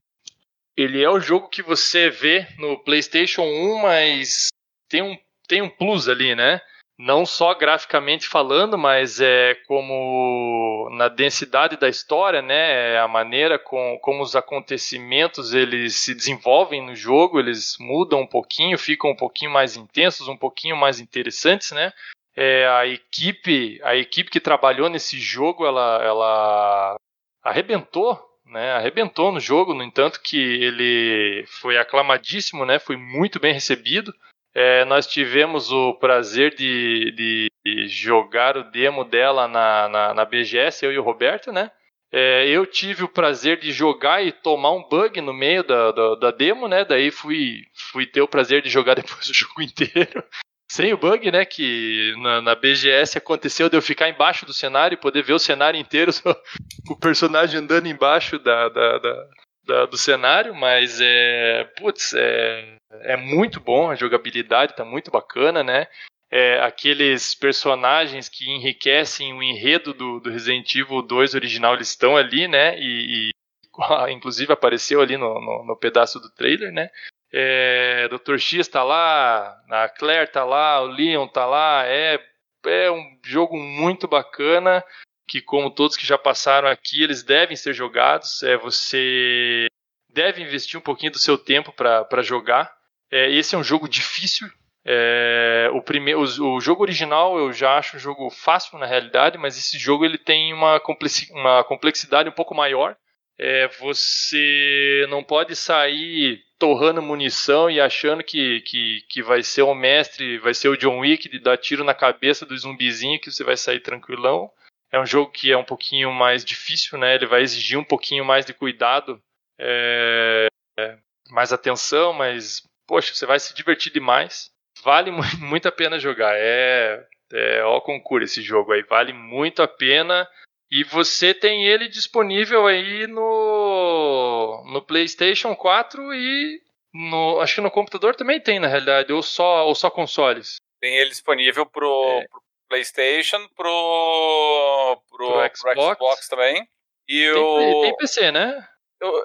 ele é o jogo que você vê no PlayStation 1, mas tem um, tem um plus ali, né? Não só graficamente falando, mas é como na densidade da história, né, a maneira com, como os acontecimentos eles se desenvolvem no jogo, eles mudam um pouquinho, ficam um pouquinho mais intensos, um pouquinho mais interessantes, né? É, a equipe, a equipe que trabalhou nesse jogo, ela, ela arrebentou, né? Arrebentou no jogo, no entanto que ele foi aclamadíssimo, né? Foi muito bem recebido. É, nós tivemos o prazer de, de, jogar o demo dela na, na, na, BGS, eu e o Roberto, né? É, eu tive o prazer de jogar e tomar um bug no meio da, da, da, demo, né? Daí fui, fui ter o prazer de jogar depois o jogo inteiro. Sem o bug, né? Que na, na, BGS aconteceu de eu ficar embaixo do cenário e poder ver o cenário inteiro, o personagem andando embaixo da, da, da, do cenário, mas é. Putz, é, é muito bom, a jogabilidade tá muito bacana, né? É, aqueles personagens que enriquecem o enredo do, do, Resident Evil 2 original, eles estão ali, né? E, e inclusive apareceu ali no, no, no, pedaço do trailer, né? É, Dr. X tá lá, a Claire tá lá, o Leon tá lá, é, é um jogo muito bacana que como todos que já passaram aqui, eles devem ser jogados. É, você deve investir um pouquinho do seu tempo para jogar. É, esse é um jogo difícil. É, o, primeiro, o, o, jogo original eu já acho um jogo fácil na realidade, mas esse jogo ele tem uma, uma complexidade um pouco maior. É, você não pode sair torrando munição e achando que, que, que vai ser o mestre, vai ser o John Wick de dar tiro na cabeça do zumbizinho que você vai sair tranquilão. É um jogo que é um pouquinho mais difícil, né? Ele vai exigir um pouquinho mais de cuidado, é, é, mais atenção, mas poxa, você vai se divertir demais. Vale muito a pena jogar. É, é ó concurso esse jogo aí, vale muito a pena. E você tem ele disponível aí no, no PlayStation 4 e no, acho que no computador também tem, na realidade, ou só, ou só consoles. Tem ele disponível pro, é. pro PlayStation, pro, pro, pro, Xbox. pro Xbox também. E tem, o... tem PC, né?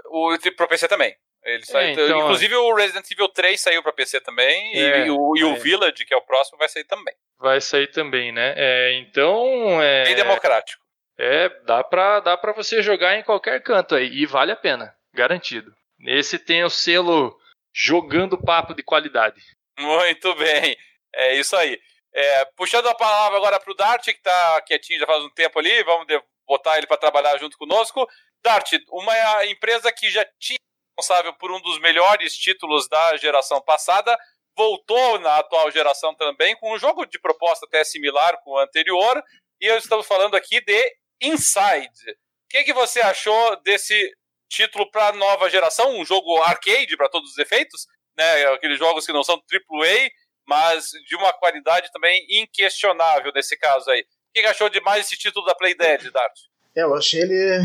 O, o, pro PC também. Ele é, então, inclusive o Resident Evil 3 saiu para PC também é, e, o, e o Village, que é o próximo, vai sair também. Vai sair também, né? É, então. É, Bem democrático. É, dá pra, dá pra você jogar em qualquer canto aí. E vale a pena, garantido. Esse tem o selo jogando papo de qualidade. Muito bem. É isso aí. É, puxando a palavra agora para o Dart, que está quietinho já faz um tempo ali, vamos botar ele para trabalhar junto conosco. Dart, uma empresa que já tinha responsável por um dos melhores títulos da geração passada, voltou na atual geração também, com um jogo de proposta até similar com o anterior, e eu estamos falando aqui de Inside. O que, que você achou desse título para a nova geração? Um jogo arcade para todos os efeitos, né? Aqueles jogos que não são AAA, mas de uma qualidade também inquestionável nesse caso aí. O que achou de mais esse título da Play Dead, Dart? É, eu achei ele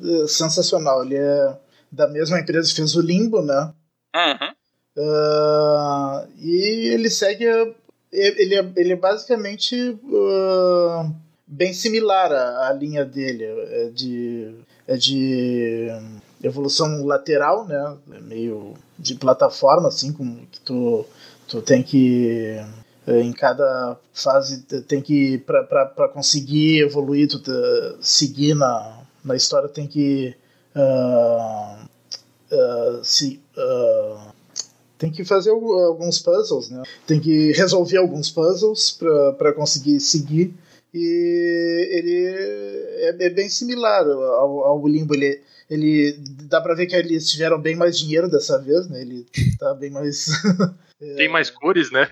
eh, sensacional. Ele é da mesma empresa que fez o Limbo, né? Uhum. Uh, e ele segue. Ele é, ele é basicamente uh, bem similar à, à, linha dele. É de, é de evolução lateral, né? É meio de plataforma, assim, como que tu Tu tem que eh, em cada fase tem que para conseguir evoluir tu seguir na, na história tem que uh, uh, se uh, tem que fazer alguns puzzles né tem que resolver alguns puzzles para conseguir seguir e ele é, é bem similar ao, ao limbo ele ele dá para ver que eles tiveram bem mais dinheiro dessa vez né ele tá bem mais Tem mais cores, né?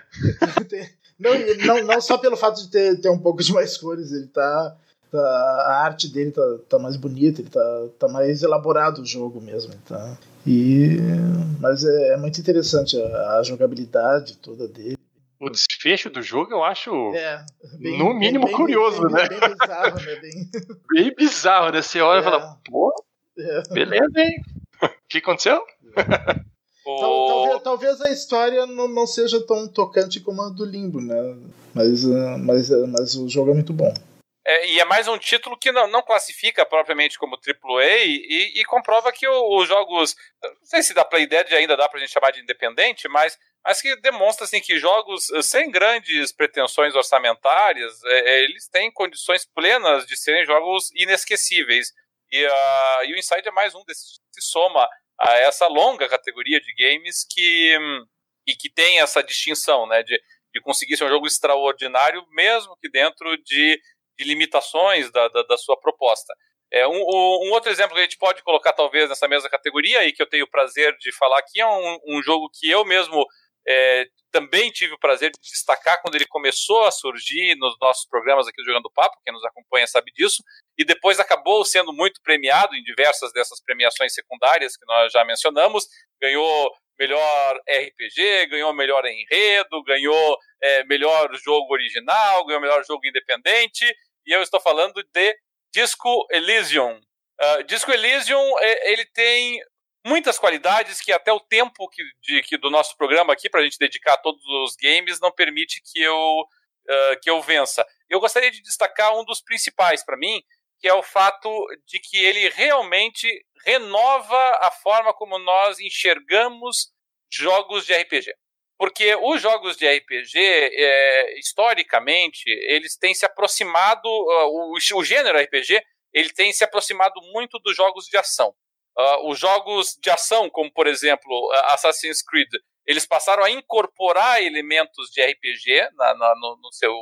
não, não, não só pelo fato de ter, ter um pouco de mais cores, ele tá. Tá a arte dele tá, tá mais bonita, ele tá, tá mais elaborado o jogo mesmo. Tá? E, mas é, é muito interessante a, a, jogabilidade toda dele. O desfecho do jogo eu acho, é, bem, no mínimo, bem, curioso, bem, né? Bem bizarro, né? Bem, bizarro, né? Você olha é, e fala, pô, é. beleza, hein? O que aconteceu? Talvez, talvez, a história não, não, seja tão tocante como a do Limbo, né? Mas, mas, mas o jogo é muito bom. É, e é mais um título que não, não classifica propriamente como AAA e, e comprova que os jogos. Não sei se da Playdead ainda dá pra gente chamar de independente, mas, mas que demonstra assim, que jogos eh, sem grandes pretensões orçamentárias é, eles têm condições plenas de serem jogos inesquecíveis. E, uh, e o Inside é mais um desses que se soma a essa longa categoria de games que, e que tem essa distinção né, de, de conseguir ser um jogo extraordinário, mesmo que dentro de de limitações da, da, da sua proposta. É, um, um, outro exemplo que a gente pode colocar, talvez, nessa mesma categoria, e que eu tenho o prazer de falar aqui, é um, um jogo que eu mesmo é, também tive o prazer de destacar quando ele começou a surgir nos nossos programas aqui do Jogando Papo, quem nos acompanha sabe disso, e depois acabou sendo muito premiado em diversas dessas premiações secundárias que nós já mencionamos, ganhou melhor RPG, ganhou melhor enredo, ganhou é, melhor jogo original, ganhou melhor jogo independente, e eu estou falando de Disco Elysium. Uh, Disco Elysium, é, ele tem muitas qualidades que até o tempo que, de, que do nosso programa aqui, para a gente dedicar a todos os games, não permite que eu, uh, que eu vença. Eu gostaria de destacar um dos principais para mim, que é o fato de que ele realmente renova a forma como nós enxergamos jogos de RPG. Porque os jogos de RPG, é, historicamente, eles têm se aproximado, uh, o, o, gênero RPG, ele tem se aproximado muito dos jogos de ação. Uh, os jogos de ação, como por exemplo Assassin's Creed, eles passaram a incorporar elementos de RPG na, na, no, no seu,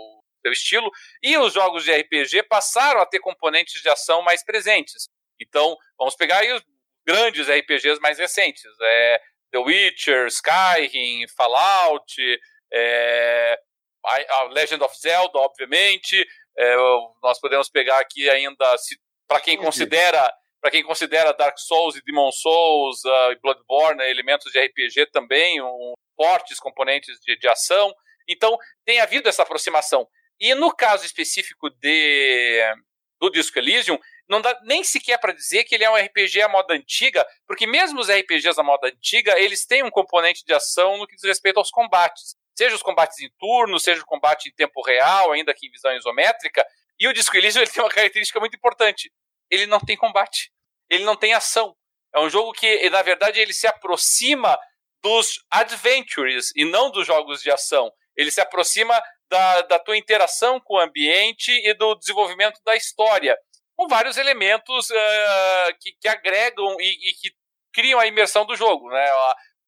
seu estilo, e os jogos de RPG passaram a ter componentes de ação mais presentes. Então, vamos pegar aí os grandes RPGs mais recentes. É, The Witcher, Skyrim, Fallout, é, a Legend of Zelda, obviamente. É, nós podemos pegar aqui ainda, para quem considera para quem considera Dark Souls e Demon Souls uh, e Bloodborne né, elementos de RPG também, um, fortes componentes de, de ação. Então, tem havido essa aproximação. E no caso específico de, do Disco Elysium, não dá nem sequer para dizer que ele é um RPG à moda antiga, porque mesmo os RPGs à moda antiga, eles têm um componente de ação no que diz respeito aos combates. Seja os combates em turno, seja o combate em tempo real, ainda que em visão isométrica. E o Disco Elysium ele tem uma característica muito importante. Ele não tem combate. Ele não tem ação. É um jogo que, na verdade, ele se aproxima dos adventures e não dos jogos de ação. Ele se aproxima da, da tua interação com o ambiente e do desenvolvimento da história com vários elementos uh, que, que, agregam e, e, que criam a imersão do jogo, né?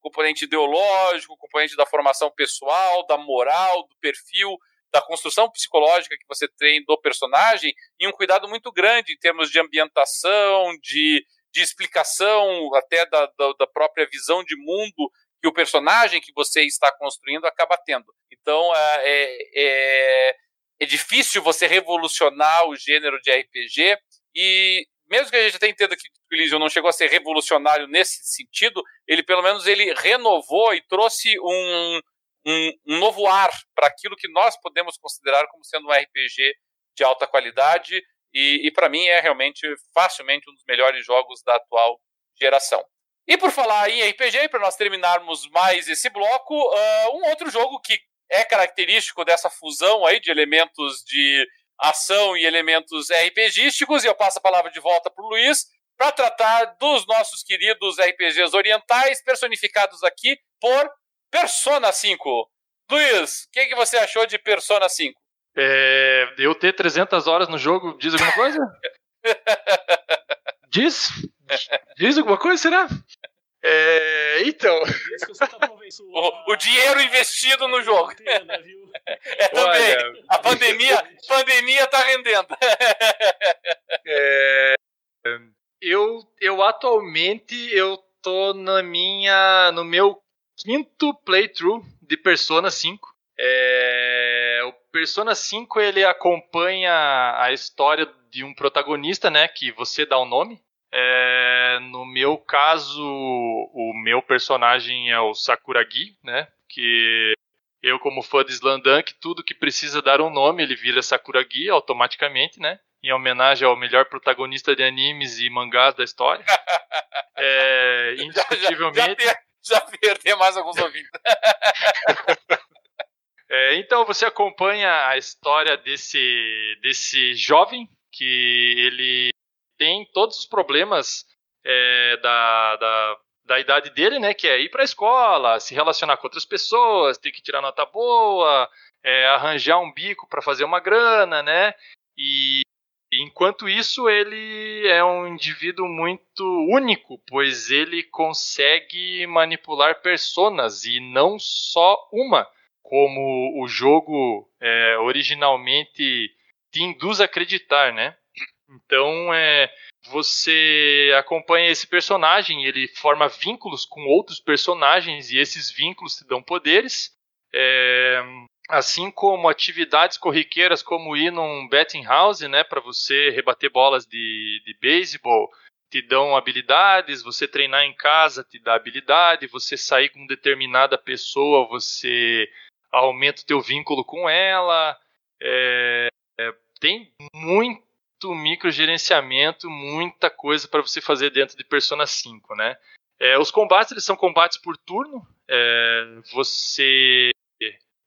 O componente ideológico, o componente da formação pessoal, da moral, do perfil, da construção psicológica que você tem do personagem e um cuidado muito grande em termos de ambientação, de, de explicação até da, da, da própria visão de mundo que o personagem que você está construindo acaba tendo. Então, é, é, é difícil você revolucionar o gênero de RPG e mesmo que a gente até entenda que o Elysium não chegou a ser revolucionário nesse sentido, ele pelo menos ele renovou e trouxe um, um, um novo ar para aquilo que nós podemos considerar como sendo um RPG de alta qualidade e, e para mim é realmente facilmente um dos melhores jogos da atual geração. E por falar em RPG, para nós terminarmos mais esse bloco, uh, um outro jogo que é característico dessa fusão aí de elementos de ação e elementos RPGísticos, e eu passo a palavra de volta para o Luiz para tratar dos nossos queridos RPGs orientais, personificados aqui por Persona 5. Luiz, o que, que você achou de Persona 5? É, eu ter 300 horas no jogo diz alguma coisa? diz? Diz alguma coisa, será? É, então. Tá o, o, dinheiro investido no jogo. É também. Olha, a pandemia, pandemia tá rendendo. É, eu, eu atualmente eu tô na minha, no meu quinto playthrough de Persona 5. É, o Persona 5 ele acompanha a história de um protagonista, né, que você dá o um nome. É, no meu caso, o meu personagem é o Sakuragi, né? Que eu, como fã de Slandunk, tudo que precisa dar um nome, ele vira Sakuragi automaticamente, né? Em homenagem ao melhor protagonista de animes e mangás da história. É, indiscutivelmente. Já, já, já perder mais alguns ouvintes. É, então você acompanha a história desse, desse jovem que ele tem todos os problemas é, da, da, da idade dele, né? Que é ir para a escola, se relacionar com outras pessoas, ter que tirar nota boa, é, arranjar um bico para fazer uma grana, né? E enquanto isso ele é um indivíduo muito único, pois ele consegue manipular personas e não só uma como o jogo é, originalmente te induz a acreditar, né? Então, é, você acompanha esse personagem, ele forma vínculos com outros personagens e esses vínculos te dão poderes. É, assim como atividades corriqueiras como ir num betting house, né, para você rebater bolas de, de beisebol, te dão habilidades, você treinar em casa te dá habilidade, você sair com determinada pessoa, você aumenta o teu vínculo com ela. É, é, tem muito microgerenciamento, muita coisa para você fazer dentro de Persona 5, né? É, os combates eles são combates por turno. É, você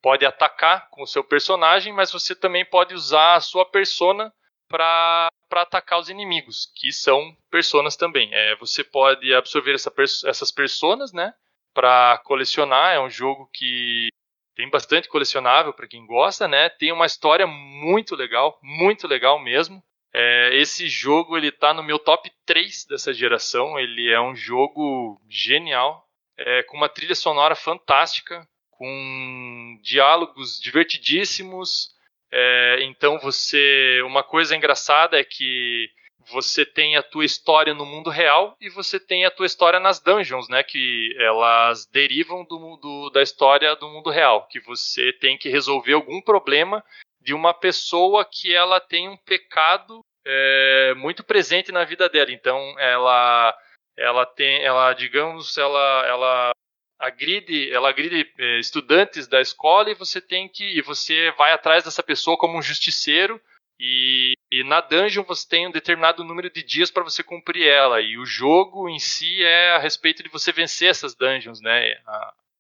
pode atacar com o seu personagem, mas você também pode usar a sua persona para atacar os inimigos, que são personas também. É, você pode absorver essa, essas personas, né? Para colecionar. É um jogo que tem bastante colecionável para quem gosta, né? Tem uma história muito legal, muito legal mesmo. É, esse jogo ele tá no meu top 3 dessa geração. Ele é um jogo genial, é, com uma trilha sonora fantástica, com diálogos divertidíssimos. É, então você, uma coisa engraçada é que você tem a tua história no mundo real e você tem a tua história nas dungeons, né? Que elas derivam do, do, da história do mundo real. Que você tem que resolver algum problema de uma pessoa que ela tem um pecado é, muito presente na vida dela. Então ela ela tem ela digamos ela ela agride ela agride é, estudantes da escola e você tem que e você vai atrás dessa pessoa como um justiceiro e, e, na dungeon você tem um determinado número de dias para você cumprir ela. E o jogo em si é a respeito de você vencer essas dungeons, né?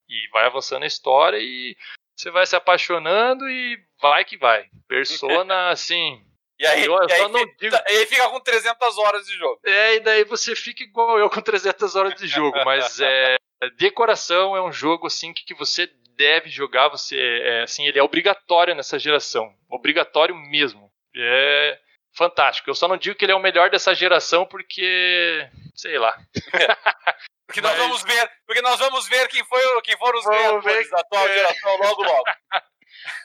E vai avançando a história e você vai se apaixonando e vai que vai. Persona, assim. E aí, eu, e, aí, digo... e aí fica com 300 horas de jogo. É, e daí você fica igual eu com 300 horas de jogo. mas é, decoração é um jogo assim que, que você deve jogar. Você é, assim, ele é obrigatório nessa geração. Obrigatório mesmo é fantástico. Eu só não digo que ele é o melhor dessa geração porque, sei lá. porque nós Mas... vamos ver, porque nós vamos ver quem foi, quem foram os ganhadores da atual é. geração logo logo.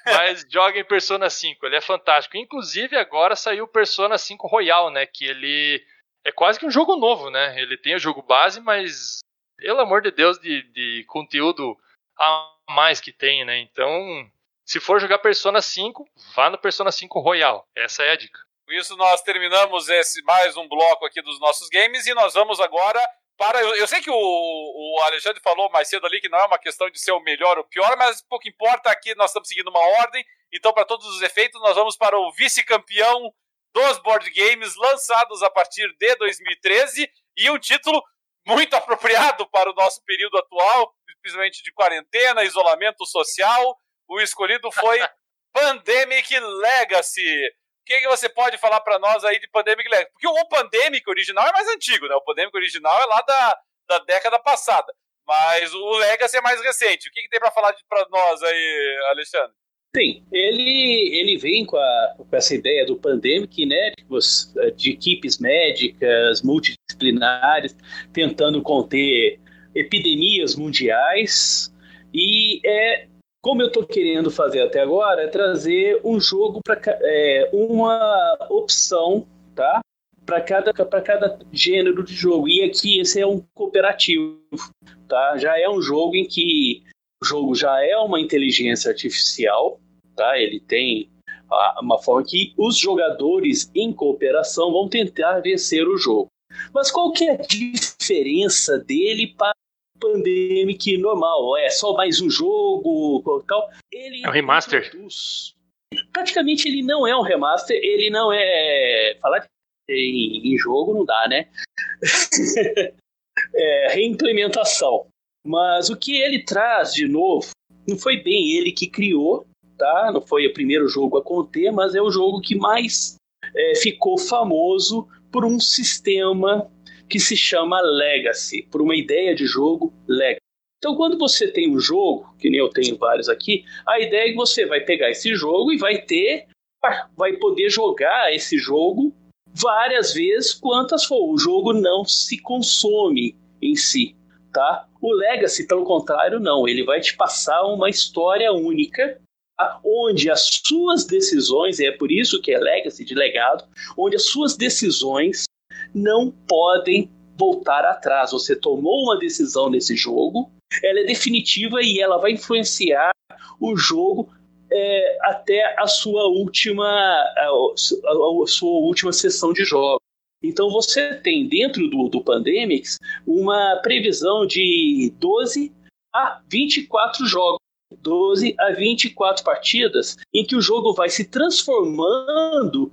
Mas joga em Persona 5, ele é fantástico. Inclusive agora saiu o Persona 5 Royal, né, que ele é quase que um jogo novo, né? Ele tem o jogo base, mas pelo amor de Deus de, de conteúdo a mais que tem, né? Então, se for jogar Persona 5, vá no Persona 5 Royal. Essa é a dica. Com isso, nós terminamos esse mais um bloco aqui dos nossos games e nós vamos agora para. Eu, eu sei que o, o, Alexandre falou mais cedo ali que não é uma questão de ser o melhor ou o pior, mas pouco importa aqui, nós estamos seguindo uma ordem. Então, para todos os efeitos, nós vamos para o vice-campeão dos board games lançados a partir de 2013 e um título muito apropriado para o nosso período atual, principalmente de quarentena, isolamento social o escolhido foi Pandemic Legacy. O que, que você pode falar para nós aí de Pandemic Legacy? Porque o Pandemic original é mais antigo, né? O Pandemic original é lá da, da década passada. Mas o Legacy é mais recente. O que, que tem para falar para nós aí, Alexandre? Sim, ele, ele vem com, a, com essa ideia do pandemic, né, de, de equipes médicas multidisciplinares tentando conter epidemias mundiais e é como eu estou querendo fazer até agora, é trazer um jogo para é, uma opção, tá? Para cada, cada gênero de jogo. E aqui esse é um cooperativo, tá? Já é um jogo em que o jogo já é uma inteligência artificial, tá? Ele tem uma forma que os jogadores em cooperação vão tentar vencer o jogo. Mas qual que é a diferença dele para Pandemic normal, é só mais um jogo tal. Ele é um remaster. Praticamente ele não é um remaster, ele não é. Falar em, em jogo não dá, né? é, reimplementação. Mas o que ele traz de novo, não foi bem ele que criou, tá? Não foi o primeiro jogo a conter, mas é o jogo que mais é, ficou famoso por um sistema que se chama Legacy, por uma ideia de jogo Legacy. Então, quando você tem um jogo, que nem eu tenho vários aqui, a ideia é que você vai pegar esse jogo e vai ter, vai poder jogar esse jogo várias vezes, quantas for. O jogo não se consome em si, tá? O Legacy, pelo contrário, não. Ele vai te passar uma história única, tá? onde as suas decisões, e é por isso que é Legacy de legado, onde as suas decisões não podem voltar atrás. Você tomou uma decisão nesse jogo, ela é definitiva e ela vai influenciar o jogo é, até a sua última a, a, sua última sessão de jogos. Então você tem dentro do, do Pandemics uma previsão de 12 a 24 jogos. 12 a 24 partidas em que o jogo vai se transformando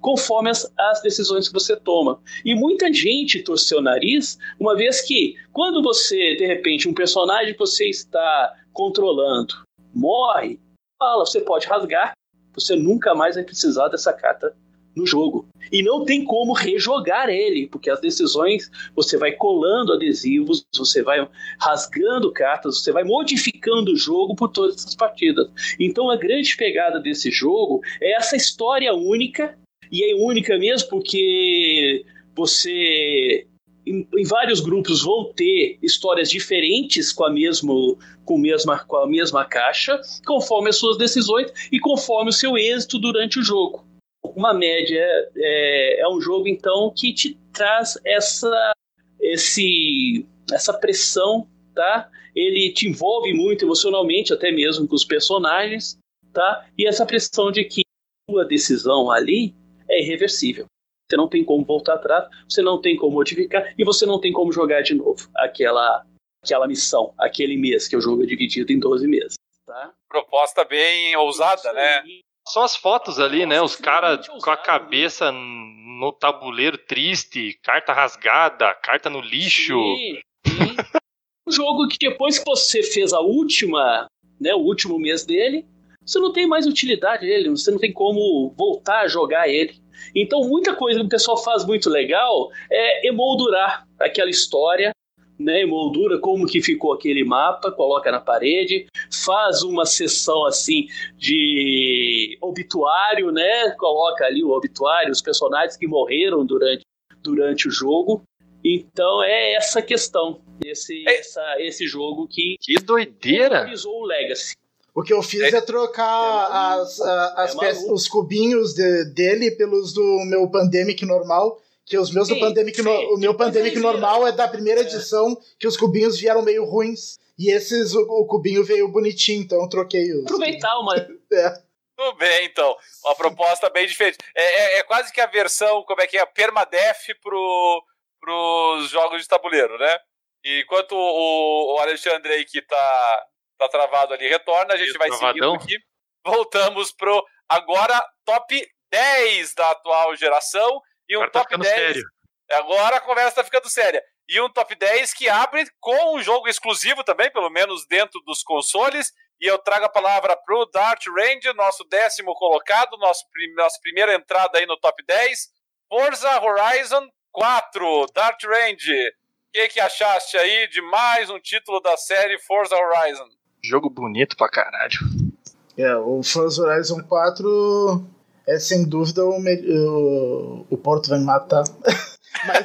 conforme as, as, decisões que você toma. E muita gente torceu o nariz, uma vez que, quando você, de repente, um personagem que você está controlando morre, fala, você pode rasgar, você nunca mais vai precisar dessa carta no jogo. E não tem como rejogar ele, porque as decisões você vai colando adesivos, você vai rasgando cartas, você vai modificando o jogo por todas essas partidas. Então a grande pegada desse jogo é essa história única e é única mesmo porque você em, em, vários grupos vão ter histórias diferentes com a, mesmo, com, mesma, com a mesma caixa, conforme as suas decisões e conforme o seu êxito durante o jogo. Uma média é, é um jogo, então, que te traz essa, esse, essa pressão, tá? Ele te envolve muito emocionalmente, até mesmo com os personagens, tá? E essa pressão de que sua decisão ali é irreversível. Você não tem como voltar atrás, você não tem como modificar e você não tem como jogar de novo aquela, aquela missão, aquele mês, que o jogo é dividido em 12 meses. Tá? Proposta bem ousada, né? Só as fotos ali, né? Os caras com a cabeça no tabuleiro triste, carta rasgada, carta no lixo. Sim, sim. um jogo que depois que você fez a última, né, o último mês dele, você não tem mais utilidade ele, você não tem como voltar a jogar ele. Então, muita coisa que o pessoal faz muito legal é emoldurar aquela história, né? Emoldura como que ficou aquele mapa, coloca na parede, faz uma sessão assim de obituário, né? Coloca ali o obituário, os personagens que morreram durante, durante o jogo. Então é essa questão, esse, é. essa, esse jogo que. Que doideira! o Legacy. O que eu fiz é, é trocar é as, as é peças, os cubinhos de, dele pelos do meu Pandemic normal. Que os meus sim, do Pandemic. Sim, no, o meu Pandemic normal é da primeira é. edição, que os cubinhos vieram meio ruins. E esses, o, o cubinho veio bonitinho, então eu troquei os. Aproveitar uma. é. Tudo bem, então. Uma proposta bem diferente. É, é, é, quase que a versão, como é que é? Permadef pro, pros jogos de tabuleiro, né? Enquanto o, o Alexandre aí que tá tá travado ali, retorna, a gente vai travadão? seguindo aqui. Voltamos pro agora top 10 da atual geração e um agora tá top tá 10. Sério. Agora a conversa tá ficando séria. E um top 10 que abre com um jogo exclusivo também, pelo menos dentro dos consoles. E eu trago a palavra pro Dart Range, nosso décimo colocado, nosso, nossa primeira entrada aí no top 10. Forza Horizon 4, Dart Range. O que, que achaste aí de mais um título da série Forza Horizon? Jogo bonito pra caralho. É, o Forza Horizon 4 é sem dúvida o, me... o... o Porto vai me matar. mas,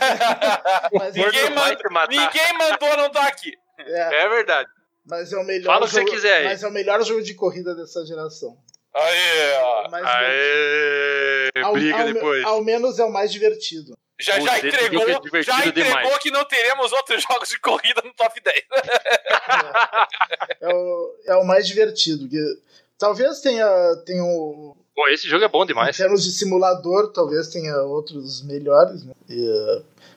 mas ninguém, manda... ninguém mandou não tá aqui. É, é verdade. Mas é o melhor Fala o que jogo... você quiser aí. Mas é o melhor jogo de corrida dessa geração. Aê, ó. Aê, briga ao, depois. Ao menos é o mais divertido. Já, já entregou, é já entregou que não teremos outros jogos de corrida no top 10. é, é, o, é o mais divertido. Talvez tenha, tenha um, Pô, esse jogo é bom demais. Em termos de simulador, talvez tenha outros melhores, né?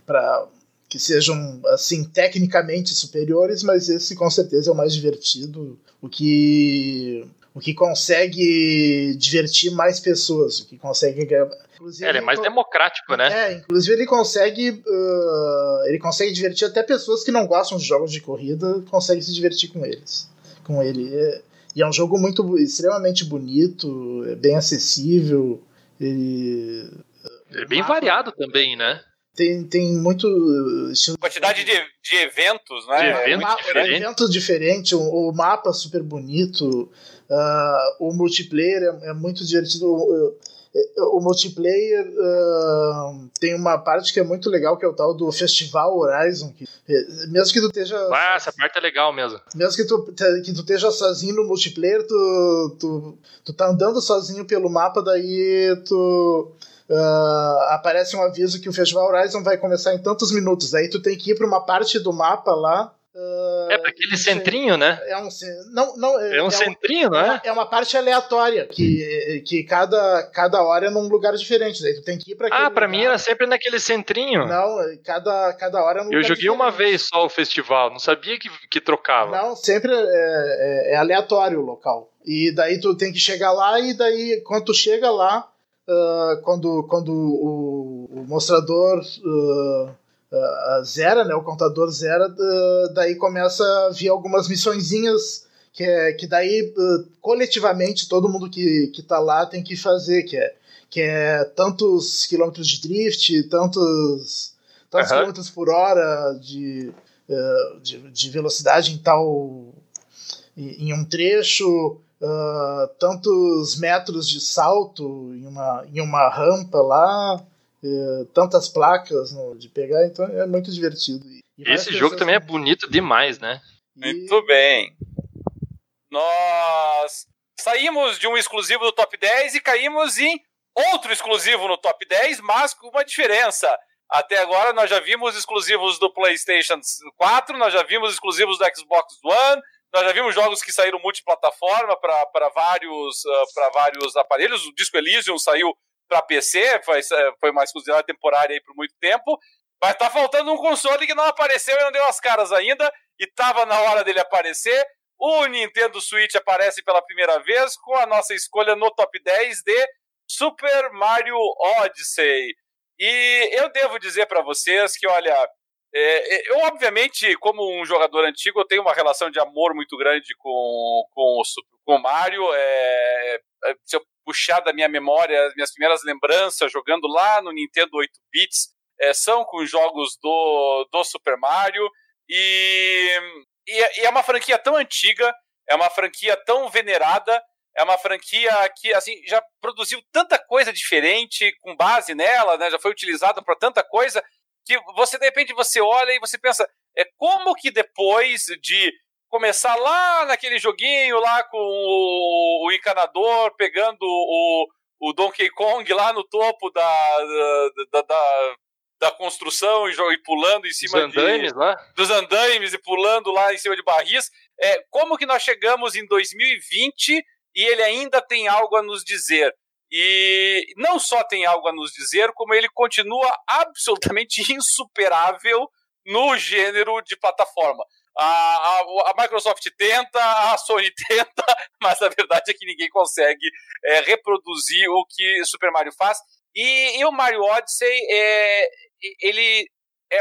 para que sejam assim tecnicamente superiores, mas esse com certeza é o mais divertido, o que o que consegue divertir mais pessoas, o que consegue Inclusive, é, ele é mais democrático, né? É, inclusive ele consegue uh, ele consegue divertir até pessoas que não gostam de jogos de corrida, conseguem se divertir com eles. Com ele. É, e é um jogo muito extremamente bonito, é bem acessível. Ele, é bem variado também, né? Tem, tem muito. Quantidade de, de eventos, né? De eventos é, diferentes. Evento diferente, o, o, mapa super bonito, uh, o multiplayer é, é muito divertido. O multiplayer uh, tem uma parte que é muito legal, que é o tal do Festival Horizon. Que, mesmo que tu esteja. Ah, essa parte é legal mesmo. Mesmo que tu, que tu esteja sozinho no multiplayer, tu, tu, tu tá andando sozinho pelo mapa, daí tu uh, aparece um aviso que o Festival Horizon vai começar em tantos minutos. Aí tu tem que ir para uma parte do mapa lá. Uh, é para aquele centrinho, né? É um, não, não, é, é um é centrinho, não é? É uma parte aleatória, que, que cada, cada hora é num lugar diferente. Daí tu tem que ir para Ah, para mim era sempre naquele centrinho. Não, cada, cada hora é num Eu joguei diferente. uma vez só o festival, não sabia que, que trocava. Não, sempre é, é, é aleatório o local. E daí tu tem que chegar lá, e daí quando tu chega lá, uh, quando, quando o, o mostrador uh, uh, zera, né, o contador zera, daí começa a vir algumas missõezinhas que, é, que daí coletivamente todo mundo que, que tá lá tem que fazer, que é, que é tantos quilômetros de drift, tantos, tantos uhum. quilômetros por hora de, de, de velocidade em tal em um trecho, uh, tantos metros de salto em uma, em uma rampa lá, uh, tantas placas no, de pegar, então é muito divertido. E Esse jogo também é bonito demais, né? Muito bem. Nós saímos de um exclusivo do top 10 e caímos em outro exclusivo no top 10, mas com uma diferença. Até agora nós já vimos exclusivos do PlayStation 4, nós já vimos exclusivos do Xbox One, nós já vimos jogos que saíram multiplataforma para vários, uh, vários aparelhos. O Disco Elysium saiu para PC, foi, foi uma exclusividade temporária aí por muito tempo. Mas tá faltando um console que não apareceu e não deu as caras ainda. E tava na hora dele aparecer. O Nintendo Switch aparece pela primeira vez com a nossa escolha no top 10 de Super Mario Odyssey. E eu devo dizer para vocês que, olha, é, é, eu, obviamente, como um jogador antigo, eu tenho uma relação de amor muito grande com, com, o, com o Mario. É, é, se eu puxar da minha memória as minhas primeiras lembranças jogando lá no Nintendo 8 bits, é, são com jogos do, do Super Mario. E, e, e é uma franquia tão antiga, é uma franquia tão venerada, é uma franquia que assim já produziu tanta coisa diferente com base nela, né? Já foi utilizada para tanta coisa que você de repente você olha e você pensa, é como que depois de começar lá naquele joguinho lá com o, o encanador pegando o, o Donkey Kong lá no topo da, da, da, da construção e, e, pulando em cima dos andaimes, de, lá? dos andaimes e pulando lá em cima de barris. É, como que nós chegamos em 2020 e ele ainda tem algo a nos dizer? E não só tem algo a nos dizer, como ele continua absolutamente insuperável no gênero de plataforma. A, a, a, Microsoft tenta, a Sony tenta, mas a verdade é que ninguém consegue é, reproduzir o que Super Mario faz. E, e o Mario Odyssey, é, ele é,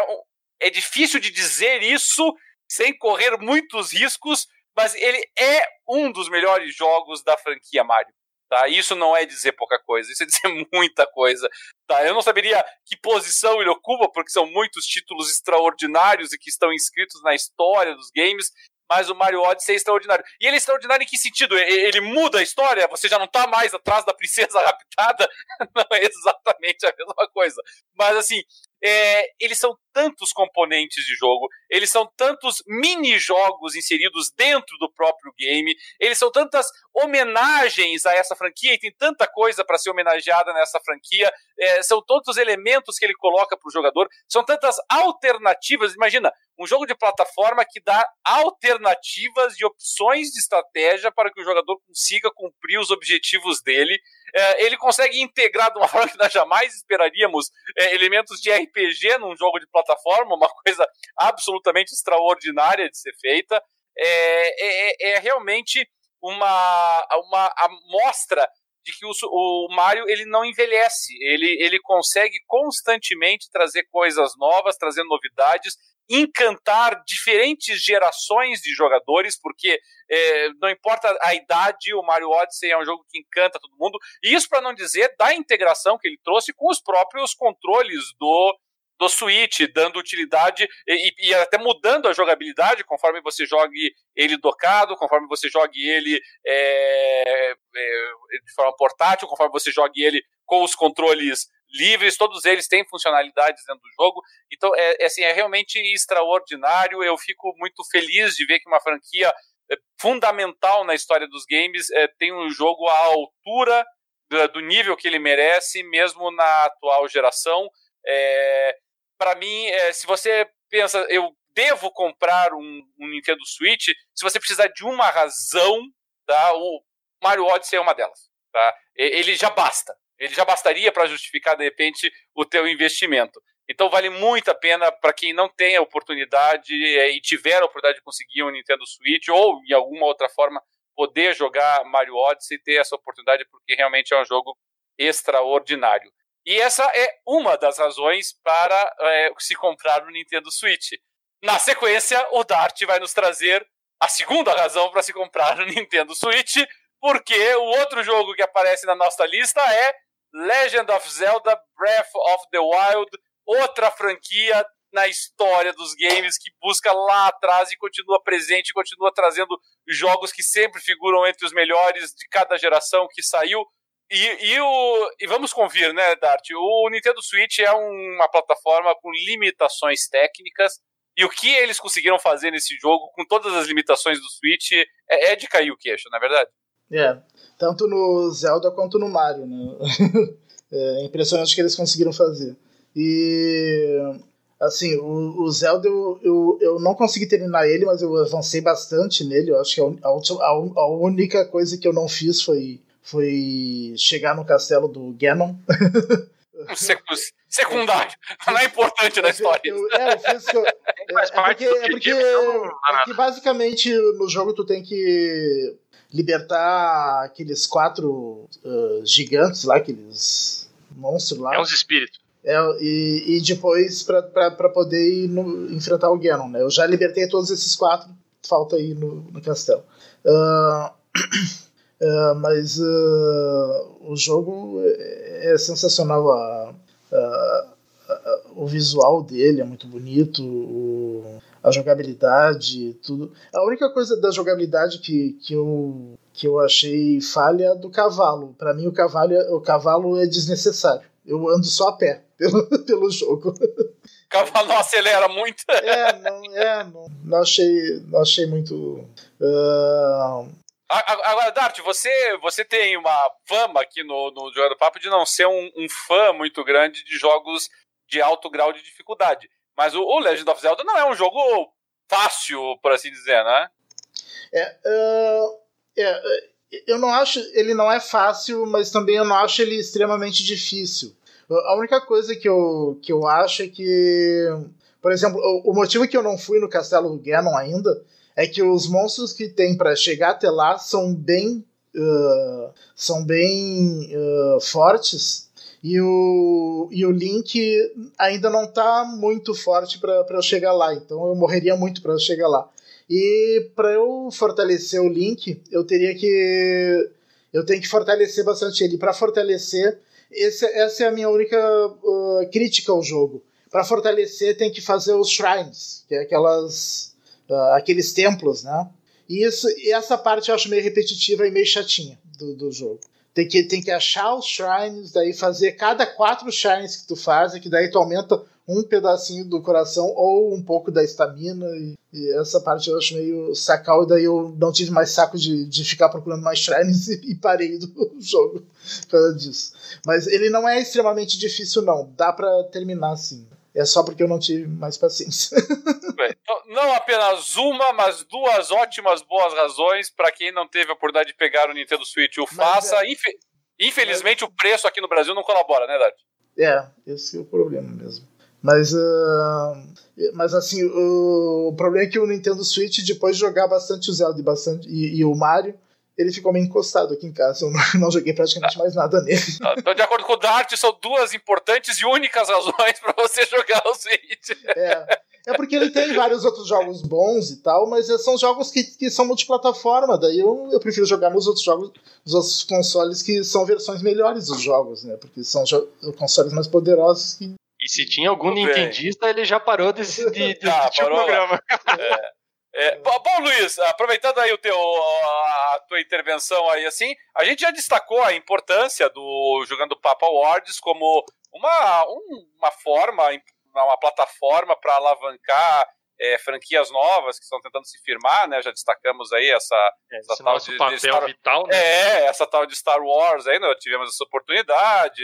é difícil de dizer isso sem correr muitos riscos, mas ele é um dos melhores jogos da franquia Mario. Tá? Isso não é dizer pouca coisa, isso é dizer muita coisa. Tá? Eu não saberia que posição ele ocupa, porque são muitos títulos extraordinários e que estão inscritos na história dos games, mas o Mario Odyssey é extraordinário. E ele é extraordinário em que sentido? Ele muda a história? Você já não tá mais atrás da princesa raptada? Não é exatamente a mesma coisa. Mas assim, é, eles são tantos componentes de jogo, eles são tantos mini-jogos inseridos dentro do próprio game, eles são tantas homenagens a essa franquia, e tem tanta coisa para ser homenageada nessa franquia, é, são tantos elementos que ele coloca para o jogador, são tantas alternativas. Imagina, um jogo de plataforma que dá alternativas e opções de estratégia para que o jogador consiga cumprir os objetivos dele. É, ele consegue integrar de uma forma que nós jamais esperaríamos é, elementos de RPG num jogo de plataforma, uma coisa absolutamente extraordinária de ser feita. É, é, é realmente uma, uma amostra de que o, o Mario ele não envelhece, ele, ele consegue constantemente trazer coisas novas, trazer novidades, encantar diferentes gerações de jogadores, porque é, não importa a idade, o Mario Odyssey é um jogo que encanta todo mundo. E isso para não dizer da integração que ele trouxe com os próprios controles do do Switch, dando utilidade e, e, até mudando a jogabilidade conforme você jogue ele docado, conforme você jogue ele é, é, de forma portátil, conforme você jogue ele com os controles livres, todos eles têm funcionalidades dentro do jogo. Então, é, é, assim, é realmente extraordinário. Eu fico muito feliz de ver que uma franquia é, fundamental na história dos games é, tem um jogo à altura do, do, nível que ele merece, mesmo na atual geração. É, Para mim, é, se você pensa, eu devo comprar um, um, Nintendo Switch, se você precisar de uma razão, tá, o Mario Odyssey é uma delas. Tá? Ele já basta. Ele já bastaria para justificar, de repente, o teu investimento. Então vale muito a pena para quem não tem a oportunidade é, e tiver a oportunidade de conseguir um Nintendo Switch ou, em alguma outra forma, poder jogar Mario Odyssey, ter essa oportunidade, porque realmente é um jogo extraordinário. E essa é uma das razões para é, se comprar o Nintendo Switch. Na sequência, o Dart vai nos trazer a segunda razão para se comprar o Nintendo Switch, porque o outro jogo que aparece na nossa lista é Legend of Zelda Breath of the Wild, outra franquia na história dos games que busca lá atrás e continua presente, continua trazendo jogos que sempre figuram entre os melhores de cada geração que saiu. E, e, o, e vamos convir, né, Dart? O Nintendo Switch é uma plataforma com limitações técnicas. E o que eles conseguiram fazer nesse jogo, com todas as limitações do Switch, é, é de cair o queixo, não é verdade? É, tanto no Zelda quanto no Mario, né? é impressionante o que eles conseguiram fazer. E assim, o, o Zelda eu, eu, eu, não consegui terminar ele, mas eu avancei bastante nele. Eu acho que a, a, a única coisa que eu não fiz foi, foi chegar no castelo do Ganon. secundário, não é importante na história. Eu, é, eu fiz que eu, é, é, porque, é, porque, é porque basicamente no jogo tu tem que libertar aqueles quatro uh, gigantes lá, aqueles monstros lá. É uns espíritos. É, e, e depois para poder ir no, enfrentar o Ganon, né? Eu já libertei todos esses quatro, falta aí no, no castelo. Uh, uh, mas o jogo é, é sensacional. A, a, a, o visual dele é muito bonito. O, a jogabilidade, tudo. A única coisa da jogabilidade que, que, eu, que eu achei falha é do cavalo. Para mim, o cavalo, é, o cavalo é desnecessário. Eu ando só a pé pelo, pelo jogo. O cavalo não acelera muito. É, não, é, não, não achei, não achei muito. Uh... Agora, Dart, você, você tem uma fama aqui no, no Jogo do Papo de não ser um, um fã muito grande de jogos de alto grau de dificuldade. Mas o, o, Legend of Zelda não é um jogo fácil, por assim dizer, né? É, uh, é, eu não acho. Ele não é fácil, mas também eu não acho ele extremamente difícil. A única coisa que eu, que eu acho é que. Por exemplo, o, o motivo que eu não fui no castelo do Ganon ainda é que os monstros que tem para chegar até lá são bem. Uh, são bem uh, fortes e o, e o Link ainda não tá muito forte para eu chegar lá, então eu morreria muito para chegar lá. E para eu fortalecer o Link, eu teria que eu tenho que fortalecer bastante ele. Para fortalecer, esse, essa é a minha única uh, crítica ao jogo. Para fortalecer, tem que fazer os shrines, que é aquelas uh, aqueles templos, né? E isso, e essa parte eu acho meio repetitiva e meio chatinha do, do jogo. Tem que, tem que achar os shrines, daí fazer cada quatro shrines que tu faz, que daí tu aumenta um pedacinho do coração ou um pouco da estamina. E, e, essa parte eu acho meio sacal, e daí eu não tive mais saco de, de ficar procurando mais shrines e, e parei do jogo por causa disso. Mas ele não é extremamente difícil, não. Dá para terminar assim. É só porque eu não tive mais paciência. Então, não apenas uma, mas duas ótimas, boas razões para quem não teve a oportunidade de pegar o Nintendo Switch o faça. É... Infe... Infelizmente, mas... o preço aqui no Brasil não colabora, né, Dart? É, esse é o problema mesmo. Mas, uh, mas assim, o, o, problema é que o Nintendo Switch, depois de jogar bastante o Zelda e, bastante, e, e o Mario, ele ficou meio encostado aqui em casa. Eu não, não joguei praticamente mais nada nele. Então, de acordo com o Dart, são duas importantes e únicas razões para você jogar o Switch. É. É porque ele tem vários outros jogos bons e tal, mas são jogos que, que são multiplataforma, daí eu, eu prefiro jogar nos outros jogos, nos outros consoles que são versões melhores dos jogos, né? Porque são consoles mais poderosos que. E se tinha algum nintendista, ele já parou desse de, de, ah, parou programa. É. É, bom, Luiz, aproveitando aí o teu, a tua intervenção aí, assim, a gente já destacou a importância do Jogando Papa Awards como uma, uma forma, uma plataforma para alavancar é, franquias novas que estão tentando se firmar, né? Já destacamos aí essa, é, essa tal de, papel de Star... vital, né? É, essa tal de Star Wars aí, nós tivemos essa oportunidade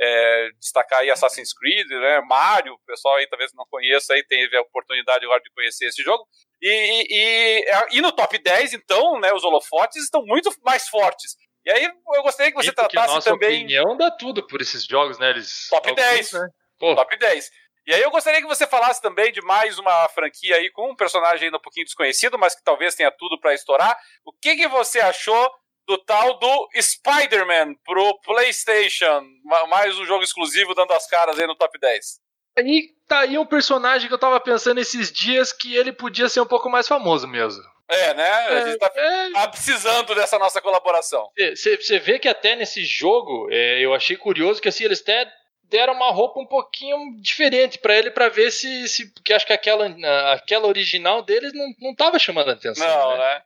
é, destacar aí Assassin's Creed, né, Mario, o pessoal aí talvez não conheça, aí teve a oportunidade agora de conhecer esse jogo. E, e, e, e no top 10, então, né, os holofotes estão muito mais fortes. E aí eu gostaria que você e tratasse nossa também. opinião dá tudo por esses jogos, né? Eles... Top Alguns, 10. Né? Top 10. E aí eu gostaria que você falasse também de mais uma franquia aí com um personagem ainda um pouquinho desconhecido, mas que talvez tenha tudo para estourar. O que, que você achou do tal do Spider-Man pro PlayStation. Mais um jogo exclusivo dando as caras aí no top 10. Aí tá aí um personagem que eu tava pensando esses dias que ele podia ser um pouco mais famoso mesmo. É, né? A gente tá, é, tá precisando dessa nossa colaboração. Você vê que até nesse jogo, é, eu achei curioso que assim, eles até deram uma roupa um pouquinho diferente para ele para ver se, se. Porque acho que aquela, aquela original deles não, não tava chamando a atenção. Não, né? né?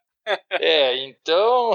É, então.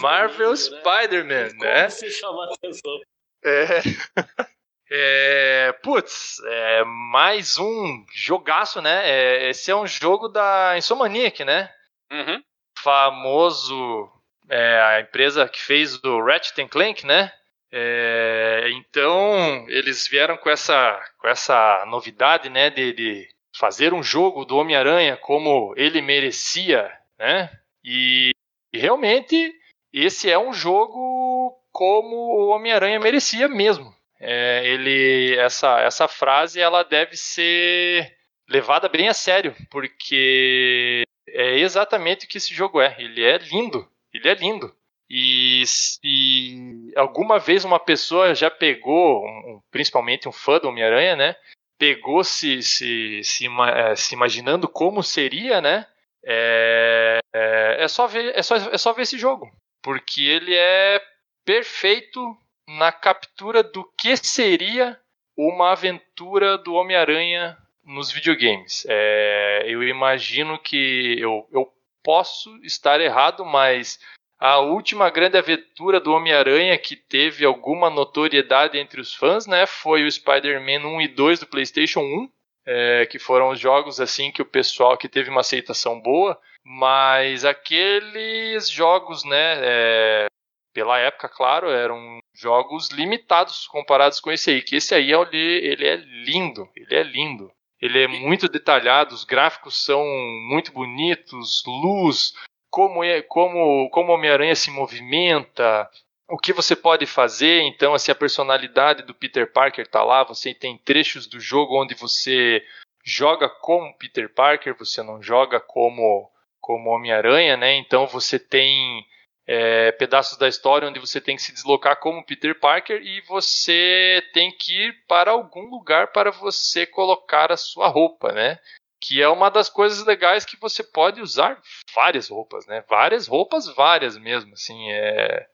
Marvel né? Spider-Man, né? Se chama atenção. É. É, putz, é mais um jogaço, né? É, esse é um jogo da Insomaniac, né? Uhum. Famoso, é, a empresa que fez o Ratchet Clank, né? É, então eles vieram com essa, com essa novidade, né? De, de fazer um jogo do Homem-Aranha como ele merecia, né? E, e, realmente esse é um jogo como o Homem-Aranha merecia mesmo. É, ele essa essa frase ela deve ser levada bem a sério porque é exatamente o que esse jogo é. Ele é lindo, ele é lindo. E se alguma vez uma pessoa já pegou, um, principalmente um fã do Homem-Aranha, né? Pegou se, se, se, é, se imaginando como seria, né? É, é, é, só ver, é, só, é só ver esse jogo. Porque ele é perfeito na captura do que seria uma aventura do Homem-Aranha nos videogames. É, eu imagino que eu, eu posso estar errado, mas a última grande aventura do Homem-Aranha que teve alguma notoriedade entre os fãs, né, foi o Spider-Man 1 e 2 do PlayStation 1, é, que foram os jogos assim que o pessoal que teve uma aceitação boa, mas aqueles jogos, né, é, pela época, claro, eram jogos limitados comparados com esse aí, que esse aí ele é lindo, ele é lindo. Ele é muito detalhado, os gráficos são muito bonitos, luz, como é, como como Homem-Aranha se movimenta, o que você pode fazer. Então, assim, a personalidade do Peter Parker está lá. Você tem trechos do jogo onde você joga como Peter Parker, você não joga como como Homem-Aranha, né? Então você tem é, pedaços da história onde você tem que se deslocar como Peter Parker e você tem que ir para algum lugar para você colocar a sua roupa, né? Que é uma das coisas legais que você pode usar várias roupas, né? Várias roupas, várias mesmo, assim, é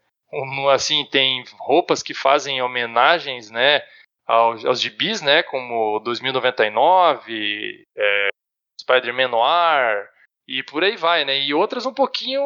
assim tem roupas que fazem homenagens, né, aos, aos gibis, né, como 2099, é, Spider-Man Noir e por aí vai, né? E outras um pouquinho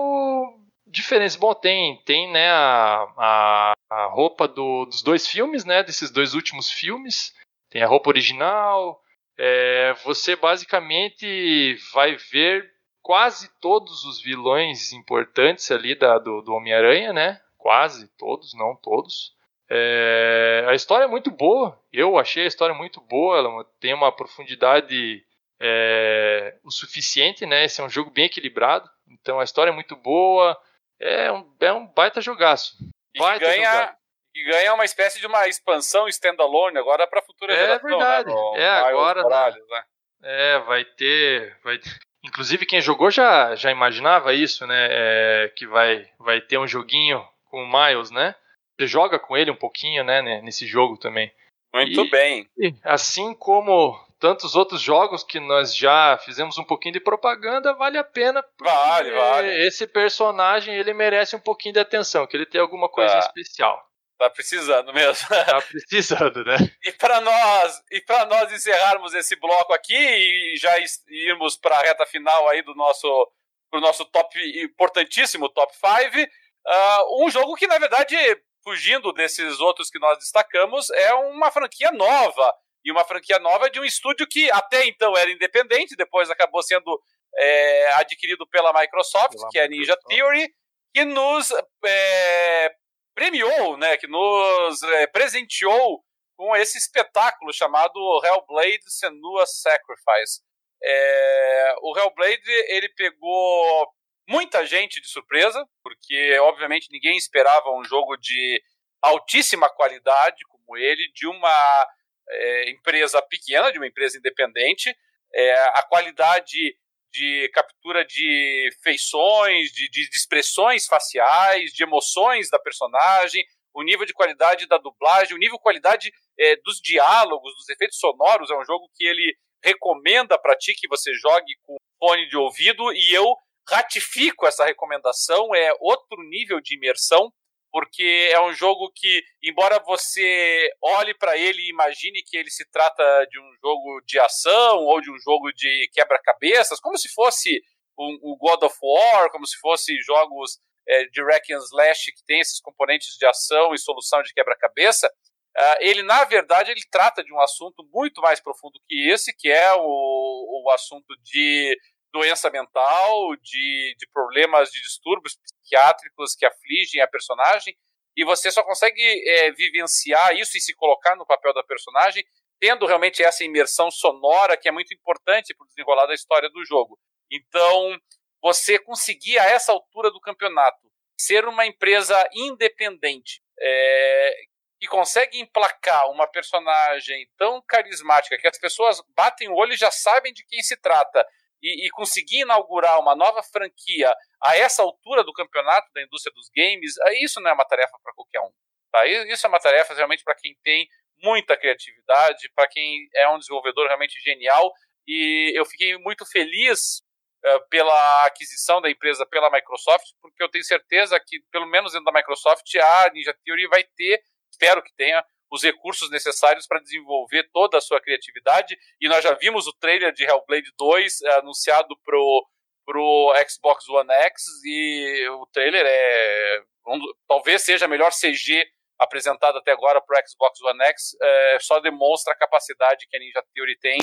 diferentes. Bom, tem, tem, né, a, a, a roupa do, dos dois filmes, né, desses dois últimos filmes. Tem a roupa original, é, você basicamente vai ver quase todos os vilões importantes ali da, do, do Homem-Aranha, né? Quase todos, não todos. É, a história é muito boa, eu achei a história muito boa, ela tem uma profundidade é, o suficiente, né? Esse é um jogo bem equilibrado, então a história é muito boa, é um, é um baita jogaço. Baita e ganha, jogaço que ganha uma espécie de uma expansão standalone agora para futura é geração. Verdade. É agora. Morales, né? É, vai ter, vai Inclusive quem jogou já, já imaginava isso, né? É, que vai, vai ter um joguinho com o Miles, né? Você joga com ele um pouquinho, né? Nesse jogo também. Muito e, bem. E, assim como tantos outros jogos que nós já fizemos um pouquinho de propaganda, vale a pena. Vale, vale. Esse personagem ele merece um pouquinho de atenção, que ele tem alguma coisa ah. especial. Tá precisando mesmo. Tá precisando, né? e para nós, e para nós encerrarmos esse bloco aqui e já irmos para a reta final aí do nosso pro nosso top importantíssimo top 5, uh, ah, um jogo que na verdade fugindo desses outros que nós destacamos é uma franquia nova e uma franquia nova de um estúdio que até então era independente, depois acabou sendo é, adquirido pela Microsoft, pela que é a Ninja Theory, que nos é, premiou, né, que nos é, presenteou com esse espetáculo chamado Hellblade Senua Sacrifice. É, o Hellblade ele pegou muita gente de surpresa, porque obviamente ninguém esperava um jogo de altíssima qualidade como ele, de uma é, empresa pequena, de uma empresa independente. É, a qualidade de captura de feições, de, de, expressões faciais, de emoções da personagem, o nível de qualidade da dublagem, o nível de qualidade é, dos diálogos, dos efeitos sonoros. É um jogo que ele recomenda para ti que você jogue com fone de ouvido e eu ratifico essa recomendação. É outro nível de imersão porque é um jogo que, embora você olhe para ele e imagine que ele se trata de um jogo de ação ou de um jogo de quebra-cabeças, como se fosse o um, um God of War, como se fosse jogos é, de Wreck and Slash que tem esses componentes de ação e solução de quebra-cabeça, uh, ele, na verdade, ele trata de um assunto muito mais profundo que esse, que é o, o assunto de doença mental, de, de problemas de distúrbios psiquiátricos que afligem a personagem, e você só consegue é, vivenciar isso e se colocar no papel da personagem tendo realmente essa imersão sonora que é muito importante para o desenrolar da história do jogo. Então, você conseguir a essa altura do campeonato ser uma empresa independente é, que consegue emplacar uma personagem tão carismática que as pessoas batem o olho e já sabem de quem se trata e, e, conseguir inaugurar uma nova franquia a essa altura do campeonato da indústria dos games, isso não é uma tarefa para qualquer um. Tá? Isso é uma tarefa realmente para quem tem muita criatividade, para quem é um desenvolvedor realmente genial. E eu fiquei muito feliz uh, pela aquisição da empresa pela Microsoft, porque eu tenho certeza que, pelo menos dentro da Microsoft, a Ninja Theory vai ter, espero que tenha, os recursos necessários para desenvolver toda a sua criatividade. E nós já vimos o trailer de Hellblade 2 eh, anunciado pro pro Xbox One X e o trailer é um, talvez seja a melhor CG apresentado até agora para o Xbox One X, é, só demonstra a capacidade que a Ninja Theory tem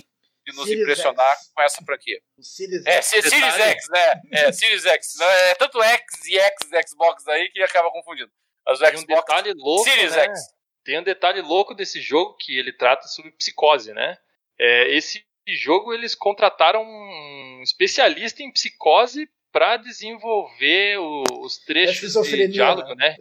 de nos Series impressionar X. com essa franquia. O Series é, X. Series X, né? É, Series X. É tanto X e X Xbox aí que acaba confundindo. Mas o Xbox, um detalhe louco, Series né? X. Tem um detalhe louco desse jogo que ele trata sobre psicose, né? É, esse jogo eles contrataram um especialista em psicose para desenvolver o, os trechos é de diálogo, né?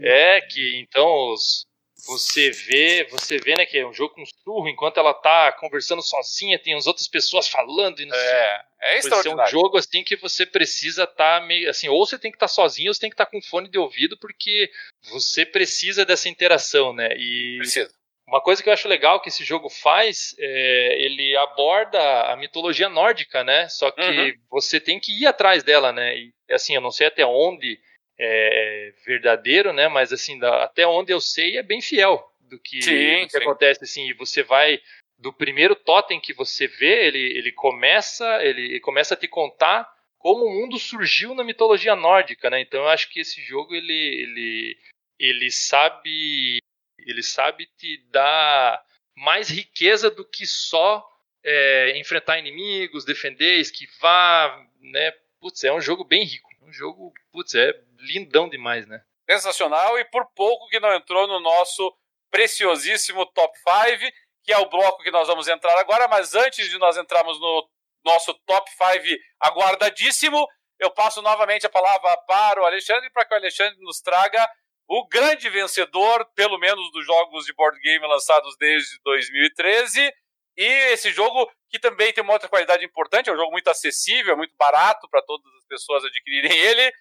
É, é que então os, você vê, você vê, né, que é um jogo com surro, enquanto ela tá conversando sozinha, tem as outras pessoas falando e não sei. É, é extraordinário. É um jogo assim que você precisa estar tá meio assim, ou você tem que estar tá sozinho, ou você tem que estar tá com fone de ouvido, porque você precisa dessa interação, né? E precisa. Uma coisa que eu acho legal que esse jogo faz, é, ele aborda a mitologia nórdica, né? Só que uhum. você tem que ir atrás dela, né? E assim, eu não sei até onde é, verdadeiro, né? Mas assim, da, até onde eu sei é bem fiel do que, sim, do que acontece. Assim, e você vai do primeiro totem que você vê, ele, ele começa ele, começa a te contar como o mundo surgiu na mitologia nórdica, né? Então eu acho que esse jogo ele ele ele sabe ele sabe te dar mais riqueza do que só é, enfrentar inimigos, defender, esquivar, né? Putz, é um jogo bem rico. Um jogo, putz, é lindão demais, né? Sensacional e por pouco que não entrou no nosso preciosíssimo top 5, que é o bloco que nós vamos entrar agora, mas antes de nós entrarmos no nosso top 5 aguardadíssimo, eu passo novamente a palavra para o Alexandre, para que o Alexandre nos traga o grande vencedor, pelo menos dos jogos de board game lançados desde 2013, E esse jogo, que também tem uma outra qualidade importante, é um jogo muito acessível, muito barato para todas as pessoas adquirirem ele.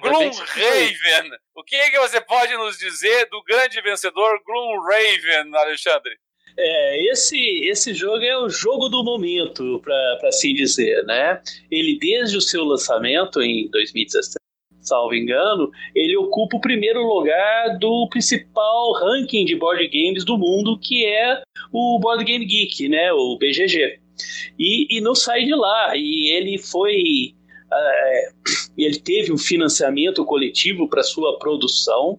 Gloomhaven! O que é que você pode nos dizer do grande vencedor Gloomhaven, Alexandre? É, esse, esse jogo é o jogo do momento, para assim dizer, né? Ele, desde o seu lançamento em 2017, salvo engano, ele ocupa o primeiro lugar do principal ranking de board games do mundo, que é o Board Game Geek, né? O BGG. E, e não sai de lá. E ele foi. Uh, ele teve um financiamento coletivo para sua produção,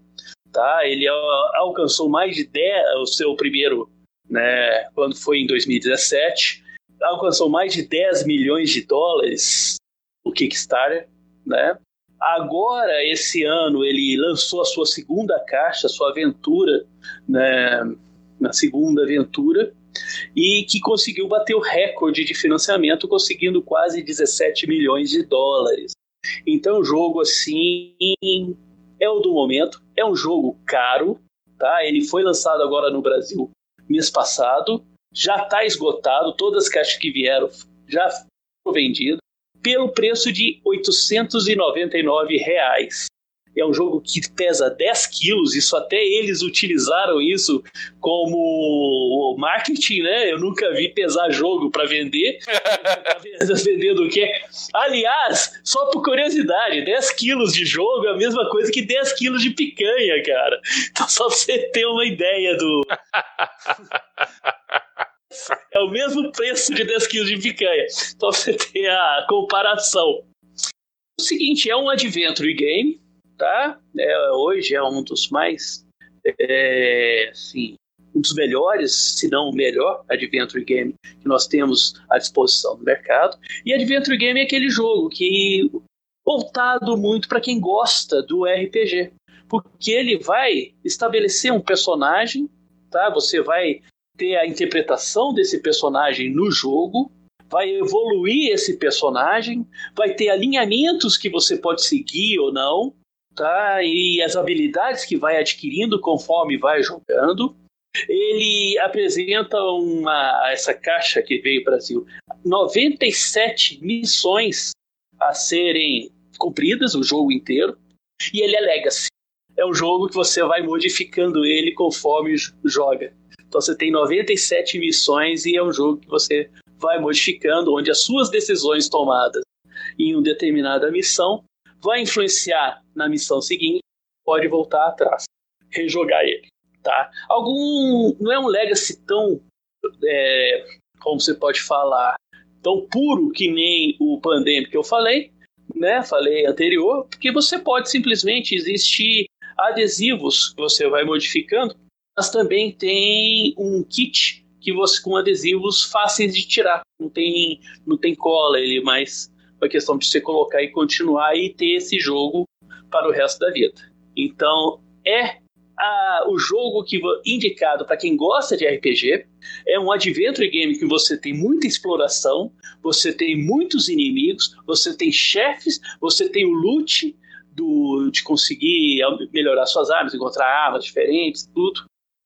tá? Ele alcançou mais de 10, o seu primeiro né, quando foi em 2017, alcançou mais de 10 milhões de dólares o Kickstarter, né? Agora, esse ano, ele lançou a sua segunda caixa, sua aventura, né, na segunda aventura, e que conseguiu bater o recorde de financiamento, conseguindo quase 17 milhões de dólares. Então, o jogo, assim, é o do momento, é um jogo caro, tá? Ele foi lançado agora no Brasil mês passado, já está esgotado, todas as caixas que vieram já foram vendidas, pelo preço de 899 reais. É um jogo que pesa 10 quilos, isso até eles utilizaram isso como marketing, né? Eu nunca vi pesar jogo para vender. Vendendo o quê? Aliás, só por curiosidade, 10 quilos de jogo é a mesma coisa que 10 quilos de picanha, cara. Então, só pra você ter uma ideia do. É o mesmo preço de 10 quilos de picanha. Então você tem a comparação. O seguinte, é um adventure game, tá? É, hoje é um dos mais, é, assim, um dos melhores, se não o melhor adventure game que nós temos à disposição no mercado. E adventure game é aquele jogo que voltado muito para quem gosta do RPG, porque ele vai estabelecer um personagem, tá? Você vai ter a interpretação desse personagem no jogo, vai evoluir esse personagem, vai ter alinhamentos que você pode seguir ou não, tá? E as habilidades que vai adquirindo conforme vai jogando. Ele apresenta uma essa caixa que veio para o Brasil, 97 missões a serem cumpridas o jogo inteiro, e ele é legacy. É um jogo que você vai modificando ele conforme joga. Então você tem 97 missões e é um jogo que você vai modificando, onde as suas decisões tomadas em uma determinada missão vai influenciar na missão seguinte, pode voltar atrás, rejogar ele, tá? Algum não é um legacy tão é, como você pode falar tão puro que nem o Pandemic que eu falei, né? Falei anterior, porque você pode simplesmente existir adesivos que você vai modificando, mas também tem um kit que você com adesivos fáceis de tirar, não tem não tem cola ele, mas uma questão de você colocar e continuar e ter esse jogo para o resto da vida. Então, é a, o jogo que indicado para quem gosta de RPG. É um adventure game que você tem muita exploração, você tem muitos inimigos, você tem chefes, você tem o loot do, de conseguir melhorar suas armas, encontrar armas diferentes, tudo.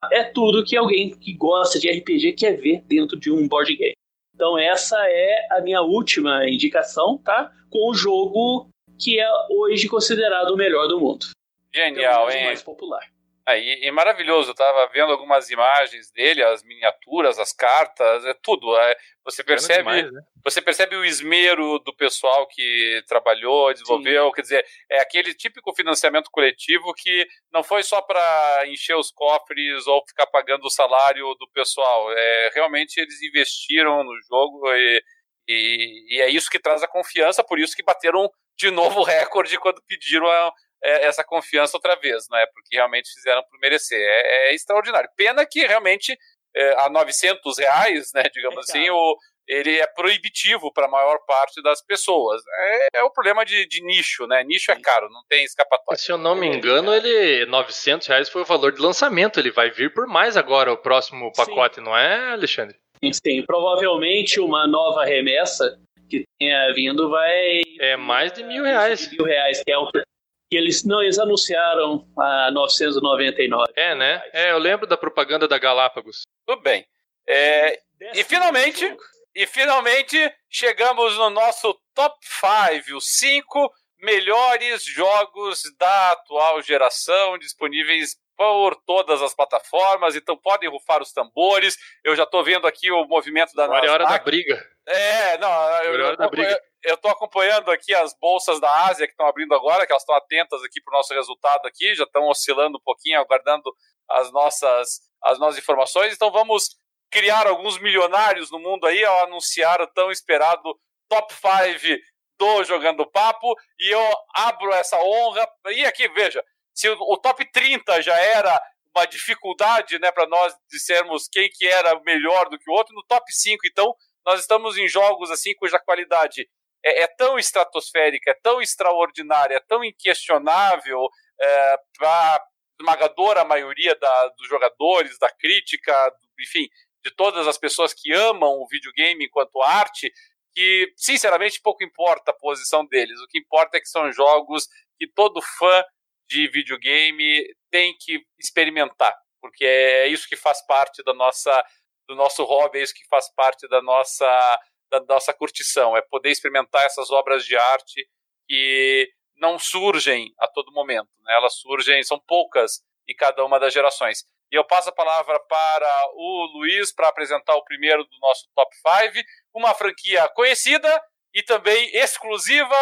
É tudo que alguém que gosta de RPG quer ver dentro de um board game. Então essa é a minha última indicação, tá? Com o jogo que é hoje considerado o melhor do mundo. Genial, é o hein? mais popular. É, e, e, maravilhoso, eu tava vendo algumas imagens dele, as miniaturas, as cartas, é tudo. É, você percebe, demais, né? você percebe o esmero do pessoal que trabalhou, desenvolveu, Sim. quer dizer, é aquele típico financiamento coletivo que não foi só para encher os cofres ou ficar pagando o salário do pessoal. É, realmente eles investiram no jogo e, e, e é isso que traz a confiança, por isso que bateram de novo o recorde quando pediram a, essa confiança outra vez, né? Porque realmente fizeram por merecer. É, é extraordinário. Pena que realmente é, a 900 reais, né? Digamos assim, o, ele é proibitivo para a maior parte das pessoas. É, é o problema de, de, nicho, né? Nicho é caro, não tem escapatória. Se eu não me engano, ele 900 reais foi o valor de lançamento. Ele vai vir por mais agora o próximo pacote, Sim. não é, Alexandre? Sim, provavelmente uma nova remessa que tenha vindo vai. É mais de mil reais. Mil reais, que é o que eles não eles anunciaram a 999. É, né? É, eu lembro da propaganda da Galápagos. Tudo bem. É, E finalmente, e finalmente chegamos no nosso top 5, os 5 melhores jogos da atual geração disponíveis por todas as plataformas, então podem rufar os tambores. Eu já estou vendo aqui o movimento da Agora é hora da briga. É, não, eu, eu, eu, eu tô acompanhando aqui as bolsas da Ásia que estão abrindo agora, que elas estão atentas aqui para o nosso resultado aqui, já estão oscilando um pouquinho, aguardando as nossas, as nossas informações. Então vamos criar alguns milionários no mundo aí ao anunciar o tão esperado top 5 do Jogando Papo. E eu abro essa honra. E aqui, veja, se o, top 30 já era uma dificuldade né, para nós dissermos quem que era melhor do que o outro, no top 5, então, nós estamos em jogos assim cuja qualidade é, é tão estratosférica, é tão extraordinária, é tão inquestionável é, para a esmagadora maioria da, dos jogadores, da crítica, enfim, de todas as pessoas que amam o videogame enquanto arte, que sinceramente pouco importa a posição deles. O que importa é que são jogos que todo fã de videogame tem que experimentar, porque é isso que faz parte da nossa do nosso hobby, é isso que faz parte da nossa da nossa curtição, é poder experimentar essas obras de arte que não surgem a todo momento, né? elas surgem, são poucas em cada uma das gerações. E eu passo a palavra para o Luiz para apresentar o primeiro do nosso top 5, uma franquia conhecida e também exclusiva.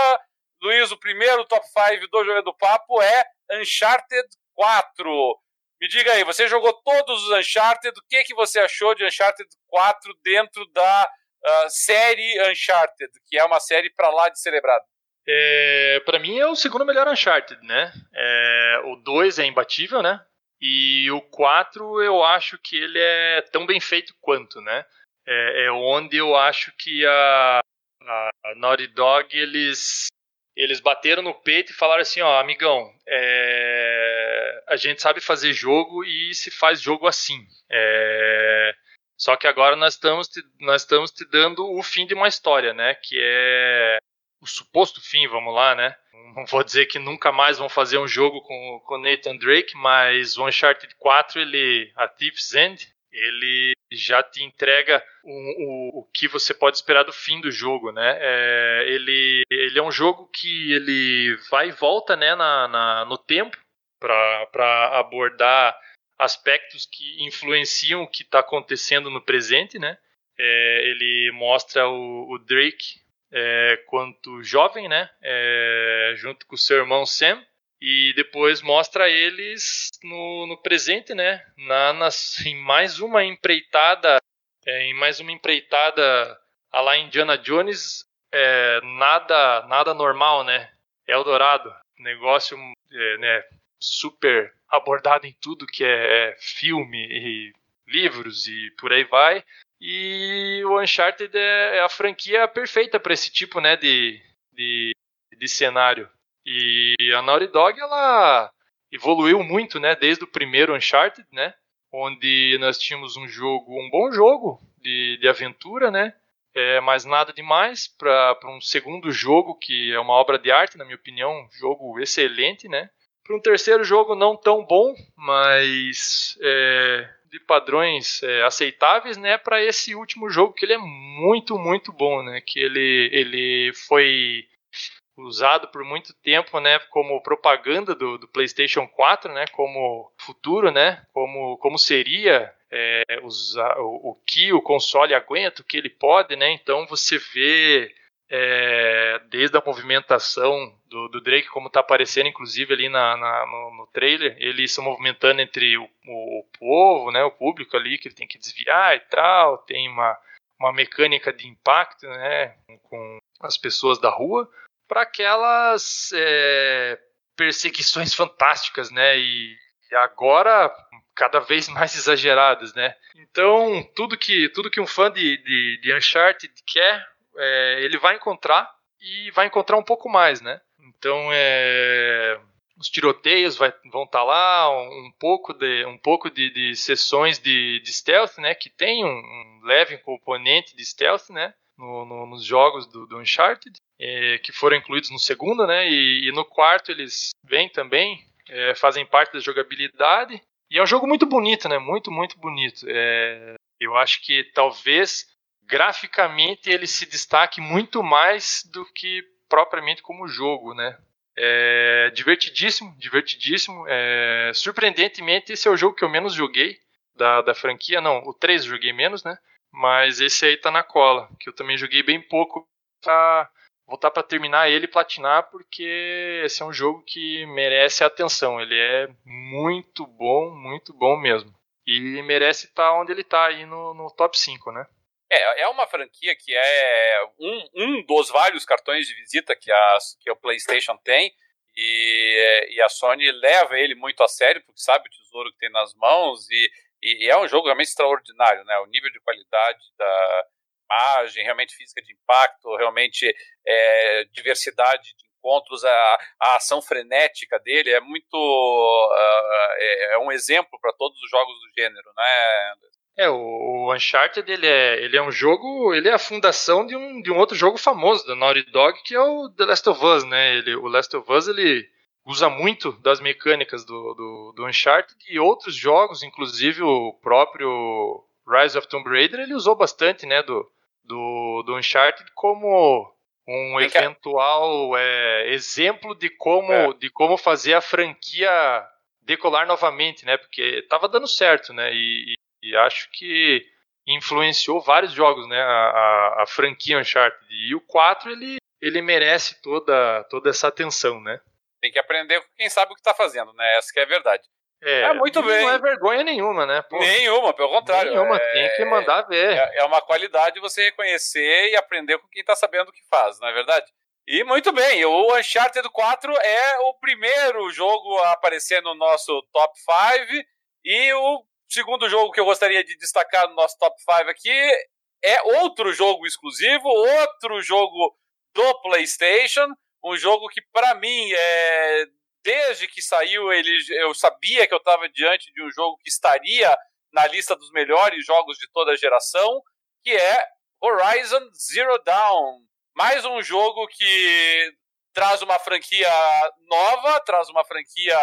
Luiz, o primeiro top 5 do Jogo do Papo é Uncharted 4. Me diga aí, você jogou todos os Uncharted, o que, que você achou de Uncharted 4 dentro da uh, série Uncharted, que é uma série para lá de celebrada? É, para mim é o segundo melhor Uncharted, né? É, o 2 é imbatível, né? E o 4 eu acho que ele é tão bem feito quanto, né? É, é onde eu acho que a, a Naughty Dog eles eles bateram no peito e falaram assim, ó, amigão, é, a gente sabe fazer jogo e se faz jogo assim. É, só que agora nós estamos, te, nós estamos te dando o fim de uma história, né? Que é o suposto fim, vamos lá, né? Não vou dizer que nunca mais vão fazer um jogo com, com Nathan Drake, mas o Uncharted 4, ele, a Thief's End, ele já te entrega o, que você pode esperar do fim do jogo, né? É, ele, ele é um jogo que ele vai e volta, né, na, na no tempo para abordar aspectos que influenciam o que está acontecendo no presente, né? É, ele mostra o, o Drake é, quanto jovem, né? É, junto com o seu irmão Sam. E depois mostra eles no, no presente, né? Na, nas, em mais uma empreitada, é, em mais uma empreitada a lá Indiana Jones, é, nada, nada normal, né? Eldorado, negócio é, né, super abordado em tudo que é, é filme e livros e por aí vai. E o Uncharted é, é a franquia perfeita para esse tipo né, de, de, de cenário. E a Naughty Dog ela evoluiu muito, né, desde o primeiro Uncharted, né, onde nós tínhamos um jogo, um bom jogo de, de aventura, né, é, mas nada demais para um segundo jogo que é uma obra de arte, na minha opinião, um jogo excelente, né. Para um terceiro jogo não tão bom, mas é, de padrões é, aceitáveis, né, para esse último jogo que ele é muito, muito bom, né, que ele, ele foi usado por muito tempo, né, como propaganda do, do PlayStation 4, né, como futuro, né, como, como seria é, usar, o, o que o console aguenta, o que ele pode, né, então você vê é, desde a movimentação do, do Drake, como está aparecendo inclusive ali na, na no, no, trailer, ele se movimentando entre o, o, o, povo, né, o público ali, que ele tem que desviar e tal, tem uma, uma mecânica de impacto né, com as pessoas da rua, para aquelas é, perseguições fantásticas, né, e, e agora cada vez mais exageradas, né. Então, tudo que, tudo que um fã de, de, de Uncharted quer é, ele vai encontrar e vai encontrar um pouco mais, né? Então, é, os tiroteios vai, vão estar tá lá, um, pouco de, um pouco de, de sessões de, de, stealth, né? Que tem um, um leve componente de stealth, né? No, no, nos jogos do, do Uncharted, é, que foram incluídos no segundo, né? E, e no quarto eles vêm também, é, fazem parte da jogabilidade. E é um jogo muito bonito, né? Muito, muito bonito. É, Eu acho que talvez graficamente ele se destaque muito mais do que propriamente como jogo, né? É divertidíssimo, divertidíssimo. É, surpreendentemente, esse é o jogo que eu menos joguei da, da franquia. Não, o 3 eu joguei menos, né? Mas esse aí tá na cola, que eu também joguei bem pouco pra voltar para terminar ele e platinar, porque esse é um jogo que merece atenção. Ele é muito bom, muito bom mesmo. E merece estar tá onde ele tá aí no, no top 5, né? É, é uma franquia que é um, um dos vários cartões de visita que, a, que o PlayStation tem. E, e a Sony leva ele muito a sério, porque sabe o tesouro que tem nas mãos. E, e é um jogo realmente extraordinário, né? O nível de qualidade da imagem, realmente física de impacto, realmente é, diversidade de encontros, a, a, ação frenética dele é muito. Uh, é, é, um exemplo para todos os jogos do gênero, né? É, o Uncharted ele é, ele é um jogo, ele é a fundação de um, de um outro jogo famoso da Naughty Dog, que é o The Last of Us, né? Ele, o Last of Us ele usa muito das mecânicas do, do, do Uncharted e outros jogos, inclusive o próprio Rise of Tomb Raider, ele usou bastante, né, do, do, do Uncharted como um eventual é, exemplo de como, é. de como fazer a franquia decolar novamente, né? Porque estava dando certo, né? E, e acho que influenciou vários jogos, né? A, a, a, franquia Uncharted. E o 4, ele, ele merece toda, toda essa atenção, né? Tem que aprender com quem sabe o que está fazendo, né? Essa que é a verdade. É, é muito bem. Não é vergonha nenhuma, né? Pô, nenhuma, pelo contrário. Nenhuma, é, tem que mandar ver. É, é, uma qualidade você reconhecer e aprender com quem está sabendo o que faz, não é verdade? E muito bem, o Uncharted 4 é o primeiro jogo a aparecer no nosso top 5 e o segundo jogo que eu gostaria de destacar no nosso top 5 aqui é outro jogo exclusivo, outro jogo do PlayStation, um jogo que para mim é desde que saiu ele eu sabia que eu estava diante de um jogo que estaria na lista dos melhores jogos de toda a geração, que é Horizon Zero Dawn. Mais um jogo que traz uma franquia nova, traz uma franquia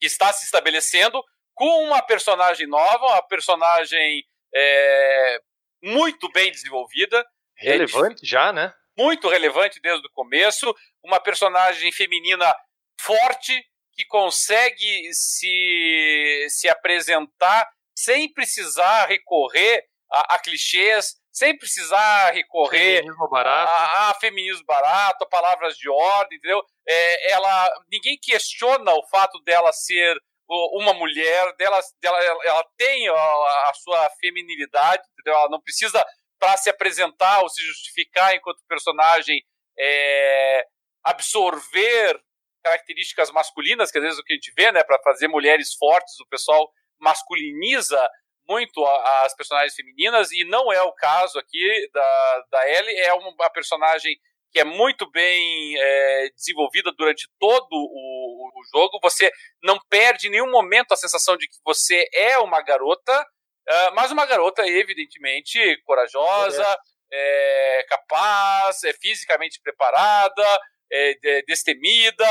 que está se estabelecendo, com uma personagem nova, uma personagem é, muito bem desenvolvida. Relevante é, já, né? Muito relevante desde o começo. Uma personagem feminina forte que consegue se, se apresentar sem precisar recorrer a, a clichês, sem precisar recorrer feminismo barato. A, a, feminismo barato, a palavras de ordem, entendeu? É, ela, ninguém questiona o fato dela ser uma mulher, dela, dela ela tem a, a sua feminilidade, entendeu? Ela não precisa para se apresentar ou se justificar enquanto personagem é, absorver características masculinas, que às vezes o que a gente vê, né, para fazer mulheres fortes, o pessoal masculiniza muito as personagens femininas e não é o caso aqui da, da Ellie, é uma personagem que é muito bem é, desenvolvida durante todo o, o, jogo. Você não perde em nenhum momento a sensação de que você é uma garota, uh, mas uma garota, evidentemente, corajosa, é. É, capaz, é fisicamente preparada, é, destemida,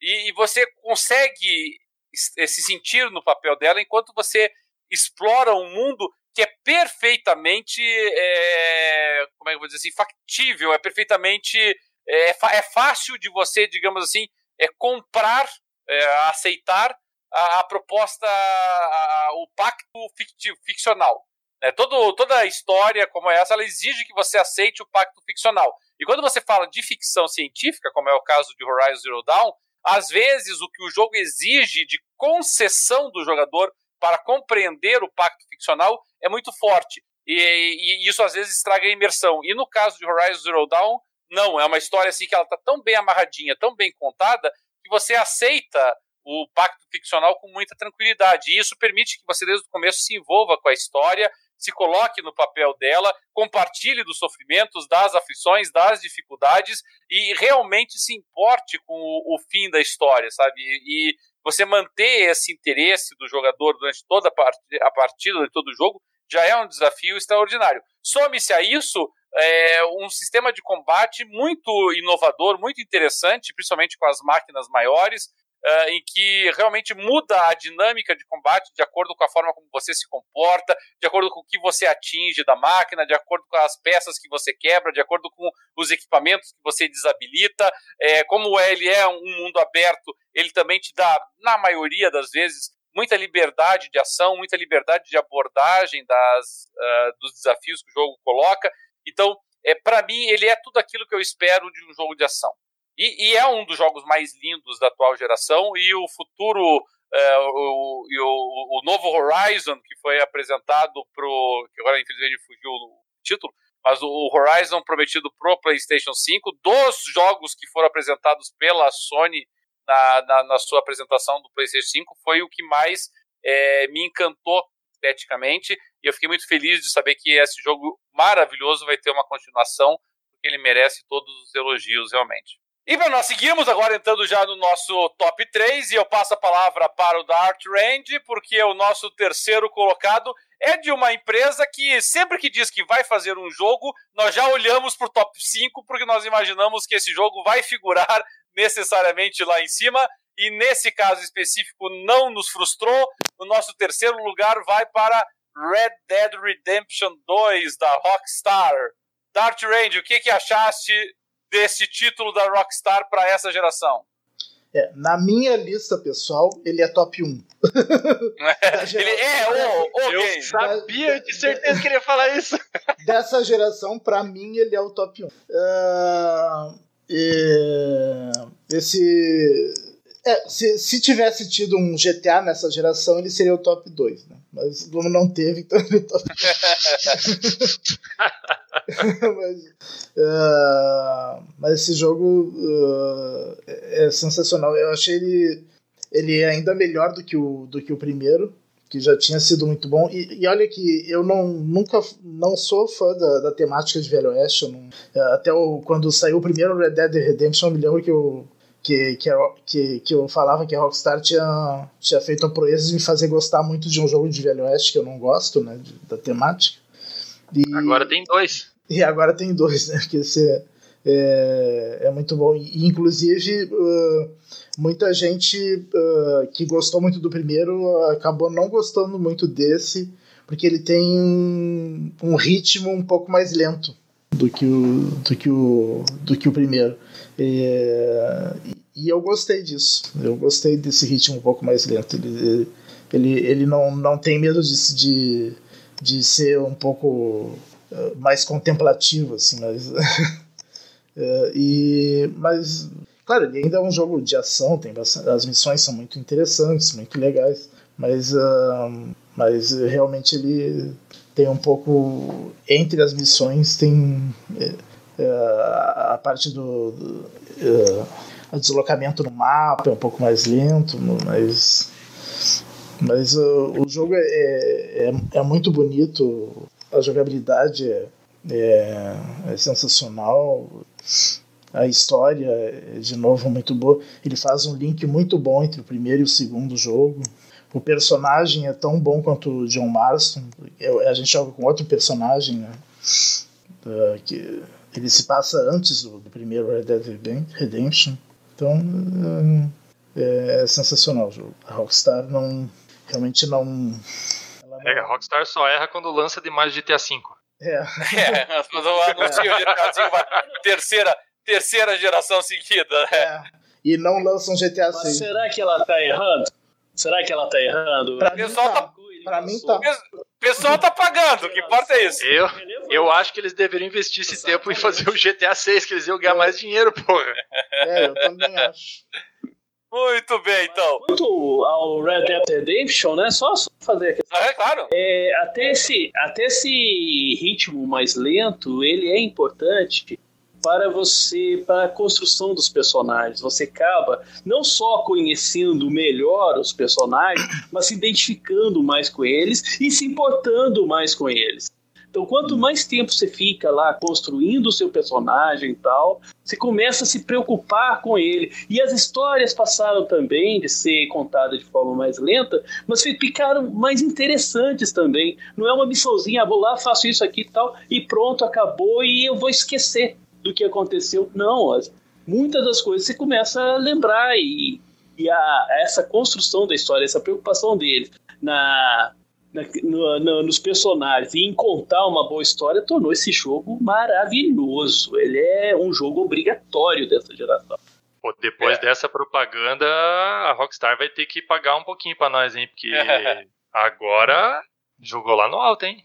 e, e você consegue se sentir no papel dela enquanto você explora um mundo que é perfeitamente, é, como é que eu vou dizer assim, factível, é perfeitamente, é, é fácil de você, digamos assim, é comprar, é, aceitar a, a proposta, a, a, o pacto fictivo, ficcional. É, todo, toda a história como essa, ela exige que você aceite o pacto ficcional. E quando você fala de ficção científica, como é o caso de Horizon Zero Dawn, às vezes o que o jogo exige de concessão do jogador para compreender o pacto ficcional é muito forte. E, e, isso às vezes estraga a imersão. E no caso de Horizon Zero Dawn, não. É uma história assim que ela está tão bem amarradinha, tão bem contada, que você aceita o pacto ficcional com muita tranquilidade. E isso permite que você, desde o começo, se envolva com a história, se coloque no papel dela, compartilhe dos sofrimentos, das aflições, das dificuldades e realmente se importe com o, o fim da história, sabe? E, você manter esse interesse do jogador durante toda a partida, durante todo o jogo, já é um desafio extraordinário. Some-se a isso é, um sistema de combate muito inovador, muito interessante, principalmente com as máquinas maiores, uh, em que realmente muda a dinâmica de combate de acordo com a forma como você se comporta, de acordo com o que você atinge da máquina, de acordo com as peças que você quebra, de acordo com os equipamentos que você desabilita. É, como ele é um mundo aberto, ele também te dá, na maioria das vezes, muita liberdade de ação, muita liberdade de abordagem das, uh, dos desafios que o jogo coloca. Então, é, para mim, ele é tudo aquilo que eu espero de um jogo de ação. E, e, é um dos jogos mais lindos da atual geração, e o futuro, é, o, o, o, novo Horizon, que foi apresentado pro. que agora infelizmente fugiu o título, mas o Horizon prometido pro PlayStation 5, dos jogos que foram apresentados pela Sony na, na, na sua apresentação do PlayStation 5, foi o que mais é, me encantou esteticamente, e eu fiquei muito feliz de saber que esse jogo maravilhoso vai ter uma continuação, porque ele merece todos os elogios realmente. E para nós seguirmos agora entrando já no nosso top 3, e eu passo a palavra para o Dart Range, porque o nosso terceiro colocado é de uma empresa que sempre que diz que vai fazer um jogo, nós já olhamos para o top 5, porque nós imaginamos que esse jogo vai figurar necessariamente lá em cima, e nesse caso específico não nos frustrou. O nosso terceiro lugar vai para Red Dead Redemption 2 da Rockstar. Dart Range, o que, que achaste desse título da Rockstar para essa geração? É, na minha lista pessoal, ele é top 1. ele é o, o Eu game. sabia, de certeza que ele ia falar isso. Dessa geração, para mim, ele é o top 1. Uh, e, esse. É, se, se tivesse tido um GTA nessa geração, ele seria o top 2, né? Mas como não teve, então ele é top mas, uh, mas esse jogo uh, é sensacional. Eu achei ele, ele é ainda melhor do que, o, do que o primeiro, que já tinha sido muito bom. E, e olha que eu não, nunca não sou fã da, da temática de Velho Oeste. Não, até o, quando saiu o primeiro Red Dead Redemption, eu me lembro que eu que, que, que, que eu falava que a Rockstar tinha, tinha feito a proeza de me fazer gostar muito de um jogo de Velho Oeste que eu não gosto, né, de, da temática. E, agora tem dois. E agora tem dois, né? Porque esse é, é muito bom. E, inclusive, uh, muita gente uh, que gostou muito do primeiro acabou não gostando muito desse, porque ele tem um, um ritmo um pouco mais lento do que o, do que o, do que o primeiro. E, e eu gostei disso. Eu gostei desse ritmo um pouco mais lento. Ele, ele, ele não, não tem medo de, de, de ser um pouco mais contemplativo, assim, mas. é, e, mas, claro, ele ainda é um jogo de ação, tem bastante, as missões são muito interessantes, muito legais, mas, uh, mas realmente ele tem um pouco. Entre as missões, tem é, é, a parte do. do o deslocamento no mapa é um pouco mais lento, mas mas uh, o jogo é, é, é, muito bonito a jogabilidade é, é, é sensacional. A história é, de novo, muito boa. Ele faz um link muito bom entre o primeiro e o segundo jogo. O personagem é tão bom quanto o John Marston. A gente joga com outro personagem, né? Uh, que ele se passa antes do, do, primeiro Red Dead Redemption. Então é, é sensacional o jogo. A Rockstar não realmente não é, a Rockstar só erra quando lança demais GTA V. É. é anuncia o GTA V, terceira, terceira geração seguida. Né? É. E não lançam GTA VI. será que ela tá errando? Será que ela tá errando? Pra o pessoal tá pra mim tá. O pessoal tá pagando, o que importa é isso. Eu, eu acho que eles deveriam investir esse tempo em fazer o GTA 6, que eles iam ganhar mais dinheiro, porra. É, eu também acho. Muito bem, então. Quanto ao Red Dead Redemption, né? Só fazer aqui. Ah, é claro. É, até, esse, até esse ritmo mais lento, ele é importante para você, para a construção dos personagens. Você acaba não só conhecendo melhor os personagens, mas se identificando mais com eles e se importando mais com eles. Então, quanto mais tempo você fica lá construindo o seu personagem e tal, você começa a se preocupar com ele. E as histórias passaram também de ser contadas de forma mais lenta, mas ficaram mais interessantes também. Não é uma missãozinha, ah, vou lá, faço isso aqui e tal, e pronto, acabou, e eu vou esquecer do que aconteceu. Não, muitas das coisas você começa a lembrar e E a, essa construção da história, essa preocupação deles na, na no, no, nos personagens e em contar uma boa história tornou esse jogo maravilhoso. Ele é um jogo obrigatório dessa geração. Pô, depois é. dessa propaganda, a Rockstar vai ter que pagar um pouquinho para nós, hein? Porque agora jogou lá no alto, hein?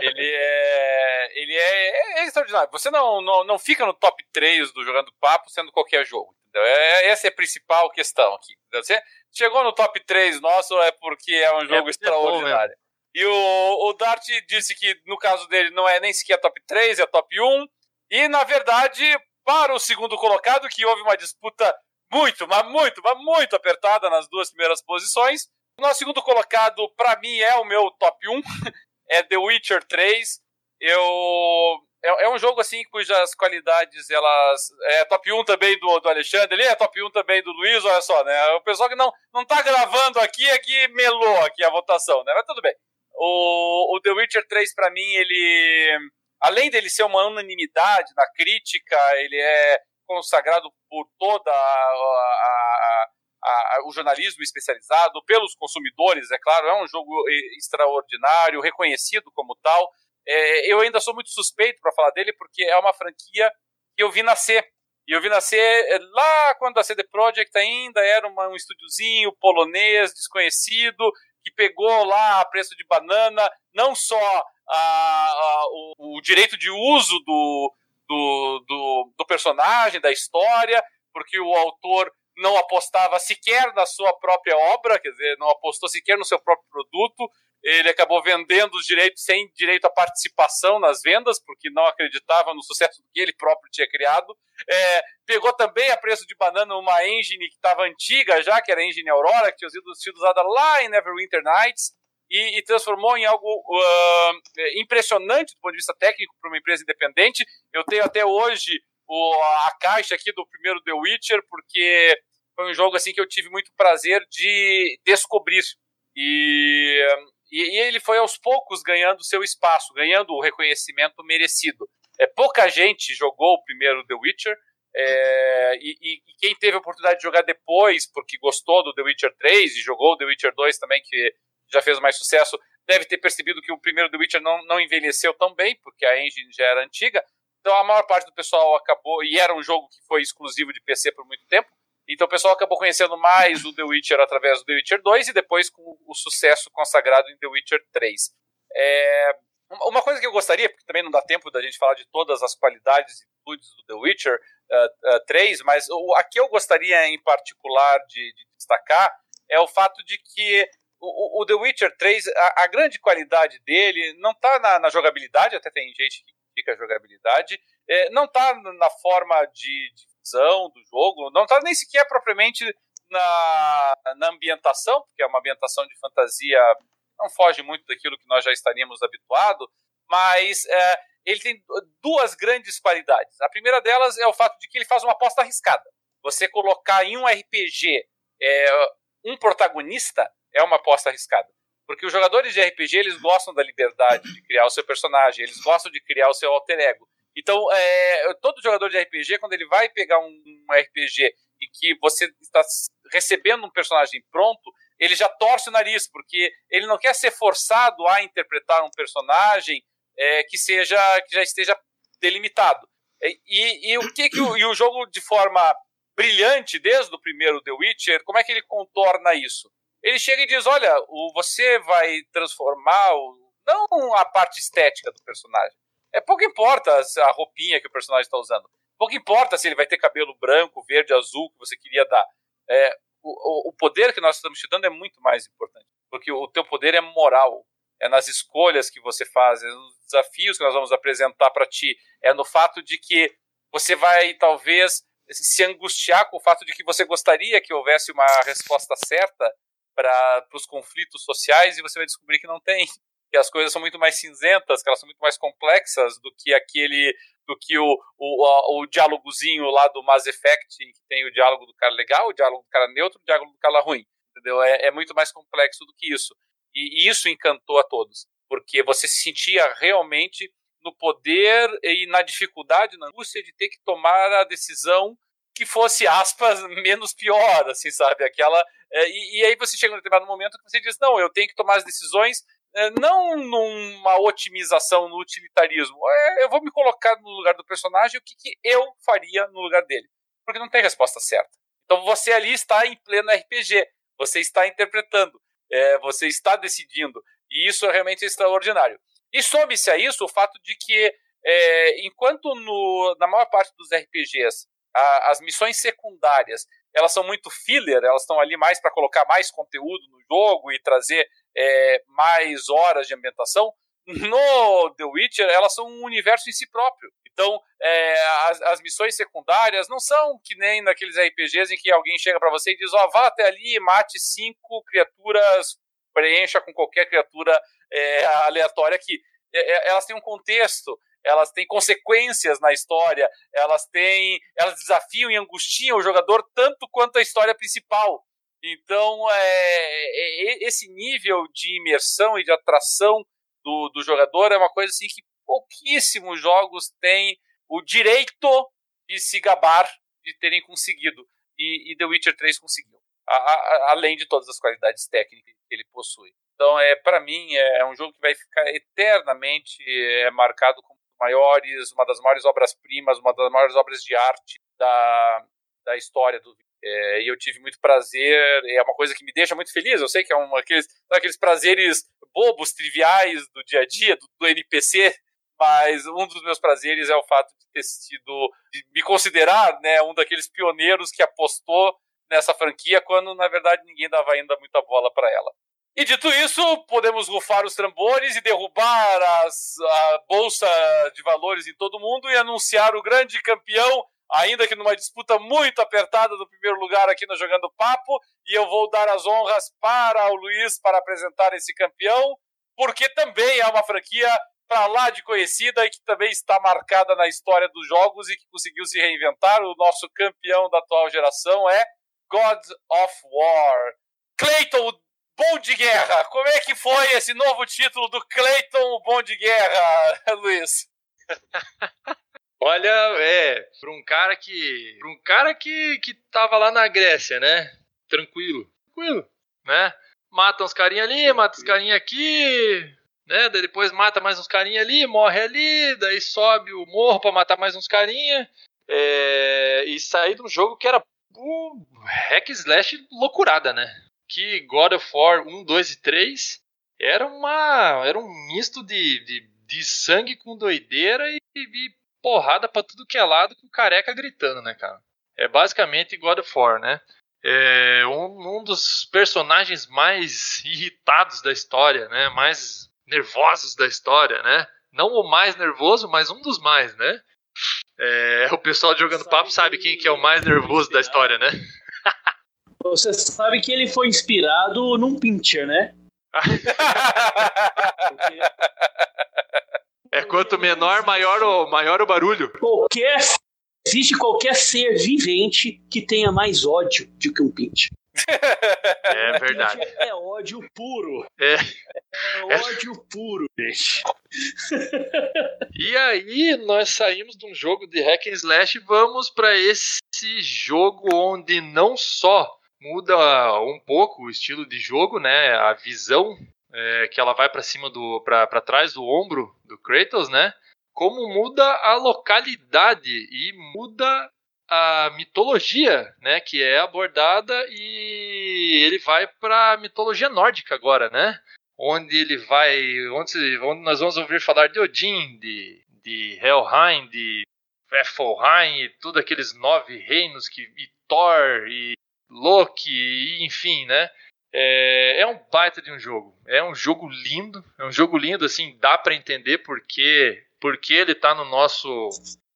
ele é. Ele é, é extraordinário. Você não, não, não fica no top 3 do Jogando Papo sendo qualquer jogo. Entendeu? É, essa é a principal questão aqui. Entendeu? Você chegou no top 3 nosso é porque é um é jogo é extraordinário. E o, o Dart disse que no caso dele não é nem sequer top 3, é top 1. E na verdade, para o segundo colocado, que houve uma disputa muito, mas muito, mas muito apertada nas duas primeiras posições. O nosso segundo colocado, para mim, é o meu top 1, é The Witcher 3. Eu é, é, um jogo assim cujas qualidades elas é top 1 também do, do Alexandre, ele é top 1 também do Luiz, olha só, né? O pessoal que não não tá gravando aqui é que melou aqui a votação, né? Mas tudo bem. O, o The Witcher 3 para mim ele além dele ser uma unanimidade na crítica, ele é consagrado por toda a, a, o jornalismo especializado, pelos consumidores, é claro, é um jogo extraordinário, reconhecido como tal. É, eu ainda sou muito suspeito para falar dele, porque é uma franquia que eu vi nascer. E eu vi nascer é, lá quando a CD Projekt ainda era uma, um estúdiozinho polonês, desconhecido, que pegou lá a preço de banana, não só a, a, o, o, direito de uso do, do, do, do personagem, da história, porque o autor não apostava sequer na sua própria obra, quer dizer, não apostou sequer no seu próprio produto. Ele acabou vendendo os direitos sem direito à participação nas vendas, porque não acreditava no sucesso que ele próprio tinha criado. É, pegou também a preço de banana uma engine que estava antiga já, que era a engine Aurora, que tinha sido, sido usada lá em Neverwinter Nights, e, e transformou em algo uh, impressionante do ponto de vista técnico para uma empresa independente. Eu tenho até hoje o, a caixa aqui do primeiro The Witcher, porque foi um jogo assim que eu tive muito prazer de descobrir. E, e, e ele foi aos poucos ganhando seu espaço, ganhando o reconhecimento merecido. É, pouca gente jogou o primeiro The Witcher, é, e, e, quem teve a oportunidade de jogar depois, porque gostou do The Witcher 3 e jogou The Witcher 2 também, que já fez mais sucesso, deve ter percebido que o primeiro The Witcher não, não envelheceu tão bem, porque a engine já era antiga. Então a maior parte do pessoal acabou, e era um jogo que foi exclusivo de PC por muito tempo, então o pessoal acabou conhecendo mais o The Witcher através do The Witcher 2 e depois com o sucesso consagrado em The Witcher 3. É, uma coisa que eu gostaria, porque também não dá tempo da gente falar de todas as qualidades e virtudes do The Witcher uh, uh, 3, mas o, a que eu gostaria em particular de, de destacar é o fato de que o, o The Witcher 3, a, a, grande qualidade dele não está na, na, jogabilidade, até tem gente que critica a jogabilidade, é, não está na forma de, de visão do jogo, não está nem sequer propriamente na, na ambientação, porque é uma ambientação de fantasia, não foge muito daquilo que nós já estaríamos habituados, mas é, ele tem duas grandes qualidades. A primeira delas é o fato de que ele faz uma aposta arriscada. Você colocar em um RPG é, um protagonista é uma aposta arriscada. Porque os jogadores de RPG eles gostam da liberdade de criar o seu personagem, eles gostam de criar o seu alter ego. Então, é, todo jogador de RPG, quando ele vai pegar um, um RPG em que você está recebendo um personagem pronto, ele já torce o nariz, porque ele não quer ser forçado a interpretar um personagem é, que seja que já esteja delimitado. E, e o que, que o, e o jogo de forma brilhante desde o primeiro The Witcher, como é que ele contorna isso? Ele chega e diz: olha, o, você vai transformar o, não a parte estética do personagem. É pouco importa a roupinha que o personagem está usando. Pouco importa se ele vai ter cabelo branco, verde, azul que você queria dar. É, o, o poder que nós estamos te dando é muito mais importante. Porque o teu poder é moral. É nas escolhas que você faz, é nos desafios que nós vamos apresentar para ti. É no fato de que você vai, talvez, se angustiar com o fato de que você gostaria que houvesse uma resposta certa para os conflitos sociais e você vai descobrir que não tem, que as coisas são muito mais cinzentas, que elas são muito mais complexas do que aquele, do que o, o, o diálogozinho lá do Mass Effect, que tem o diálogo do cara legal, o diálogo do cara neutro, o diálogo do cara ruim, entendeu? É, é muito mais complexo do que isso. E, e isso encantou a todos, porque você se sentia realmente no poder e na dificuldade, na angústia de ter que tomar a decisão que fosse, aspas, menos pior, assim, sabe? Aquela. É, e, e, aí você chega num determinado momento que você diz, não, eu tenho que tomar as decisões é, não numa otimização, no utilitarismo. É, eu vou me colocar no lugar do personagem, o que, que eu faria no lugar dele. Porque não tem resposta certa. Então você ali está em pleno RPG, você está interpretando, você está decidindo. E isso é realmente extraordinário. E some-se a isso o fato de que, enquanto no, na maior parte dos RPGs a, as missões secundárias elas são muito filler, elas estão ali mais para colocar mais conteúdo no jogo e trazer é, mais horas de ambientação. No The Witcher, elas são um universo em si próprio. Então, é, as, as, missões secundárias não são que nem naqueles RPGs em que alguém chega para você e diz: Ó, oh, vá até ali e mate cinco criaturas, preencha com qualquer criatura é, aleatória aqui. É, é, elas têm um contexto, elas têm consequências na história, elas têm, elas desafiam e angustiam o jogador tanto quanto a história principal. Então, é, é, esse nível de imersão e de atração do, do jogador é uma coisa assim que pouquíssimos jogos têm o direito de se gabar de terem conseguido. E, e The Witcher 3 conseguiu. A, a, além de todas as qualidades técnicas que ele possui. Então, é para mim, é, é um jogo que vai ficar eternamente é, marcado como maiores, uma das maiores obras-primas, uma das maiores obras de arte da, da história do é, e eu tive muito prazer, é uma coisa que me deixa muito feliz. Eu sei que é um aqueles, aqueles prazeres bobos, triviais do dia a dia, do, do, NPC, mas um dos meus prazeres é o fato de ter sido, de me considerar né, um daqueles pioneiros que apostou nessa franquia quando na verdade ninguém dava ainda muita bola para ela. E dito isso, podemos rufar os tambores e derrubar as, a bolsa de valores em todo mundo e anunciar o grande campeão, ainda que numa disputa muito apertada do primeiro lugar aqui no Jogando Papo. E eu vou dar as honras para o Luiz para apresentar esse campeão, porque também é uma franquia para lá de conhecida e que também está marcada na história dos jogos e que conseguiu se reinventar. O nosso campeão da atual geração é God of War. Clayton, Bom de Guerra. Como é que foi esse novo título do Clayton Bom de Guerra, Luiz? Olha, é, para um cara que, para um cara que que tava lá na Grécia, né? Tranquilo, tranquilo, né? Mata uns carinha ali, mata uns carinha aqui, né? Daí depois mata mais uns carinha ali, morre ali, daí sobe o morro para matar mais uns carinha. É, e sair de um jogo que era um hack slash loucurada, né? Que God of War 1, 2 e 3 era uma era um misto de, de, de sangue com doideira e, e porrada para tudo que é lado com careca gritando, né, cara? É basicamente God of War, né? É um, um dos personagens mais irritados da história, né? Mais nervosos da história, né? Não o mais nervoso, mas um dos mais, né? É, o pessoal jogando papo sabe quem que é o mais nervoso da história, né? Você sabe que ele foi inspirado num pincher, né? é quanto menor, maior o, maior o barulho. Qualquer. Existe qualquer ser vivente que tenha mais ódio do que um pincher. É verdade. É ódio puro. É, é ódio é... puro, gente. E aí, nós saímos de um jogo de hack and slash e vamos para esse jogo onde não só muda um pouco o estilo de jogo, né? A visão é, que ela vai para cima do, para trás do ombro do Kratos, né? Como muda a localidade e muda a mitologia, né? Que é abordada e ele vai para a mitologia nórdica agora, né? Onde ele vai, onde, onde nós vamos ouvir falar de Odin, de, de Helheim, de Heffelheim e tudo aqueles nove reinos que e Thor e Loki, enfim, né? É, é, um baita de um jogo. É um jogo lindo. É um jogo lindo, assim, dá para entender porque, porque ele tá no nosso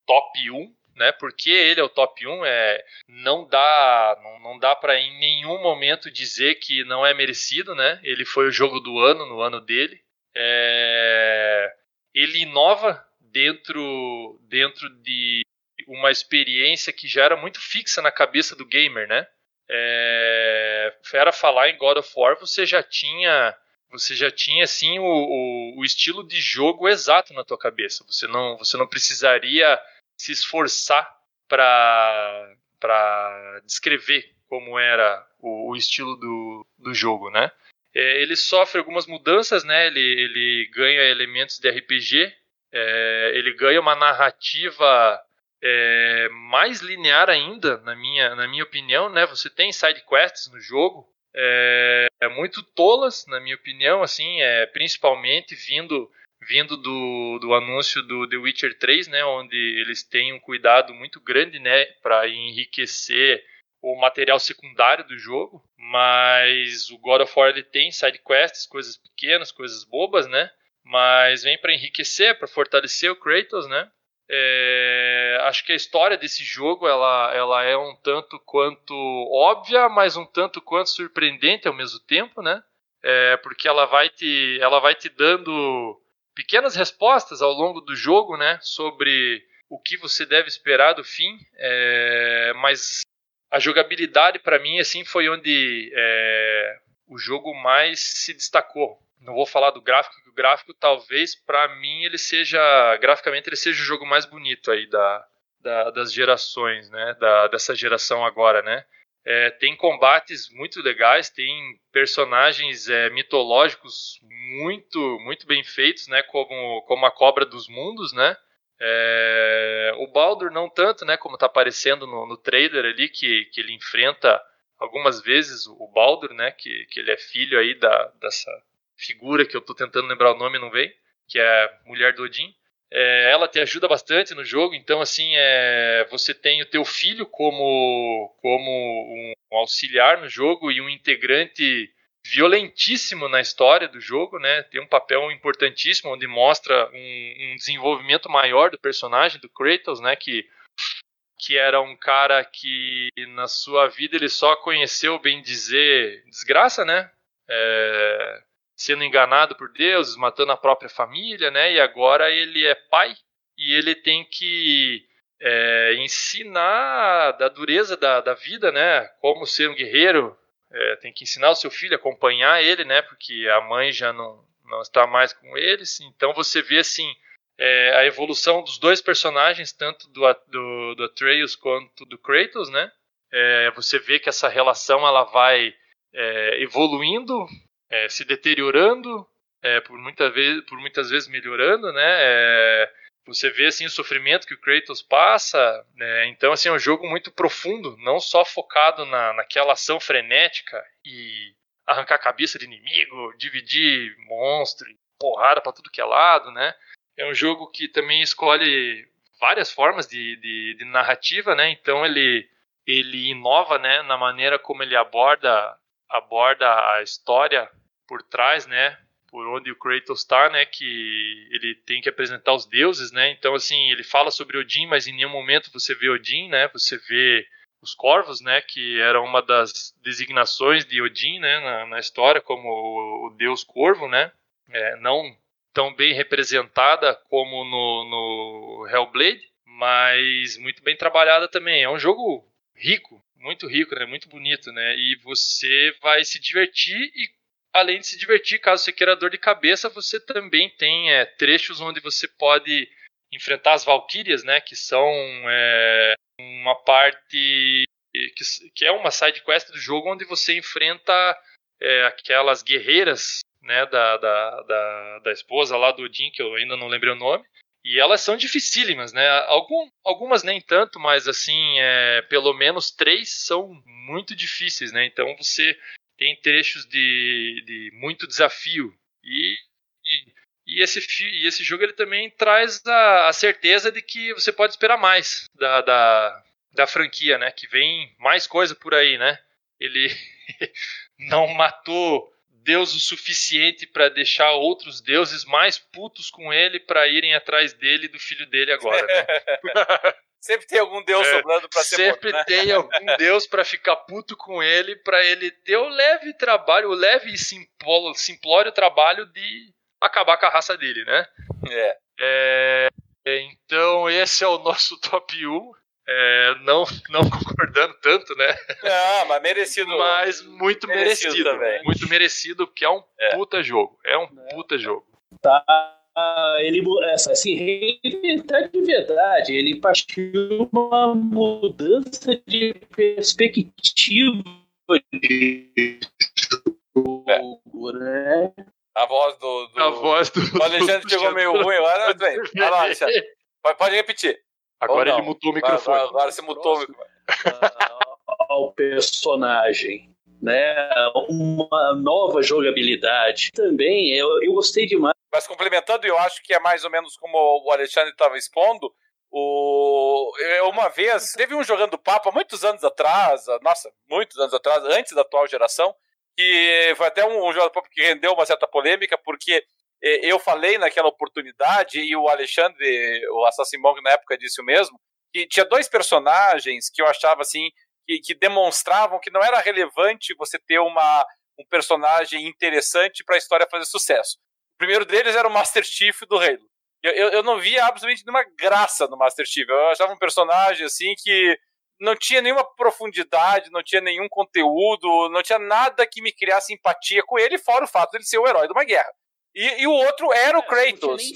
top 1, né? Porque ele é o top 1, é, não dá, não, não dá para em nenhum momento dizer que não é merecido, né? Ele foi o jogo do ano, no ano dele. É, ele inova dentro, dentro de uma experiência que já era muito fixa na cabeça do gamer, né? É, era falar em God of War, você já tinha você já tinha assim o, o, o, estilo de jogo exato na tua cabeça. Você não você não precisaria se esforçar para para descrever como era o, o estilo do, do jogo, né? É, ele sofre algumas mudanças, né? Ele, ele ganha elementos de RPG, é, ele ganha uma narrativa é, mais linear ainda, na minha, na minha opinião, né? Você tem side quests no jogo, é, é muito tolas, na minha opinião, assim, é, principalmente vindo vindo do, do anúncio do The Witcher 3, né, onde eles têm um cuidado muito grande, né, para enriquecer o material secundário do jogo, mas o God of War ele tem side quests, coisas pequenas, coisas bobas, né? Mas vem para enriquecer, para fortalecer o Kratos, né? É, acho que a história desse jogo ela, ela é um tanto quanto óbvia, mas um tanto quanto surpreendente ao mesmo tempo, né? É, porque ela vai te ela vai te dando pequenas respostas ao longo do jogo, né? Sobre o que você deve esperar do fim, é, mas a jogabilidade para mim assim foi onde é, o jogo mais se destacou. Não vou falar do gráfico, que o gráfico talvez para mim ele seja graficamente ele seja o jogo mais bonito aí da, da das gerações, né? Da, dessa geração agora, né? É, tem combates muito legais, tem personagens é, mitológicos muito muito bem feitos, né? Como como a Cobra dos Mundos, né? É, o Baldur não tanto, né, como está aparecendo no, no, trailer ali, que, que ele enfrenta algumas vezes o Baldur, né, que, que ele é filho aí da, dessa figura que eu estou tentando lembrar o nome não vem, que é a mulher do Odin. É, ela te ajuda bastante no jogo, então assim, é, você tem o teu filho como, como um auxiliar no jogo e um integrante violentíssimo na história do jogo, né? Tem um papel importantíssimo onde mostra um, um, desenvolvimento maior do personagem do Kratos, né? Que que era um cara que na sua vida ele só conheceu, bem dizer, desgraça, né? É, sendo enganado por Deus, matando a própria família, né? E agora ele é pai e ele tem que é, ensinar da dureza da, da vida, né? Como ser um guerreiro, é, tem que ensinar o seu filho acompanhar ele, né? Porque a mãe já não, não está mais com eles. Então você vê assim é, a evolução dos dois personagens, tanto do, do, do Atreus quanto do Kratos, né? É, você vê que essa relação ela vai é, evoluindo, é, se deteriorando, é, por, muita vez, por muitas vezes melhorando, né? Você vê assim o sofrimento que o Kratos passa, né? então assim é um jogo muito profundo, não só focado na, naquela ação frenética e arrancar a cabeça de inimigo, dividir monstro, porrada para tudo que é lado, né? É um jogo que também escolhe várias formas de, de, de narrativa, né? Então ele ele inova, né, na maneira como ele aborda aborda a história por trás, né? por onde o Kratos está, né, que ele tem que apresentar os deuses, né? Então assim, ele fala sobre Odin, mas em nenhum momento você vê Odin, né? Você vê os corvos, né, que era uma das designações de Odin, né, na, na história como o, o, deus corvo, né? É, não tão bem representada como no, no Hellblade, mas muito bem trabalhada também. É um jogo rico, muito rico, né? Muito bonito, né? E você vai se divertir e além de se divertir, caso você queira dor de cabeça, você também tem é, trechos onde você pode enfrentar as Valkyrias, né? Que são é, uma parte que, que, é uma side quest do jogo onde você enfrenta é, aquelas guerreiras, né? Da, da, da, da, esposa lá do Odin, que eu ainda não lembrei o nome. E elas são dificílimas, né? Algum, algumas nem tanto, mas assim, é, pelo menos três são muito difíceis, né? Então você tem trechos de, de muito desafio. E, e, e, esse, e esse jogo ele também traz a, a certeza de que você pode esperar mais da, da, da franquia, né? Que vem mais coisa por aí, né? Ele não matou Deus o suficiente para deixar outros deuses mais putos com ele para irem atrás dele e do filho dele agora, né? Sempre tem algum deus é, sobrando pra ser Sempre morto, né? tem algum deus para ficar puto com ele, para ele ter o leve trabalho, o leve e simplório, simplório trabalho de acabar com a raça dele, né? É. é então, esse é o nosso top 1. É, não, não concordando tanto, né? Não, mas merecido. Mas muito merecido. merecido também. Muito merecido, porque é um é. puta jogo. É um é. puta jogo. Tá ele assim, reinventar de verdade. Ele partiu uma mudança de perspectiva de jogo, né? A voz do. do... A voz do. O Alexandre chegou meio ruim agora. Lá, Alexandre. Pode repetir. Agora ele mutou o microfone. Agora, agora você mutou o microfone. Ao personagem né, uma nova jogabilidade. Também eu, eu gostei demais. Mas complementando, eu acho que é mais ou menos como o Alexandre estava expondo. O... Uma vez, teve um jogando papo há muitos anos atrás, nossa, muitos anos atrás, antes da atual geração, que foi até um, um papo que rendeu uma certa polêmica, porque eu falei naquela oportunidade, e o Alexandre, o Assassin Bong na época disse o mesmo, que tinha dois personagens que eu achava assim que, que demonstravam que não era relevante você ter uma, um personagem interessante para a história fazer sucesso. O primeiro deles era o Master Chief do Halo. Eu, eu, eu, não via absolutamente nenhuma graça no Master Chief. Eu achava um personagem assim que não tinha nenhuma profundidade, não tinha nenhum conteúdo, não tinha nada que me criasse empatia com ele, fora o fato de ele ser o herói de uma guerra. E, e o outro era o é, Kratos.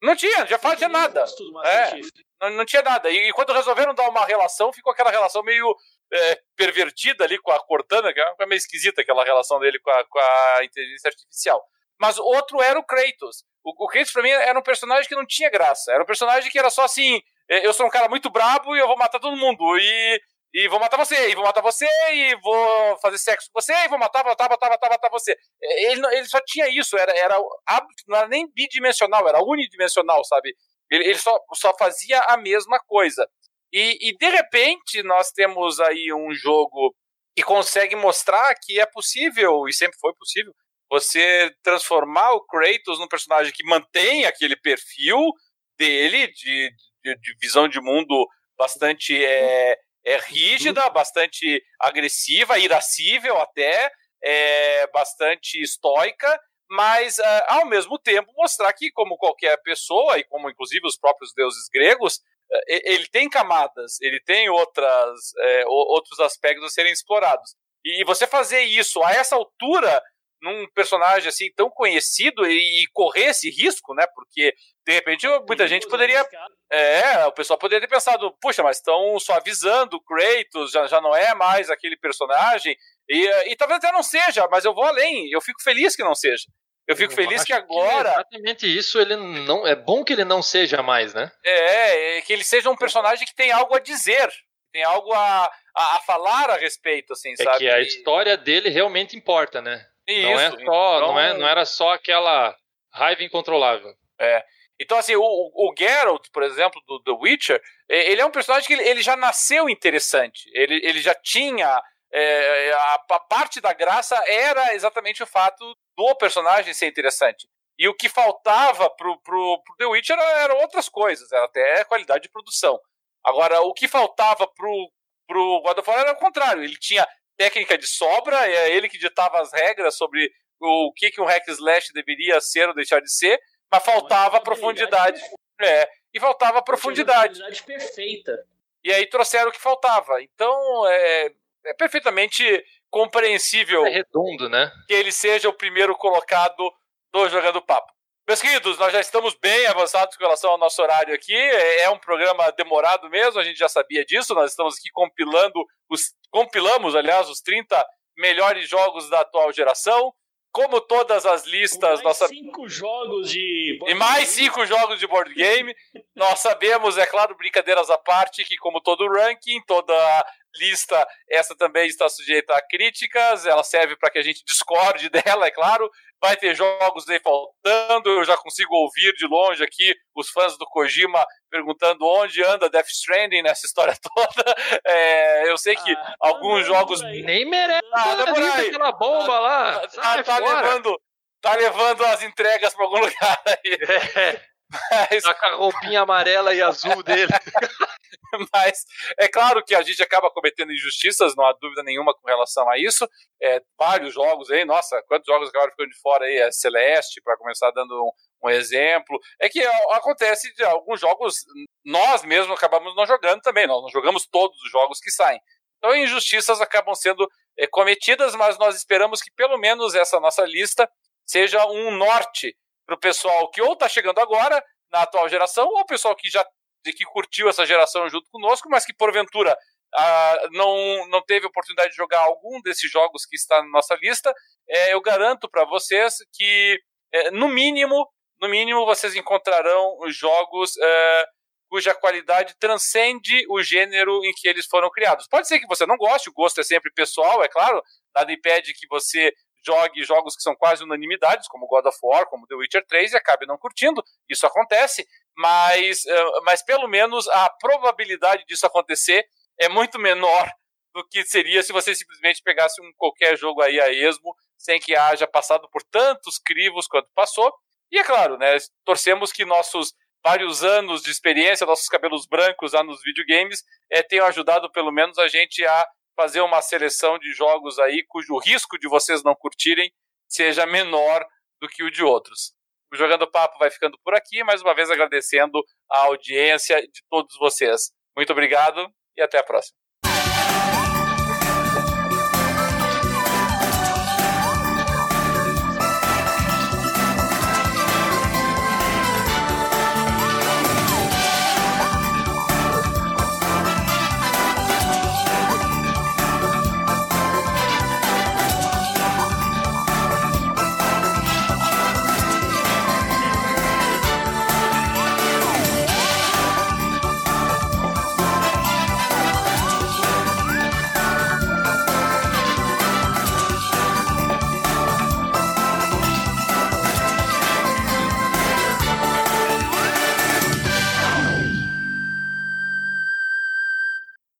Não tinha, já fazia nada. É, não, não, tinha nada. E, e, quando resolveram dar uma relação, ficou aquela relação meio é, pervertida ali com a Cortana, que é meio esquisita aquela relação dele com a, com a inteligência artificial. Mas outro era o Kratos. O, o Kratos, pra mim, era um personagem que não tinha graça. Era um personagem que era só assim: é, eu sou um cara muito brabo e eu vou matar todo mundo. E e vou matar você, e vou matar você, e vou fazer sexo com você, e vou matar, matar, matar, matar, matar você. É, ele, ele só tinha isso, era, era, não era nem bidimensional, era unidimensional, sabe? Ele, ele só, só fazia a mesma coisa. E, e de repente nós temos aí um jogo que consegue mostrar que é possível, e sempre foi possível, você transformar o Kratos num personagem que mantém aquele perfil dele, de, de, de visão de mundo bastante é, é rígida, bastante agressiva, irascível até, é bastante estoica, mas uh, ao mesmo tempo mostrar que, como qualquer pessoa, e como inclusive os próprios deuses gregos, uh, ele tem camadas, ele tem outras, uh, outros aspectos a serem explorados. E você fazer isso a essa altura num personagem assim tão conhecido e, correr esse risco, né? Porque de repente muita gente poderia, é, o pessoal poderia ter pensado, puxa, mas estão suavizando o Kratos, já, já não é mais aquele personagem e, e talvez até não seja, mas eu vou além, eu fico feliz que não seja. Eu fico eu feliz que agora. Que exatamente isso, ele não. É bom que ele não seja mais, né? É, é que ele seja um personagem que tem algo a dizer. Tem algo a, a, a falar a respeito, assim, é sabe? que a história dele realmente importa, né? Isso, não é só, então... não, é, não era só aquela raiva incontrolável. É. Então, assim, o, o Geralt, por exemplo, do The Witcher, ele é um personagem que ele, ele já nasceu interessante. Ele, ele já tinha. É, a, a, parte da graça era exatamente o fato do personagem ser interessante. E o que faltava pro, pro, pro The Witcher eram outras coisas, era até qualidade de produção. Agora, o que faltava pro, pro God of War era o contrário. Ele tinha técnica de sobra, é ele que ditava as regras sobre o que, que um hack slash deveria ser ou deixar de ser, mas faltava profundidade. É, e faltava profundidade. profundidade perfeita. E aí trouxeram o que faltava. Então, é, é perfeitamente compreensível. É redondo, né? Que ele seja o primeiro colocado do Jogando Papo. Meus queridos, nós já estamos bem avançados com relação ao nosso horário aqui. É, é um programa demorado mesmo, a gente já sabia disso. Nós estamos aqui compilando os. Compilamos, aliás, os 30 melhores jogos da atual geração. Como todas as listas. E mais nossa... cinco jogos de. Board e mais game. cinco jogos de board game. nós sabemos, é claro, brincadeiras à parte, que como todo ranking, toda lista, essa também está sujeita a críticas, ela serve para que a gente discorde dela, é claro. Vai ter jogos aí faltando, eu já consigo ouvir de longe aqui os fãs do Kojima perguntando onde anda Death Stranding nessa história toda. É, eu sei que ah, alguns jogos. Nem merece aí. aquela bomba lá. Tá, tá levando, tá levando as entregas para algum lugar aí. É. Mas... Tá com a roupinha amarela e azul dele. Mas é claro que a gente acaba cometendo injustiças, não há dúvida nenhuma com relação a isso. É, vários jogos aí, nossa, quantos jogos acabaram ficando de fora aí? É Celeste, para começar dando um, um, exemplo. É que acontece de alguns jogos, nós mesmos acabamos não jogando também, nós não jogamos todos os jogos que saem. Então, injustiças acabam sendo é, cometidas, mas nós esperamos que pelo menos essa nossa lista seja um norte o pessoal que ou está chegando agora na atual geração, ou o pessoal que já que curtiu essa geração junto conosco, mas que porventura ah, não, não teve oportunidade de jogar algum desses jogos que está na nossa lista, é, eu garanto para vocês que, é, no mínimo, no mínimo, vocês encontrarão jogos é, cuja qualidade transcende o gênero em que eles foram criados. Pode ser que você não goste, o gosto é sempre pessoal, é claro, nada impede que você jogue jogos que são quase unanimidades, como God of War, como The Witcher 3, e acabe não curtindo. Isso acontece, mas, uh, mas pelo menos a probabilidade disso acontecer é muito menor do que seria se você simplesmente pegasse um qualquer jogo aí a esmo, sem que haja passado por tantos crivos quanto passou. E é claro, né, torcemos que nossos vários anos de experiência, nossos cabelos brancos lá nos videogames, é, tenham ajudado pelo menos a gente a fazer uma seleção de jogos aí cujo risco de vocês não curtirem seja menor do que o de outros. O Jogando Papo vai ficando por aqui, mais uma vez agradecendo a audiência de todos vocês. Muito obrigado e até a próxima.